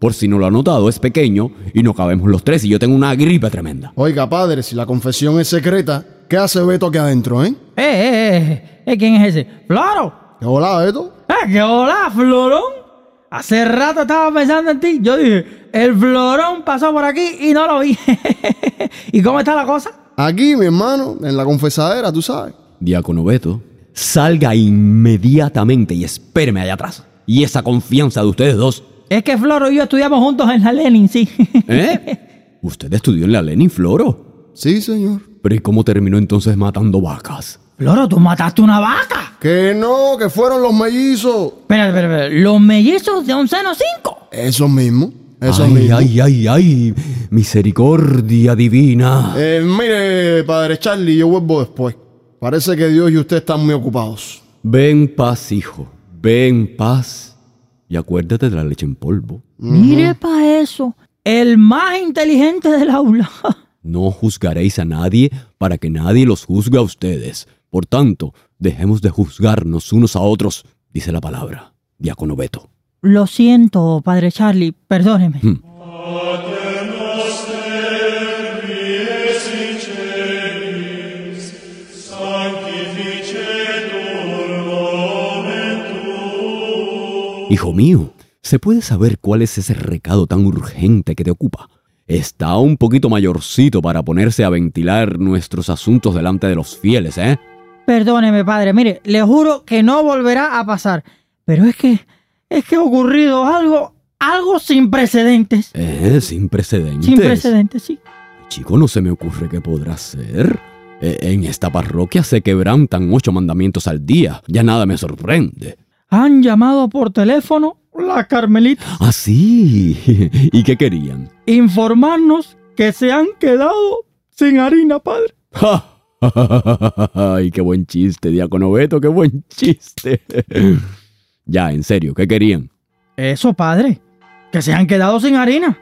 Por si no lo ha notado, es pequeño y no cabemos los tres y yo tengo una gripe tremenda. Oiga, padre, si la confesión es secreta, ¿qué hace Beto aquí adentro, eh? Eh, eh, eh, eh, ¿quién es ese? ¡Floro! ¿Qué hola, Beto? ¡Eh, qué hola, Florón! Hace rato estaba pensando en ti. Yo dije, el Florón pasó por aquí y no lo vi. ¿Y cómo está la cosa? Aquí, mi hermano, en la confesadera, tú sabes. Diácono Beto, salga inmediatamente y espéreme allá atrás. Y esa confianza de ustedes dos. Es que Floro y yo estudiamos juntos en la Lenin, sí. ¿Eh? ¿Usted estudió en la Lenin Floro? Sí, señor. Pero ¿y cómo terminó entonces matando vacas? Floro, tú mataste una vaca. Que no, que fueron los mellizos. Espera, espera, espera. Los mellizos de un seno 5. Eso mismo. Eso ay, mismo. ay, ay, ay, misericordia divina. Eh, mire, padre Charlie, yo vuelvo después. Parece que Dios y usted están muy ocupados. Ven paz, hijo, ven paz. Y acuérdate de la leche en polvo. Mire pa' eso. El más inteligente del aula. No juzgaréis a nadie para que nadie los juzgue a ustedes. Por tanto, dejemos de juzgarnos unos a otros, dice la palabra. Diácono Beto. Lo siento, padre Charlie, perdóneme. Hijo mío, ¿se puede saber cuál es ese recado tan urgente que te ocupa? Está un poquito mayorcito para ponerse a ventilar nuestros asuntos delante de los fieles, ¿eh? Perdóneme, padre. Mire, le juro que no volverá a pasar. Pero es que, es que ha ocurrido algo, algo sin precedentes. Eh, sin precedentes. Sin precedentes, sí. Chico, no se me ocurre qué podrá ser. Eh, en esta parroquia se quebrantan ocho mandamientos al día. Ya nada me sorprende. Han llamado por teléfono la Carmelita Ah, sí. ¿Y qué querían? informarnos que se han quedado sin harina, padre. Ay, qué buen chiste, diácono Beto, qué buen chiste. ya, en serio, ¿qué querían? Eso, padre. Que se han quedado sin harina.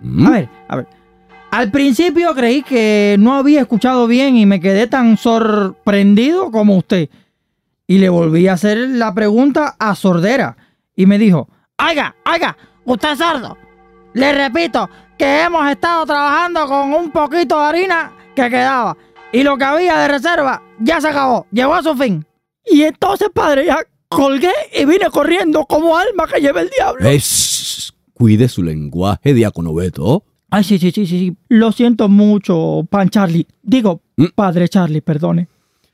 ¿Mm? A ver, a ver. Al principio creí que no había escuchado bien y me quedé tan sorprendido como usted. Y le volví a hacer la pregunta a sordera. Y me dijo, oiga, oiga, usted es sordo. Le repito que hemos estado trabajando con un poquito de harina que quedaba. Y lo que había de reserva ya se acabó, llegó a su fin. Y entonces, padre, ya colgué y vine corriendo como alma que lleva el diablo. Shh, cuide su lenguaje, diácono Beto. Ay, sí, sí, sí, sí, sí. Lo siento mucho, pan Charlie. Digo, ¿Mm? padre Charlie, perdone.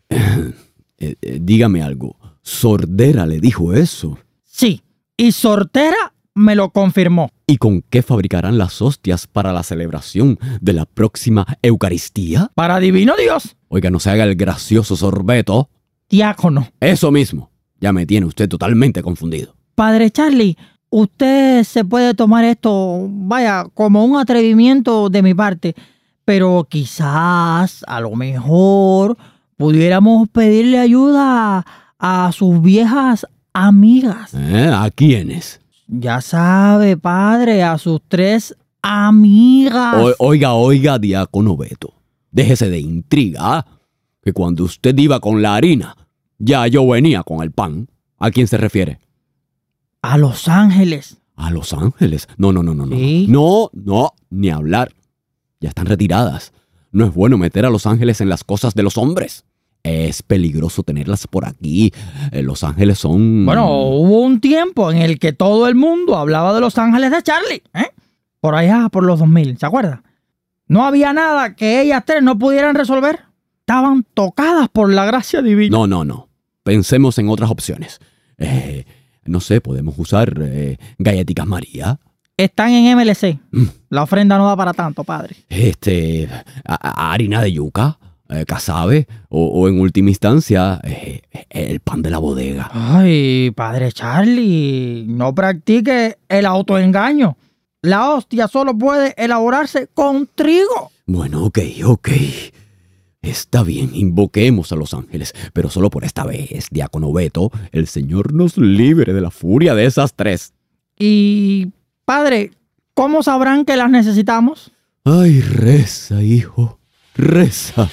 Eh, eh, dígame algo. Sordera le dijo eso. Sí, y Sortera me lo confirmó. ¿Y con qué fabricarán las hostias para la celebración de la próxima Eucaristía? Para divino Dios, Oiga, no se haga el gracioso sorbeto. diácono. Eso mismo. Ya me tiene usted totalmente confundido. Padre Charlie, usted se puede tomar esto, vaya, como un atrevimiento de mi parte, pero quizás, a lo mejor, pudiéramos pedirle ayuda a, sus viejas amigas. ¿Eh? ¿A quiénes? Ya sabe, padre, a sus tres amigas. O- oiga, oiga, diácono Beto. Déjese de intriga. ¿ah? Que cuando usted iba con la harina, ya yo venía con el pan. ¿A quién se refiere? A Los Ángeles. A Los Ángeles. No, no, no, no, no. Sí. No, no, ni hablar. Ya están retiradas. No es bueno meter a Los Ángeles en las cosas de los hombres. Es peligroso tenerlas por aquí. Eh, Los Ángeles son... Bueno, hubo un tiempo en el que todo el mundo hablaba de Los Ángeles de Charlie, ¿eh? Por allá, por los 2000, ¿se acuerda? No había nada que ellas tres no pudieran resolver. Estaban tocadas por la gracia divina. No, no, no. Pensemos en otras opciones. Eh, no sé, podemos usar eh, galletitas María. Están en MLC. Mm. La ofrenda no da para tanto, padre. Este, a- a- harina de yuca, eh, casabe, o, o en última instancia, eh, el pan de la bodega. Ay, padre Charlie, no practique el autoengaño. La hostia solo puede elaborarse con trigo. Bueno, ok, ok. Está bien, invoquemos a los ángeles, pero solo por esta vez, diácono Beto, el Señor nos libre de la furia de esas tres. Y, padre, ¿cómo sabrán que las necesitamos? Ay, reza, hijo, reza.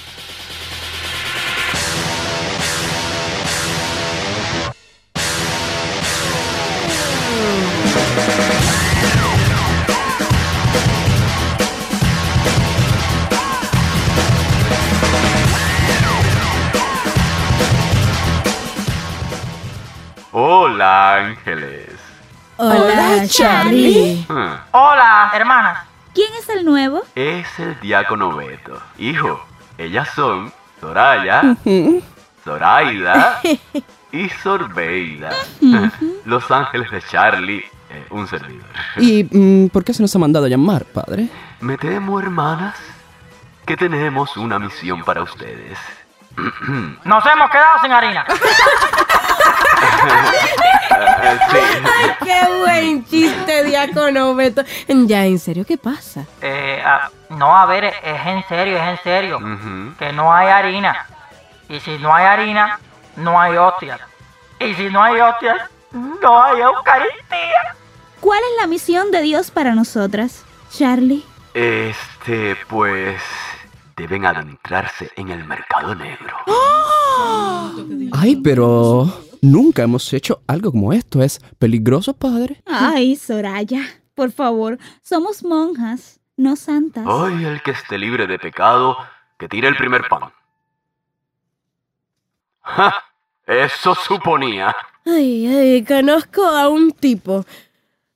Hola, ángeles. Hola, Charlie. Ah, Hola, hermana. ¿Quién es el nuevo? es el diácono Beto. Hijo, ellas son Soraya, Zoraida y Sorbeida. Los ángeles de Charlie, eh, un servidor. ¿Y mm, por qué se nos ha mandado a llamar, padre? Me temo, hermanas, que tenemos una misión para ustedes. Nos hemos quedado sin harina. Sí. Qué buen chiste, diácono Beto. Ya, en serio, ¿qué pasa? Eh, ah, no, a ver, es en serio, es en serio. Que no hay harina. Y si no hay harina, no hay hostias. Y si no hay hostias, no hay Eucaristía. ¿Cuál es la misión de Dios para nosotras? Charlie. Este, pues, deben adentrarse en el mercado negro. Ay, pero nunca hemos hecho algo como esto. ¿Es peligroso, padre? Ay, Soraya. Por favor, somos monjas, no santas. Hoy el que esté libre de pecado, que tire el primer pan. ¡Ja! Eso suponía. Ay, ay, conozco a un tipo.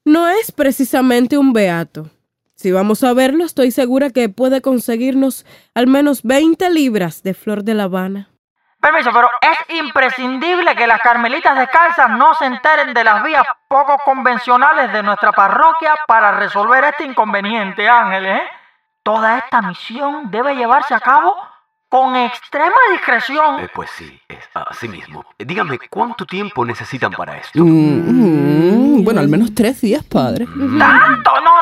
No es precisamente un beato. Si vamos a verlo, estoy segura que puede conseguirnos al menos 20 libras de flor de La Habana. Permiso, pero es imprescindible que las carmelitas descalzas no se enteren de las vías poco convencionales de nuestra parroquia para resolver este inconveniente, Ángeles. ¿eh? Toda esta misión debe llevarse a cabo con extrema discreción. Eh, pues sí, es así mismo. Dígame, ¿cuánto tiempo necesitan para esto? Mm, mm, bueno, al menos tres días, padre. ¿Tanto? No,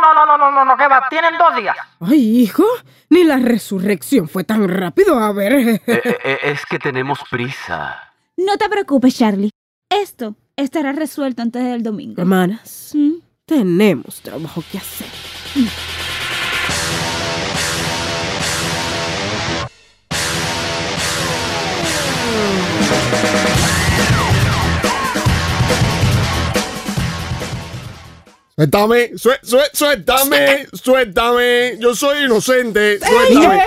no, que va. Tienen dos días. Ay, hijo, ni la resurrección fue tan rápido. A ver. Eh, eh, eh, es que tenemos prisa. No te preocupes, Charlie. Esto estará resuelto antes del domingo. Hermanas, ¿Mm? tenemos trabajo que hacer. Suéltame, sué- sué- suéltame, suéltame. Yo soy inocente. Suéltame.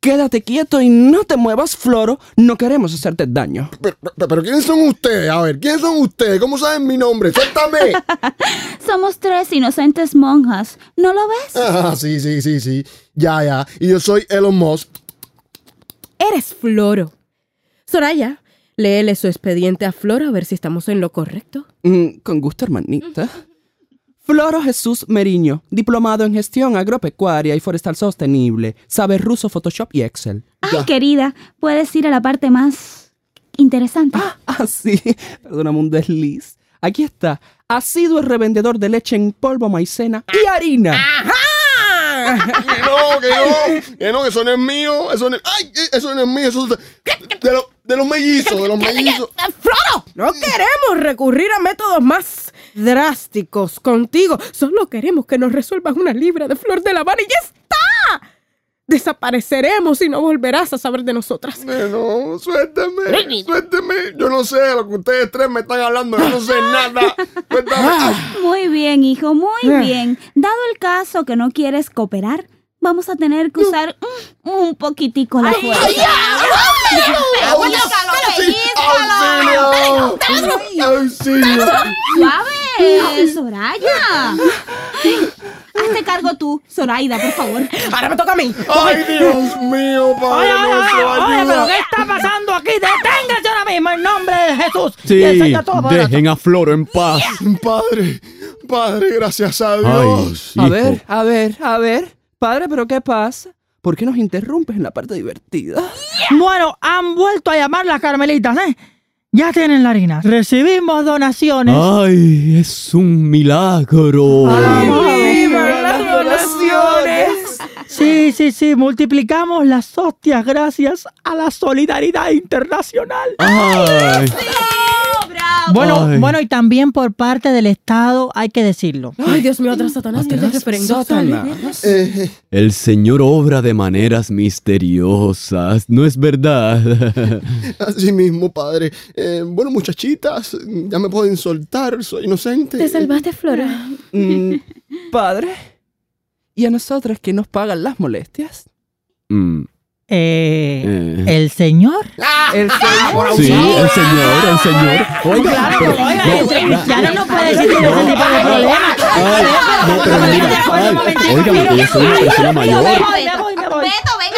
Quédate quieto y no te muevas, Floro. No queremos hacerte daño. Pero, pero- pero ¿quiénes son ustedes? A ver, ¿quiénes son ustedes? ¿Cómo saben mi nombre? Suéltame. Somos tres inocentes monjas. ¿No lo ves? Ah, sí, sí, sí, sí. Ya, ya. Y yo soy Elon Musk. Eres Floro. Soraya, léele su expediente a Floro a ver si estamos en lo correcto. Mm, con gusto, hermanita. Floro Jesús Meriño, diplomado en gestión agropecuaria y forestal sostenible, sabe ruso, Photoshop y Excel. Ay, querida, puedes ir a la parte más interesante. Ah, sí, perdóname un desliz. Aquí está. Ha sido el revendedor de leche en polvo, maicena y harina. Que no, que no, que no, eso no es mío. Eso no es, ay, eso no es mío. Eso es de los mellizos, de los mellizos. ¡Floro! No queremos recurrir a métodos más drásticos contigo. Solo queremos que nos resuelvas una libra de flor de La Habana y ya está. Desapareceremos y no volverás a saber de nosotras. No, suélteme, suélteme. Yo no sé de lo que ustedes tres me están hablando. Yo no sé nada. Suéltame. Ay. Muy bien, hijo, muy bien. Dado el caso que no quieres cooperar, vamos a tener que usar un poquitico la fuerza. ¡Auxilio! ¡Auxilio! ¡Suave, Soraya! Ay, Hazte cargo tú, Zoraida, por favor. Ahora me toca a mí. ¡Ay, Dios mío, Padre nuestro, Oye, pero ayuda! ¿qué está pasando aquí? Deténgase ahora mismo en nombre de Jesús. Sí, Todopoderoso. dejen a Floro en paz. Padre, Padre, gracias a Ay, Dios. A hijo. ver, a ver, a ver. Padre, ¿pero qué pasa? ¿Por qué nos interrumpes en la parte divertida? Bueno, han vuelto a llamar las carmelitas, ¿eh? Ya tienen la harina. Recibimos donaciones. Ay, es un milagro. ¡Viva las donaciones! Sí, sí, sí. Multiplicamos las hostias gracias a la solidaridad internacional. Ay, Bueno, Ay. bueno, y también por parte del Estado, hay que decirlo. Ay, Dios mío, atrás Satanás, referendo. Satanás. Eh, el Señor obra de maneras misteriosas, ¿no es verdad? así mismo, Padre. Eh, bueno, muchachitas, ya me pueden soltar. Soy inocente. ¿Te salvaste, Floro? Mm, padre, ¿y a nosotras que nos pagan las molestias? Mm, Eh, eh. ¿El señor? El señor. Sí, el Señor, el Señor. Oiga, Claro, pero- oiga, no, ya- la- ya no nos puede decir que tiene ese tipo de problemas. Ay, no, pero mira, ay, óigame, que yo soy una persona mayor. Me voy, me voy, me voy. Beto, ven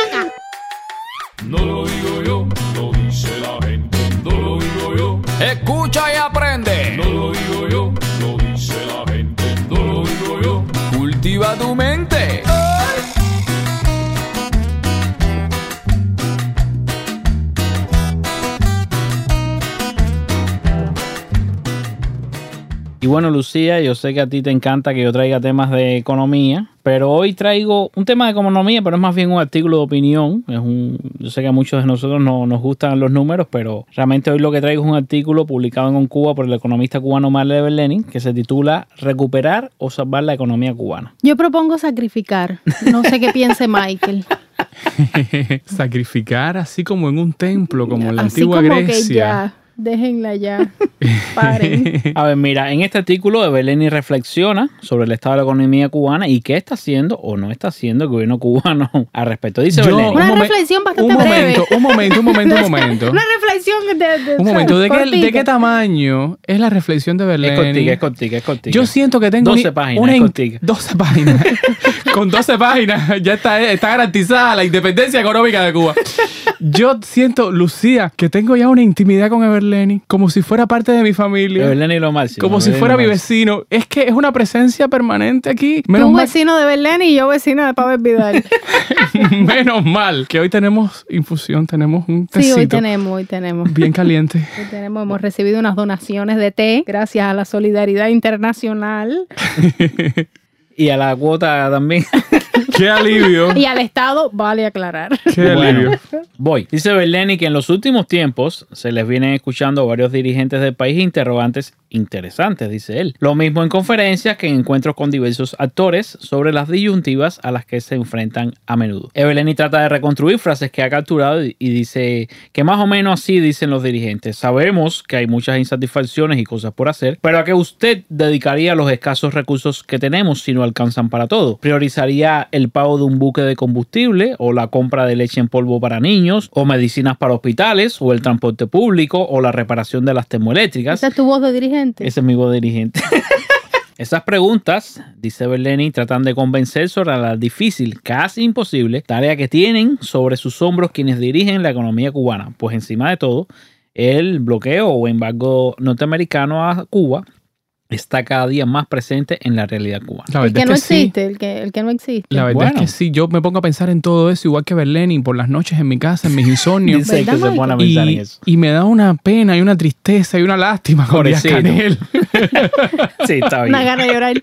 Y bueno, Lucía, yo sé que a ti te encanta que yo traiga temas de economía, pero hoy traigo un tema de economía, pero es más bien un artículo de opinión. Es un, yo sé que a muchos de nosotros no nos gustan los números, pero realmente hoy lo que traigo es un artículo publicado en Cuba por el economista cubano Marley Lenin que se titula Recuperar o salvar la economía cubana. Yo propongo sacrificar. No sé qué piense Michael. Sacrificar así como en un templo, como en la Así antigua como que Grecia. ya. Déjenla ya. Paren. A ver, mira, en este artículo Eveleni reflexiona sobre el estado de la economía cubana y qué está haciendo o no está haciendo el gobierno cubano al respecto. Dice Yo- Eveleni. Una Un reflexión bastante un breve. momento, un momento, un momento, un momento. Una reflexión de, de- Un momento, ¿de qué, de qué tamaño es la reflexión de Es Belén? cortica, es cortica, es cortica. Yo siento que tengo 12 una- páginas, una es in- cortica. 12 páginas. Con 12 páginas ya está, está garantizada la independencia económica de Cuba. Yo siento, Lucía, que tengo ya una intimidad con Everleni, como si fuera parte de mi familia. Eveleni lo máximo. como si fuera mi vecino. Es que es una presencia permanente aquí. Menos Tú mal, vecino de Belén y yo vecina de Pablo Vidal. menos mal que hoy tenemos infusión, tenemos un Sí, tecito hoy tenemos, hoy tenemos. bien caliente. Hoy tenemos, hemos recibido unas donaciones de té gracias a la solidaridad internacional Y a la cuota también. Qué alivio. y al Estado, vale aclarar. Qué alivio. Voy. Dice Berleni que en los últimos tiempos se les vienen escuchando varios dirigentes del país interrogantes interesantes, dice él. Lo mismo en conferencias que en encuentros con diversos actores sobre las disyuntivas a las que se enfrentan a menudo. Eveleni trata de reconstruir frases que ha capturado y dice que más o menos así dicen los dirigentes. Sabemos que hay muchas insatisfacciones y cosas por hacer, pero a qué usted dedicaría los escasos recursos que tenemos si no alcanzan para todo? ¿Priorizaría el pago de un buque de combustible o la compra de leche en polvo para niños o medicinas para hospitales o el transporte público o la reparación de las termoeléctricas? Esa es tu voz de dirigente. Ese es mi voz dirigente. Esas preguntas, dice Berleni, tratan de convencer sobre la difícil, casi imposible, tarea que tienen sobre sus hombros quienes dirigen la economía cubana. Pues encima de todo, el bloqueo o embargo norteamericano a Cuba está cada día más presente en la realidad cubana. La El que no es que sí. existe, el, que, el que no existe. La verdad Bueno. es que sí, yo me pongo a pensar en todo eso, igual que Berleni, por las noches en mi casa, en mis insomnios. Dice que ¿Verdad, se pone a pensar en y, eso. y me da una pena y una tristeza y una lástima con Díaz. Canel. Sí, está bien. Una gana de llorar.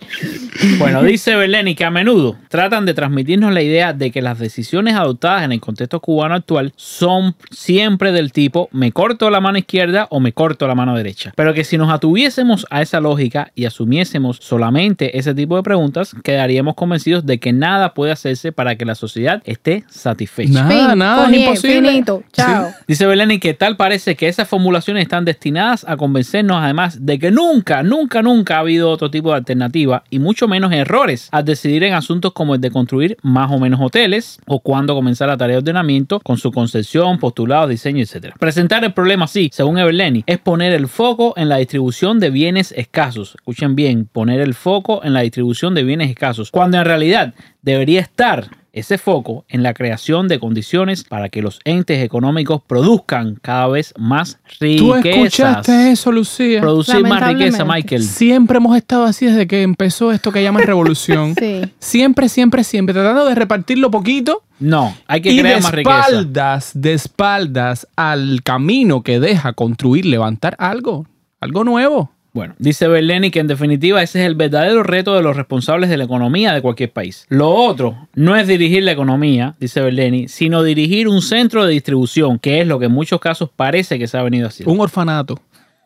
Bueno, dice Berleni que a menudo tratan de transmitirnos la idea de que las decisiones adoptadas en el contexto cubano actual son siempre del tipo me corto la mano izquierda o me corto la mano derecha. Pero que si nos atuviésemos a esa lógica y asumiésemos solamente ese tipo de preguntas, quedaríamos convencidos de que nada puede hacerse para que la sociedad esté satisfecha. Nada, Fin, nada, es imposible. finito, chao. Dice Beleni que tal parece que esas formulaciones están destinadas a convencernos además de que nunca, nunca, nunca ha habido otro tipo de alternativa y mucho menos errores al decidir en asuntos como el de construir más o menos hoteles o cuándo comenzar la tarea de ordenamiento con su concepción, postulados, diseño, etc. Presentar el problema así, según Everleni, es poner el foco en la distribución de bienes escasos. Escuchen bien, poner el foco en la distribución de bienes escasos, cuando en realidad debería estar ese foco en la creación de condiciones para que los entes económicos produzcan cada vez más ¿Tú riquezas. escuchaste eso, Lucía? Producir más riqueza. Michael. Siempre hemos estado así desde que empezó esto que llaman revolución. Sí. Siempre, siempre, siempre, tratando de repartirlo poquito No, hay que y de crear más riqueza. espaldas, de espaldas al camino que deja construir, levantar algo, algo nuevo. Bueno, dice Berleni que en definitiva ese es el verdadero reto de los responsables de la economía de cualquier país. Lo otro no es dirigir la economía, dice Berleni, sino dirigir un centro de distribución, que es lo que en muchos casos parece que se ha venido haciendo. Un orfanato.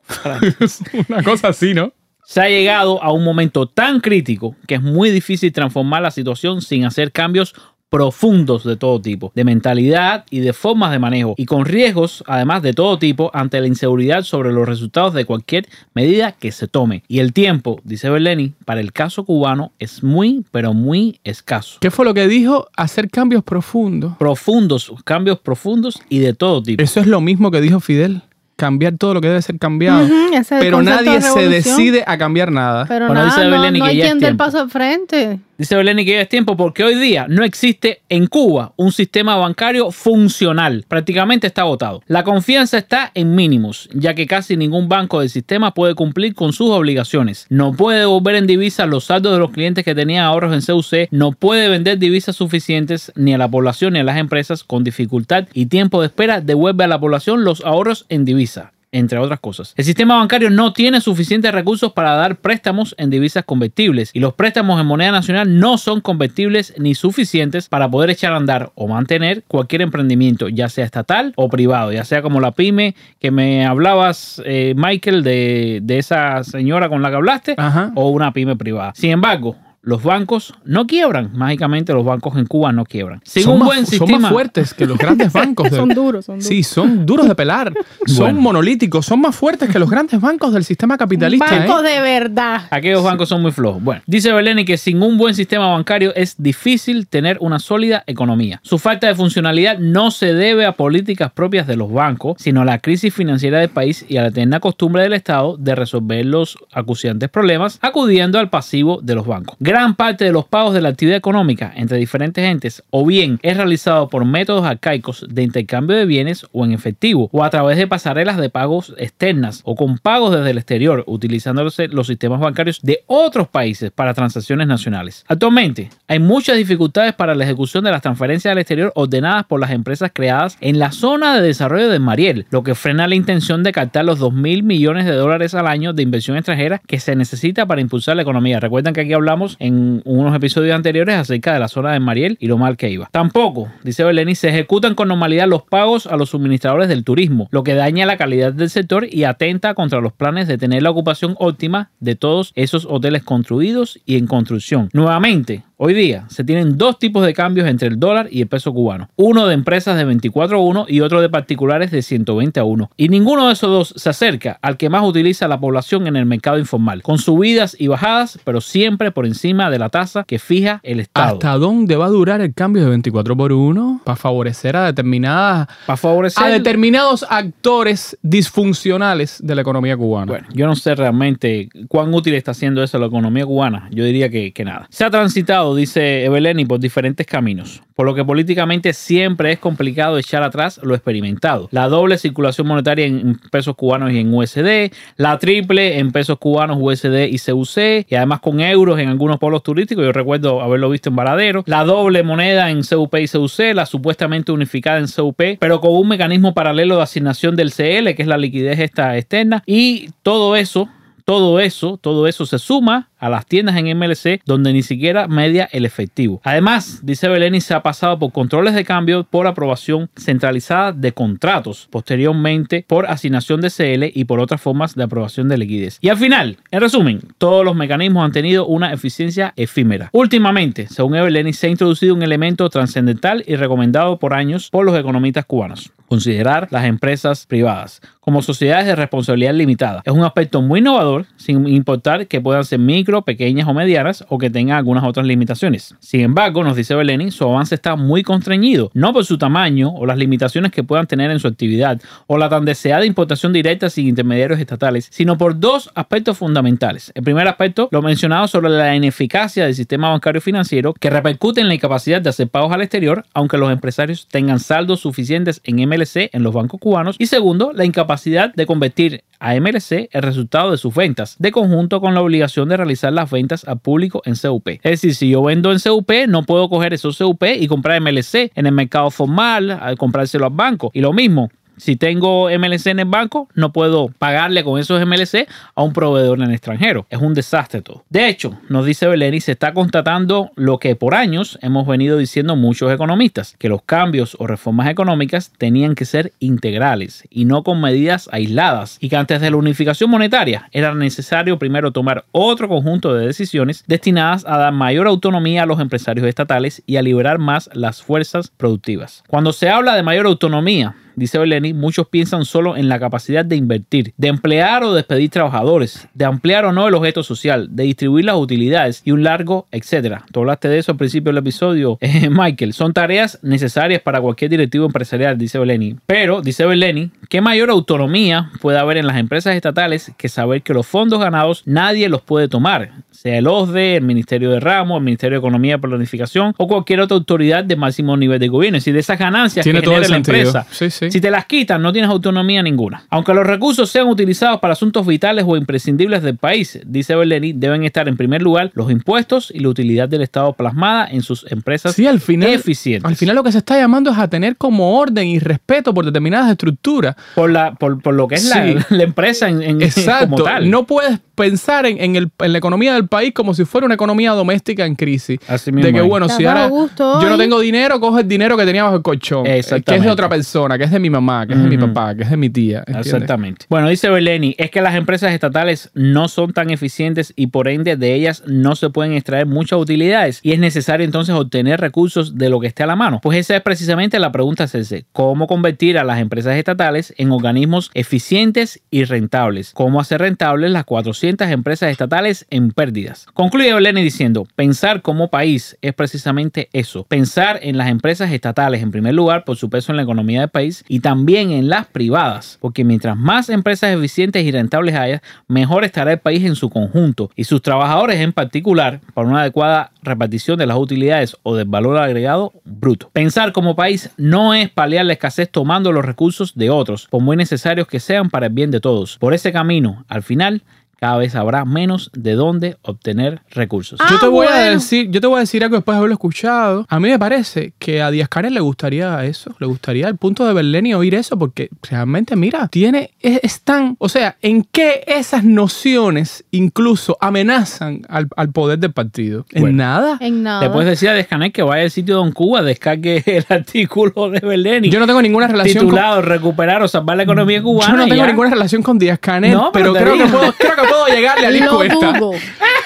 Una cosa así, ¿no? Se ha llegado a un momento tan crítico que es muy difícil transformar la situación sin hacer cambios profundos de todo tipo, de mentalidad y de formas de manejo, y con riesgos además de todo tipo ante la inseguridad sobre los resultados de cualquier medida que se tome. Y el tiempo, dice Berleni, para el caso cubano es muy, pero muy escaso. ¿Qué fue lo que dijo? Hacer cambios profundos. Profundos, cambios profundos y de todo tipo. Eso es lo mismo que dijo Fidel. Cambiar todo lo que debe ser cambiado. Pero nadie se decide a cambiar nada. Pero Bueno, nada, dice no, no hay quien dé el paso al frente. Dice Belén que es tiempo porque hoy día no existe en Cuba un sistema bancario funcional. Prácticamente está agotado. La confianza está en mínimos, ya que casi ningún banco del sistema puede cumplir con sus obligaciones. No puede devolver en divisas los saldos de los clientes que tenían ahorros en CUC, no puede vender divisas suficientes ni a la población ni a las empresas con dificultad y tiempo de espera devuelve a la población los ahorros en divisa entre otras cosas. El sistema bancario no tiene suficientes recursos para dar préstamos en divisas convertibles y los préstamos en moneda nacional no son convertibles ni suficientes para poder echar a andar o mantener cualquier emprendimiento, ya sea estatal o privado, ya sea como la pyme que me hablabas, eh, Michael, de, de esa señora con la que hablaste, Ajá. o una pyme privada. Sin embargo, los bancos no quiebran. Mágicamente los bancos en Cuba no quiebran. Sin son un más, buen son sistema... más fuertes que los grandes bancos. del- Son duros, son duros. Sí, son duros de pelar. Son Bueno. monolíticos. Son más fuertes que los grandes bancos del sistema capitalista. Banco ¿eh? de verdad. Aquellos bancos son muy flojos. Bueno, dice Beleni que sin un buen sistema bancario es difícil tener una sólida economía. Su falta de funcionalidad no se debe a políticas propias de los bancos, sino a la crisis financiera del país y a la eterna costumbre del Estado de resolver los acuciantes problemas acudiendo al pasivo de los bancos. Gran parte de los pagos de la actividad económica entre diferentes entes o bien es realizado por métodos arcaicos de intercambio de bienes o en efectivo o a través de pasarelas de pagos externas o con pagos desde el exterior utilizando los, sistemas bancarios de otros países para transacciones nacionales. Actualmente hay muchas dificultades para la ejecución de las transferencias al exterior ordenadas por las empresas creadas en la zona de desarrollo de Mariel, lo que frena la intención de captar los 2 mil millones de dólares al año de inversión extranjera que se necesita para impulsar la economía. Recuerdan que aquí hablamos en unos episodios anteriores acerca de la zona de Mariel y lo mal que iba. Tampoco, dice Beleni, se ejecutan con normalidad los pagos a los suministradores del turismo, lo que daña la calidad del sector y atenta contra los planes de tener la ocupación óptima de todos esos hoteles construidos y en construcción. Nuevamente, Hoy día se tienen dos tipos de cambios entre el dólar y el peso cubano. Uno de empresas de 24 a 1 y otro de particulares de 120 a 1. Y ninguno de esos dos se acerca al que más utiliza la población en el mercado informal, con subidas y bajadas, pero siempre por encima de la tasa que fija el Estado. ¿Hasta dónde va a durar el cambio de 24 por 1? Para favorecer a determinadas. Para favorecer. A determinados actores disfuncionales de la economía cubana. Bueno, yo no sé realmente cuán útil está siendo eso a la economía cubana. Yo diría que, que nada. Se ha transitado, dice Eveleni, por diferentes caminos, por lo que políticamente siempre es complicado echar atrás lo experimentado. La doble circulación monetaria en pesos cubanos y en USD, la triple en pesos cubanos, USD y CUC, y además con euros en algunos polos turísticos. Yo recuerdo haberlo visto en Varadero. La doble moneda en CUP y CUC, la supuestamente unificada en CUP, pero con un mecanismo paralelo de asignación del CL, que es la liquidez esta externa, y todo eso todo eso, todo eso se suma a las tiendas en MLC donde ni siquiera media el efectivo. Además, dice Beleni, se ha pasado por controles de cambio por aprobación centralizada de contratos, posteriormente por asignación de CL y por otras formas de aprobación de liquidez. Y al final, en resumen, todos los mecanismos han tenido una eficiencia efímera. Últimamente, según Eveleni, se ha introducido un elemento trascendental y recomendado por años por los economistas cubanos. Considerar las empresas privadas como sociedades de responsabilidad limitada. Es un aspecto muy innovador, sin importar que puedan ser micro, pequeñas o medianas o que tengan algunas otras limitaciones. Sin embargo, nos dice Beleni, su avance está muy constreñido, no por su tamaño o las limitaciones que puedan tener en su actividad o la tan deseada importación directa sin intermediarios estatales, sino por dos aspectos fundamentales. El primer aspecto, lo mencionado sobre la ineficacia del sistema bancario financiero que repercute en la incapacidad de hacer pagos al exterior, aunque los empresarios tengan saldos suficientes en MLC en los bancos cubanos. Y segundo, la incapacidad de convertir a MLC el resultado de sus ventas, de conjunto con la obligación de realizar las ventas al público en CUP. Es decir, si yo vendo en CUP, no puedo coger esos CUP y comprar MLC en el mercado formal, al comprárselo al banco. Y lo mismo, si tengo MLC en el banco, no puedo pagarle con esos MLC a un proveedor en el extranjero. Es un desastre todo. De hecho, nos dice Beleni, se está constatando lo que por años hemos venido diciendo muchos economistas, que los cambios o reformas económicas tenían que ser integrales y no con medidas aisladas y que antes de la unificación monetaria era necesario primero tomar otro conjunto de decisiones destinadas a dar mayor autonomía a los empresarios estatales y a liberar más las fuerzas productivas. Cuando se habla de mayor autonomía, dice Beleni, muchos piensan solo en la capacidad de invertir, de emplear o despedir trabajadores, de ampliar o no el objeto social, de distribuir las utilidades y un largo etcétera. Tú hablaste de eso al principio del episodio, eh, Michael. Son tareas necesarias para cualquier directivo empresarial, dice Beleni. Pero, dice Beleni, ¿qué mayor autonomía puede haber en las empresas estatales que saber que los fondos ganados nadie los puede tomar? Sea el OSDE, el Ministerio de Ramo, el Ministerio de Economía y Planificación o cualquier otra autoridad de máximo nivel de gobierno. Es decir, de esas ganancias Tiene que genera la empresa. Sí, sí. Si te las quitan, no tienes autonomía ninguna. Aunque los recursos sean utilizados para asuntos vitales o imprescindibles del país, dice Beleni, deben estar en primer lugar los impuestos y la utilidad del Estado plasmada en sus empresas Sí, al final, eficientes. al final lo que se está llamando es a tener como orden y respeto por determinadas estructuras. por, la, por, por lo que es la, empresa en, en- Exacto. como tal. No puedes pensar en, en el- en la economía del país como si fuera una economía doméstica en crisis. Así De mismo que, es. bueno, si ahora yo no tengo dinero, coge el dinero que tenía bajo el colchón. eh, Que es de Exactamente. otra persona, que es de mi mamá, que es de mi papá, que es de mi tía. ¿entiendes? Exactamente. Bueno, dice Beleni, es que las empresas estatales no son tan eficientes y por ende de ellas no se pueden extraer muchas utilidades y es necesario entonces obtener recursos de lo que esté a la mano. Pues esa es precisamente la pregunta CC. ¿Cómo convertir a las empresas estatales en organismos eficientes y rentables? ¿Cómo hacer rentables las 400 empresas estatales en pérdidas? Concluye Beleni diciendo, pensar como país es precisamente eso, pensar en las empresas estatales en primer lugar por su peso en la economía del país y también en las privadas, porque mientras más empresas eficientes y rentables haya, mejor estará el país en su conjunto y sus trabajadores en particular para una adecuada repartición de las utilidades o del valor agregado bruto. Pensar como país no es paliar la escasez tomando los recursos de otros, por muy necesarios que sean para el bien de todos. Por ese camino, al final, cada vez habrá menos de dónde obtener recursos. Yo te Ah, voy a decir, yo te voy a decir algo después de haberlo escuchado. A mí me parece que a Díaz Canel le gustaría eso, le gustaría el punto de Berleni oír eso, porque realmente, mira, tiene, es, es tan, o sea, en qué esas nociones incluso amenazan al, al poder del partido. En Bueno. nada. En nada. Le puedes decir a Descanet que vaya al sitio Don Cuba, descargue el artículo de Berleni. Yo no tengo ninguna relación titulado Recuperar o salvar la economía cubana. Yo no tengo ya. ninguna relación con Díaz Canel, No, pero, pero te creo, que puedo, creo que puedo llegarle a Liz Lo Cuesta. dudo.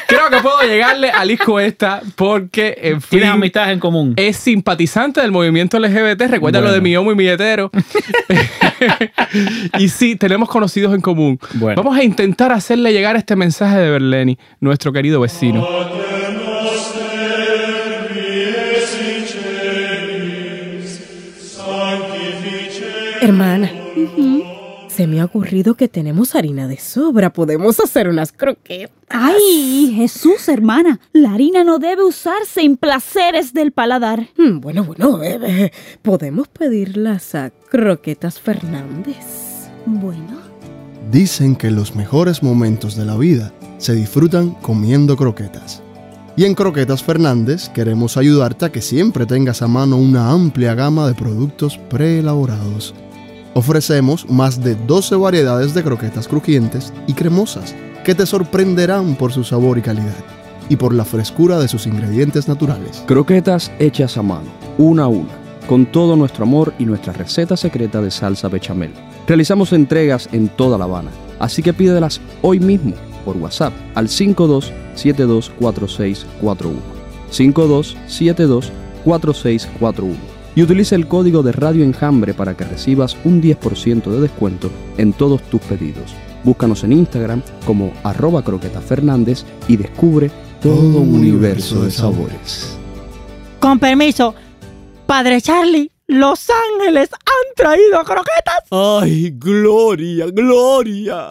Creo que puedo llegarle a Liz Cuesta porque, en fin, Tienes amistades en común. es simpatizante del movimiento LGBT. Recuerda lo Bueno. de mi homo y mi hetero. y sí, tenemos conocidos en común. Bueno. Vamos a intentar hacerle llegar este mensaje de Berleni, nuestro querido vecino. Hermana, se me ha ocurrido que tenemos harina de sobra. Podemos hacer unas croquetas. Ay, Jesús, hermana, la harina no debe usarse en placeres del paladar. Mm, Bueno, bueno, eh, eh, podemos pedirlas a Croquetas Fernández. Bueno, Dicen que los mejores momentos de la vida se disfrutan comiendo croquetas. Y en Croquetas Fernández queremos ayudarte a que siempre tengas a mano una amplia gama de productos preelaborados. Ofrecemos más de 12 variedades de croquetas crujientes y cremosas que te sorprenderán por su sabor y calidad y por la frescura de sus ingredientes naturales. Croquetas hechas a mano, una a una, con todo nuestro amor y nuestra receta secreta de salsa bechamel. Realizamos entregas en toda La Habana, así que pídelas hoy mismo por WhatsApp al 52724641. 52724641. Y utiliza el código de Radio Enjambre para que recibas un 10% de descuento en todos tus pedidos. Búscanos en Instagram como arroba croqueta fernández y descubre todo un universo de sabores. Con permiso, Padre Charlie, Los Ángeles han traído croquetas. ¡Ay, Gloria, Gloria!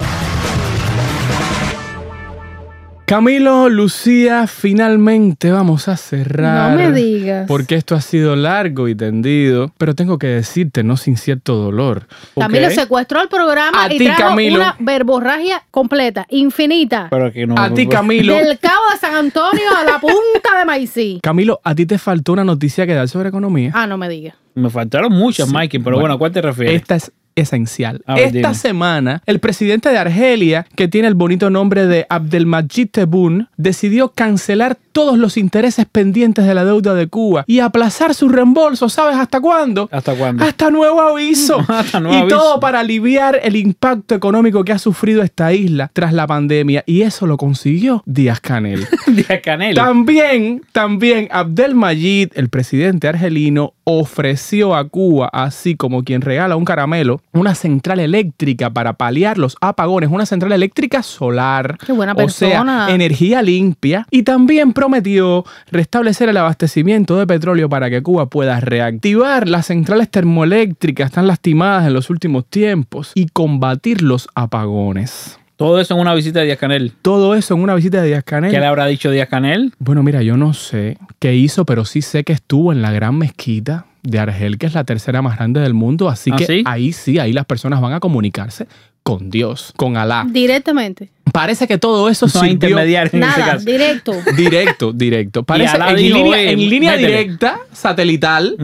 Camilo, Lucía, finalmente vamos a cerrar. No me digas. Porque esto ha sido largo y tendido, pero tengo que decirte, no sin cierto dolor. Camilo secuestró el programa A y ti, trajo Camilo. una verborragia completa, infinita. Pero que no. A ti, Camilo. Del cabo de San Antonio a la punta de Maicí. Camilo, a ti te faltó una noticia que dar sobre economía. Ah, no me digas. Me faltaron muchas, Mikey, pero bueno, ¿a cuál te refieres? Esta es esencial. Ver, Esta dime. semana, el presidente de Argelia, que tiene el bonito nombre de Abdelmajid Tebboune, decidió cancelar todos los intereses pendientes de la deuda de Cuba y aplazar su reembolso. ¿Sabes hasta cuándo? ¿Hasta cuándo? Hasta nuevo aviso. Hasta nuevo y aviso. todo para aliviar el impacto económico que ha sufrido esta isla tras la pandemia. Y eso lo consiguió Díaz Canel. Díaz Canel. También, también Abdelmajid, el presidente argelino, ofreció a Cuba, así como quien regala un caramelo, una central eléctrica para paliar los apagones, una central eléctrica solar. Qué buena O sea, persona. energía limpia. Y también prometió restablecer el abastecimiento de petróleo para que Cuba pueda reactivar las centrales termoeléctricas están lastimadas en los últimos tiempos y combatir los apagones. Todo eso en una visita de Díaz Canel. Todo eso en una visita de Díaz Canel. ¿Qué le habrá dicho Díaz Canel? Bueno, mira, yo no sé qué hizo, pero sí sé que estuvo en la gran mezquita de Argel, que es la tercera más grande del mundo. Así ¿Ah, que sí? ahí sí, ahí las personas van a comunicarse con Dios, con Alá. Directamente. Parece que todo eso No hay sirvió- intermediario en ese Nada, caso. directo. Directo, directo. Parece Alá en dijo, línea, "Oye, en línea métele". directa, satelital,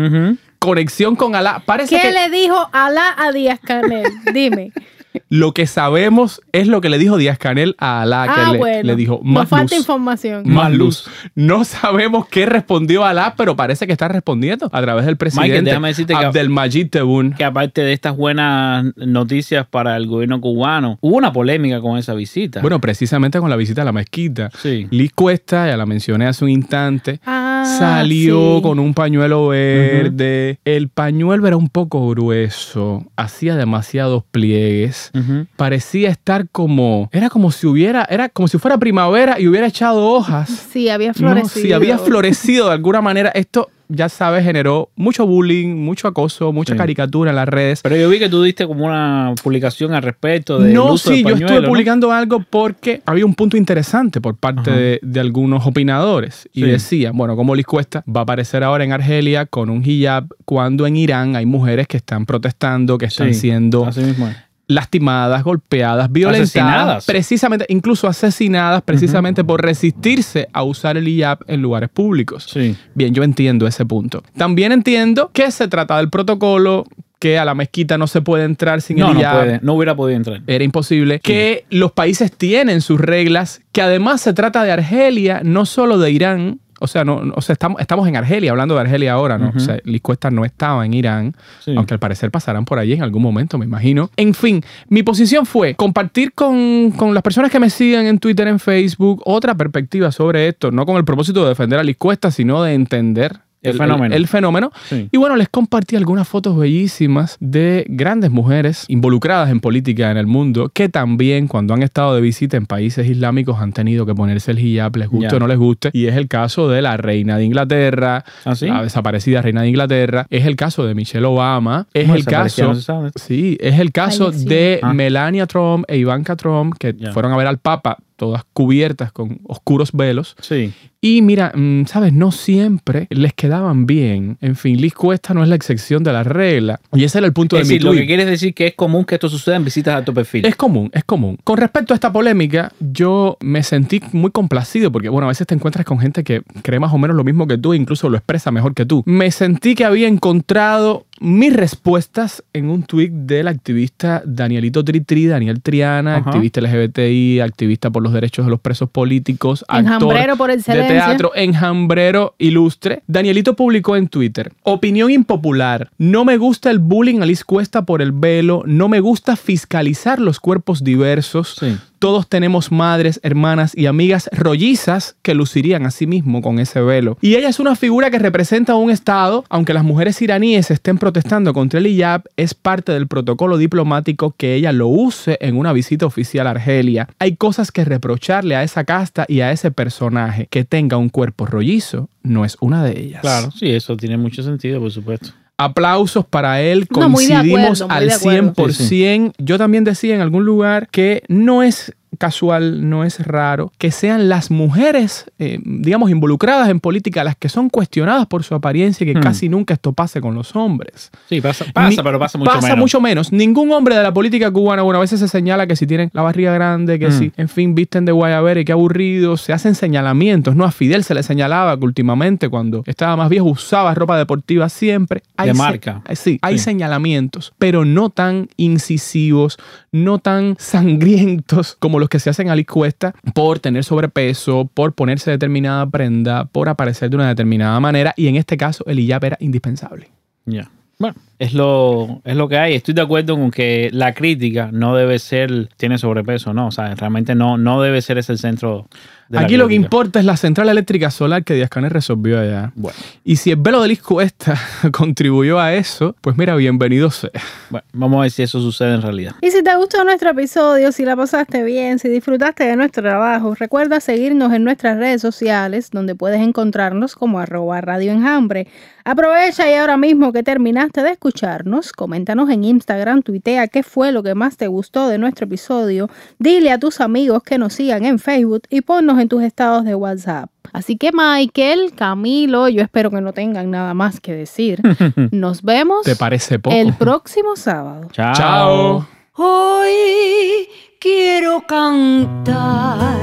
conexión con Alá. Parece ¿Qué que le dijo Alá a Díaz Canel? Dime. Lo que sabemos es lo que le dijo Díaz Canel a Alá, que Ah, le, bueno. le dijo Nos más falta luz. información. Más luz. No sabemos qué respondió Alá, pero parece que está respondiendo a través del presidente déjame decirte que- Abdelmajid Tebboune. Que aparte de estas buenas noticias para el gobierno cubano, hubo una polémica con esa visita. Bueno, precisamente con la visita a la mezquita. Sí. Liz Cuesta, ya la mencioné hace un instante, Ah, salió sí. con un pañuelo verde. El pañuelo era un poco grueso, hacía demasiados pliegues. Parecía estar como, era como si hubiera, era como si fuera primavera y hubiera echado hojas. Sí, había No, florecido. si había florecido de alguna manera. Esto, ya sabes, generó mucho bullying, mucho acoso, mucha Sí. caricatura en las redes. Pero yo vi que tú diste como una publicación al respecto del No, uso sí, yo estuve ¿no? publicando algo porque había un punto interesante por parte de, de algunos opinadores y Sí. decía, bueno, como Liz Cuesta va a aparecer ahora en Argelia con un hijab cuando en Irán hay mujeres que están protestando, que están Sí, siendo Así mismo es. Lastimadas, golpeadas, violentadas, Asesinadas. precisamente, incluso asesinadas, precisamente por resistirse a usar el hijab en lugares públicos. Sí. Bien, yo entiendo ese punto. También entiendo que se trata del protocolo que a la mezquita no se puede entrar sin No, el no hijab. puede, no hubiera podido entrar. Era imposible. Que los países tienen sus reglas, que además se trata de Argelia, no solo de Irán. O sea, no, o sea estamos, estamos en Argelia, hablando de Argelia ahora, ¿no? Ujú. O sea, Liz Cuesta no estaba en Irán, Sí. aunque al parecer pasarán por allí en algún momento, me imagino. En fin, mi posición fue compartir con, con las personas que me siguen en Twitter, en Facebook, otra perspectiva sobre esto, no con el propósito de defender a Liz Cuesta, sino de entender El fenómeno. el fenómeno. Sí. Y bueno, les compartí algunas fotos bellísimas de grandes mujeres involucradas en política en el mundo que también cuando han estado de visita en países islámicos han tenido que ponerse el hijab, les guste o no les guste. Y es el caso de la reina de Inglaterra, ¿Ah, sí? la desaparecida reina de Inglaterra, es el caso de Michelle Obama, es ¿Cómo el caso... No. Sí, es el caso de Ah. Melania Trump e Ivanka Trump que fueron a ver al Papa todas cubiertas con oscuros velos. Sí. Y mira, mm, sabes, no siempre les quedaban bien. En fin, Liz Cuesta no es la excepción de la regla. Y ese era el punto Es de mi decir, lo tweet. que quieres decir que es común que esto suceda en visitas a tu perfil. Es común, es común. Con respecto a esta polémica, yo me sentí muy complacido porque, bueno, a veces te encuentras con gente que cree más o menos lo mismo que tú e incluso lo expresa mejor que tú. Me sentí que había encontrado mis respuestas en un tweet del activista Danielito Tritri, Daniel Triana, Ajá. activista LGBTI, activista por los derechos de los presos políticos, actor por de excelencia. Teatro, enjambrero ilustre. Danielito publicó en Twitter, opinión impopular, no me gusta el bullying a Liz Cuesta por el velo, no me gusta fiscalizar los cuerpos diversos. Sí. Todos tenemos madres, hermanas y amigas rollizas que lucirían a sí mismo con ese velo. Y ella es una figura que representa un Estado, aunque las mujeres iraníes estén protestando contra el hijab, es parte del protocolo diplomático que ella lo use en una visita oficial a Argelia. Hay cosas que reprocharle a esa casta y a ese personaje. Que tenga un cuerpo rollizo no es una de ellas. Claro, sí, eso tiene mucho sentido, por supuesto. Aplausos para él, No, coincidimos acuerdo, al de acuerdo. 100%. Yo también decía en algún lugar que no es casual, no es raro que sean las mujeres, eh, digamos, involucradas en política las que son cuestionadas por su apariencia y que Hmm. casi nunca esto pase con los hombres. Sí, pasa, pasa Ni- pero pasa mucho pasa menos. mucho menos. Ningún hombre de la política cubana, bueno, a veces se señala que si tienen la barriga grande, que Mm. si, en fin, visten de guayabera y qué aburrido, se hacen señalamientos, ¿no? A Fidel se le señalaba que últimamente cuando estaba más viejo usaba ropa deportiva siempre. De se- marca. eh, Sí, hay Sí. señalamientos, pero no tan incisivos, no tan sangrientos como los que se hacen a Liz Cuesta por tener sobrepeso, por ponerse determinada prenda, por aparecer de una determinada manera y en este caso el hijab era indispensable. Ya. Bueno, es lo, es lo que hay. Estoy de acuerdo con que la crítica no debe ser, tiene sobrepeso, ¿no? O sea, realmente no, no debe ser ese el centro de la Aquí lo que importa es la central eléctrica solar que Díaz Canel resolvió allá. Bueno, Y si el velo de Liz Cuesta contribuyó a eso, pues mira, bienvenido sea. bueno, vamos a ver si eso sucede en realidad. Y si te gustó nuestro episodio, si la pasaste bien, si disfrutaste de nuestro trabajo, recuerda seguirnos en nuestras redes sociales, donde puedes encontrarnos como arroba Radio Enjambre. Aprovecha y ahora mismo que terminaste de escucharnos, coméntanos en Instagram, tuitea qué fue lo que más te gustó de nuestro episodio, dile a tus amigos que nos sigan en Facebook y ponnos en tus estados de WhatsApp. Así que Michael, Camilo, yo espero que no tengan nada más que decir. Nos vemos ¿Te parece poco? el próximo sábado. Chao. Chao. Hoy quiero cantar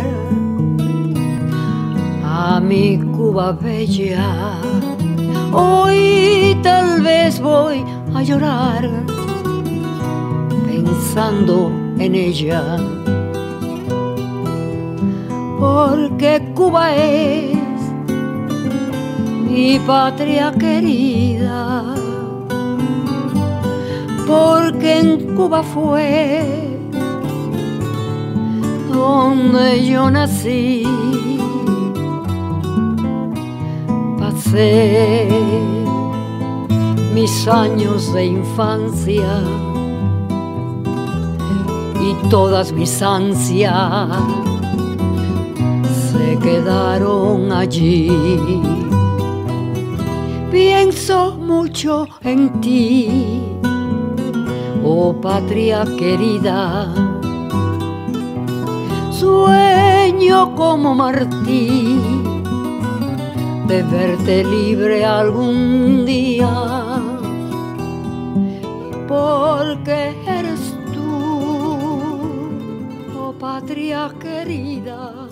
a mi Cuba bella. Hoy tal vez voy a llorar pensando en ella. Porque Cuba es mi patria querida. Porque en Cuba fue donde yo nací. Mis años de infancia y todas mis ansias se quedaron allí. Pienso mucho en ti, oh patria querida. Sueño como Martín de verte libre algún día, porque eres tú, oh patria querida.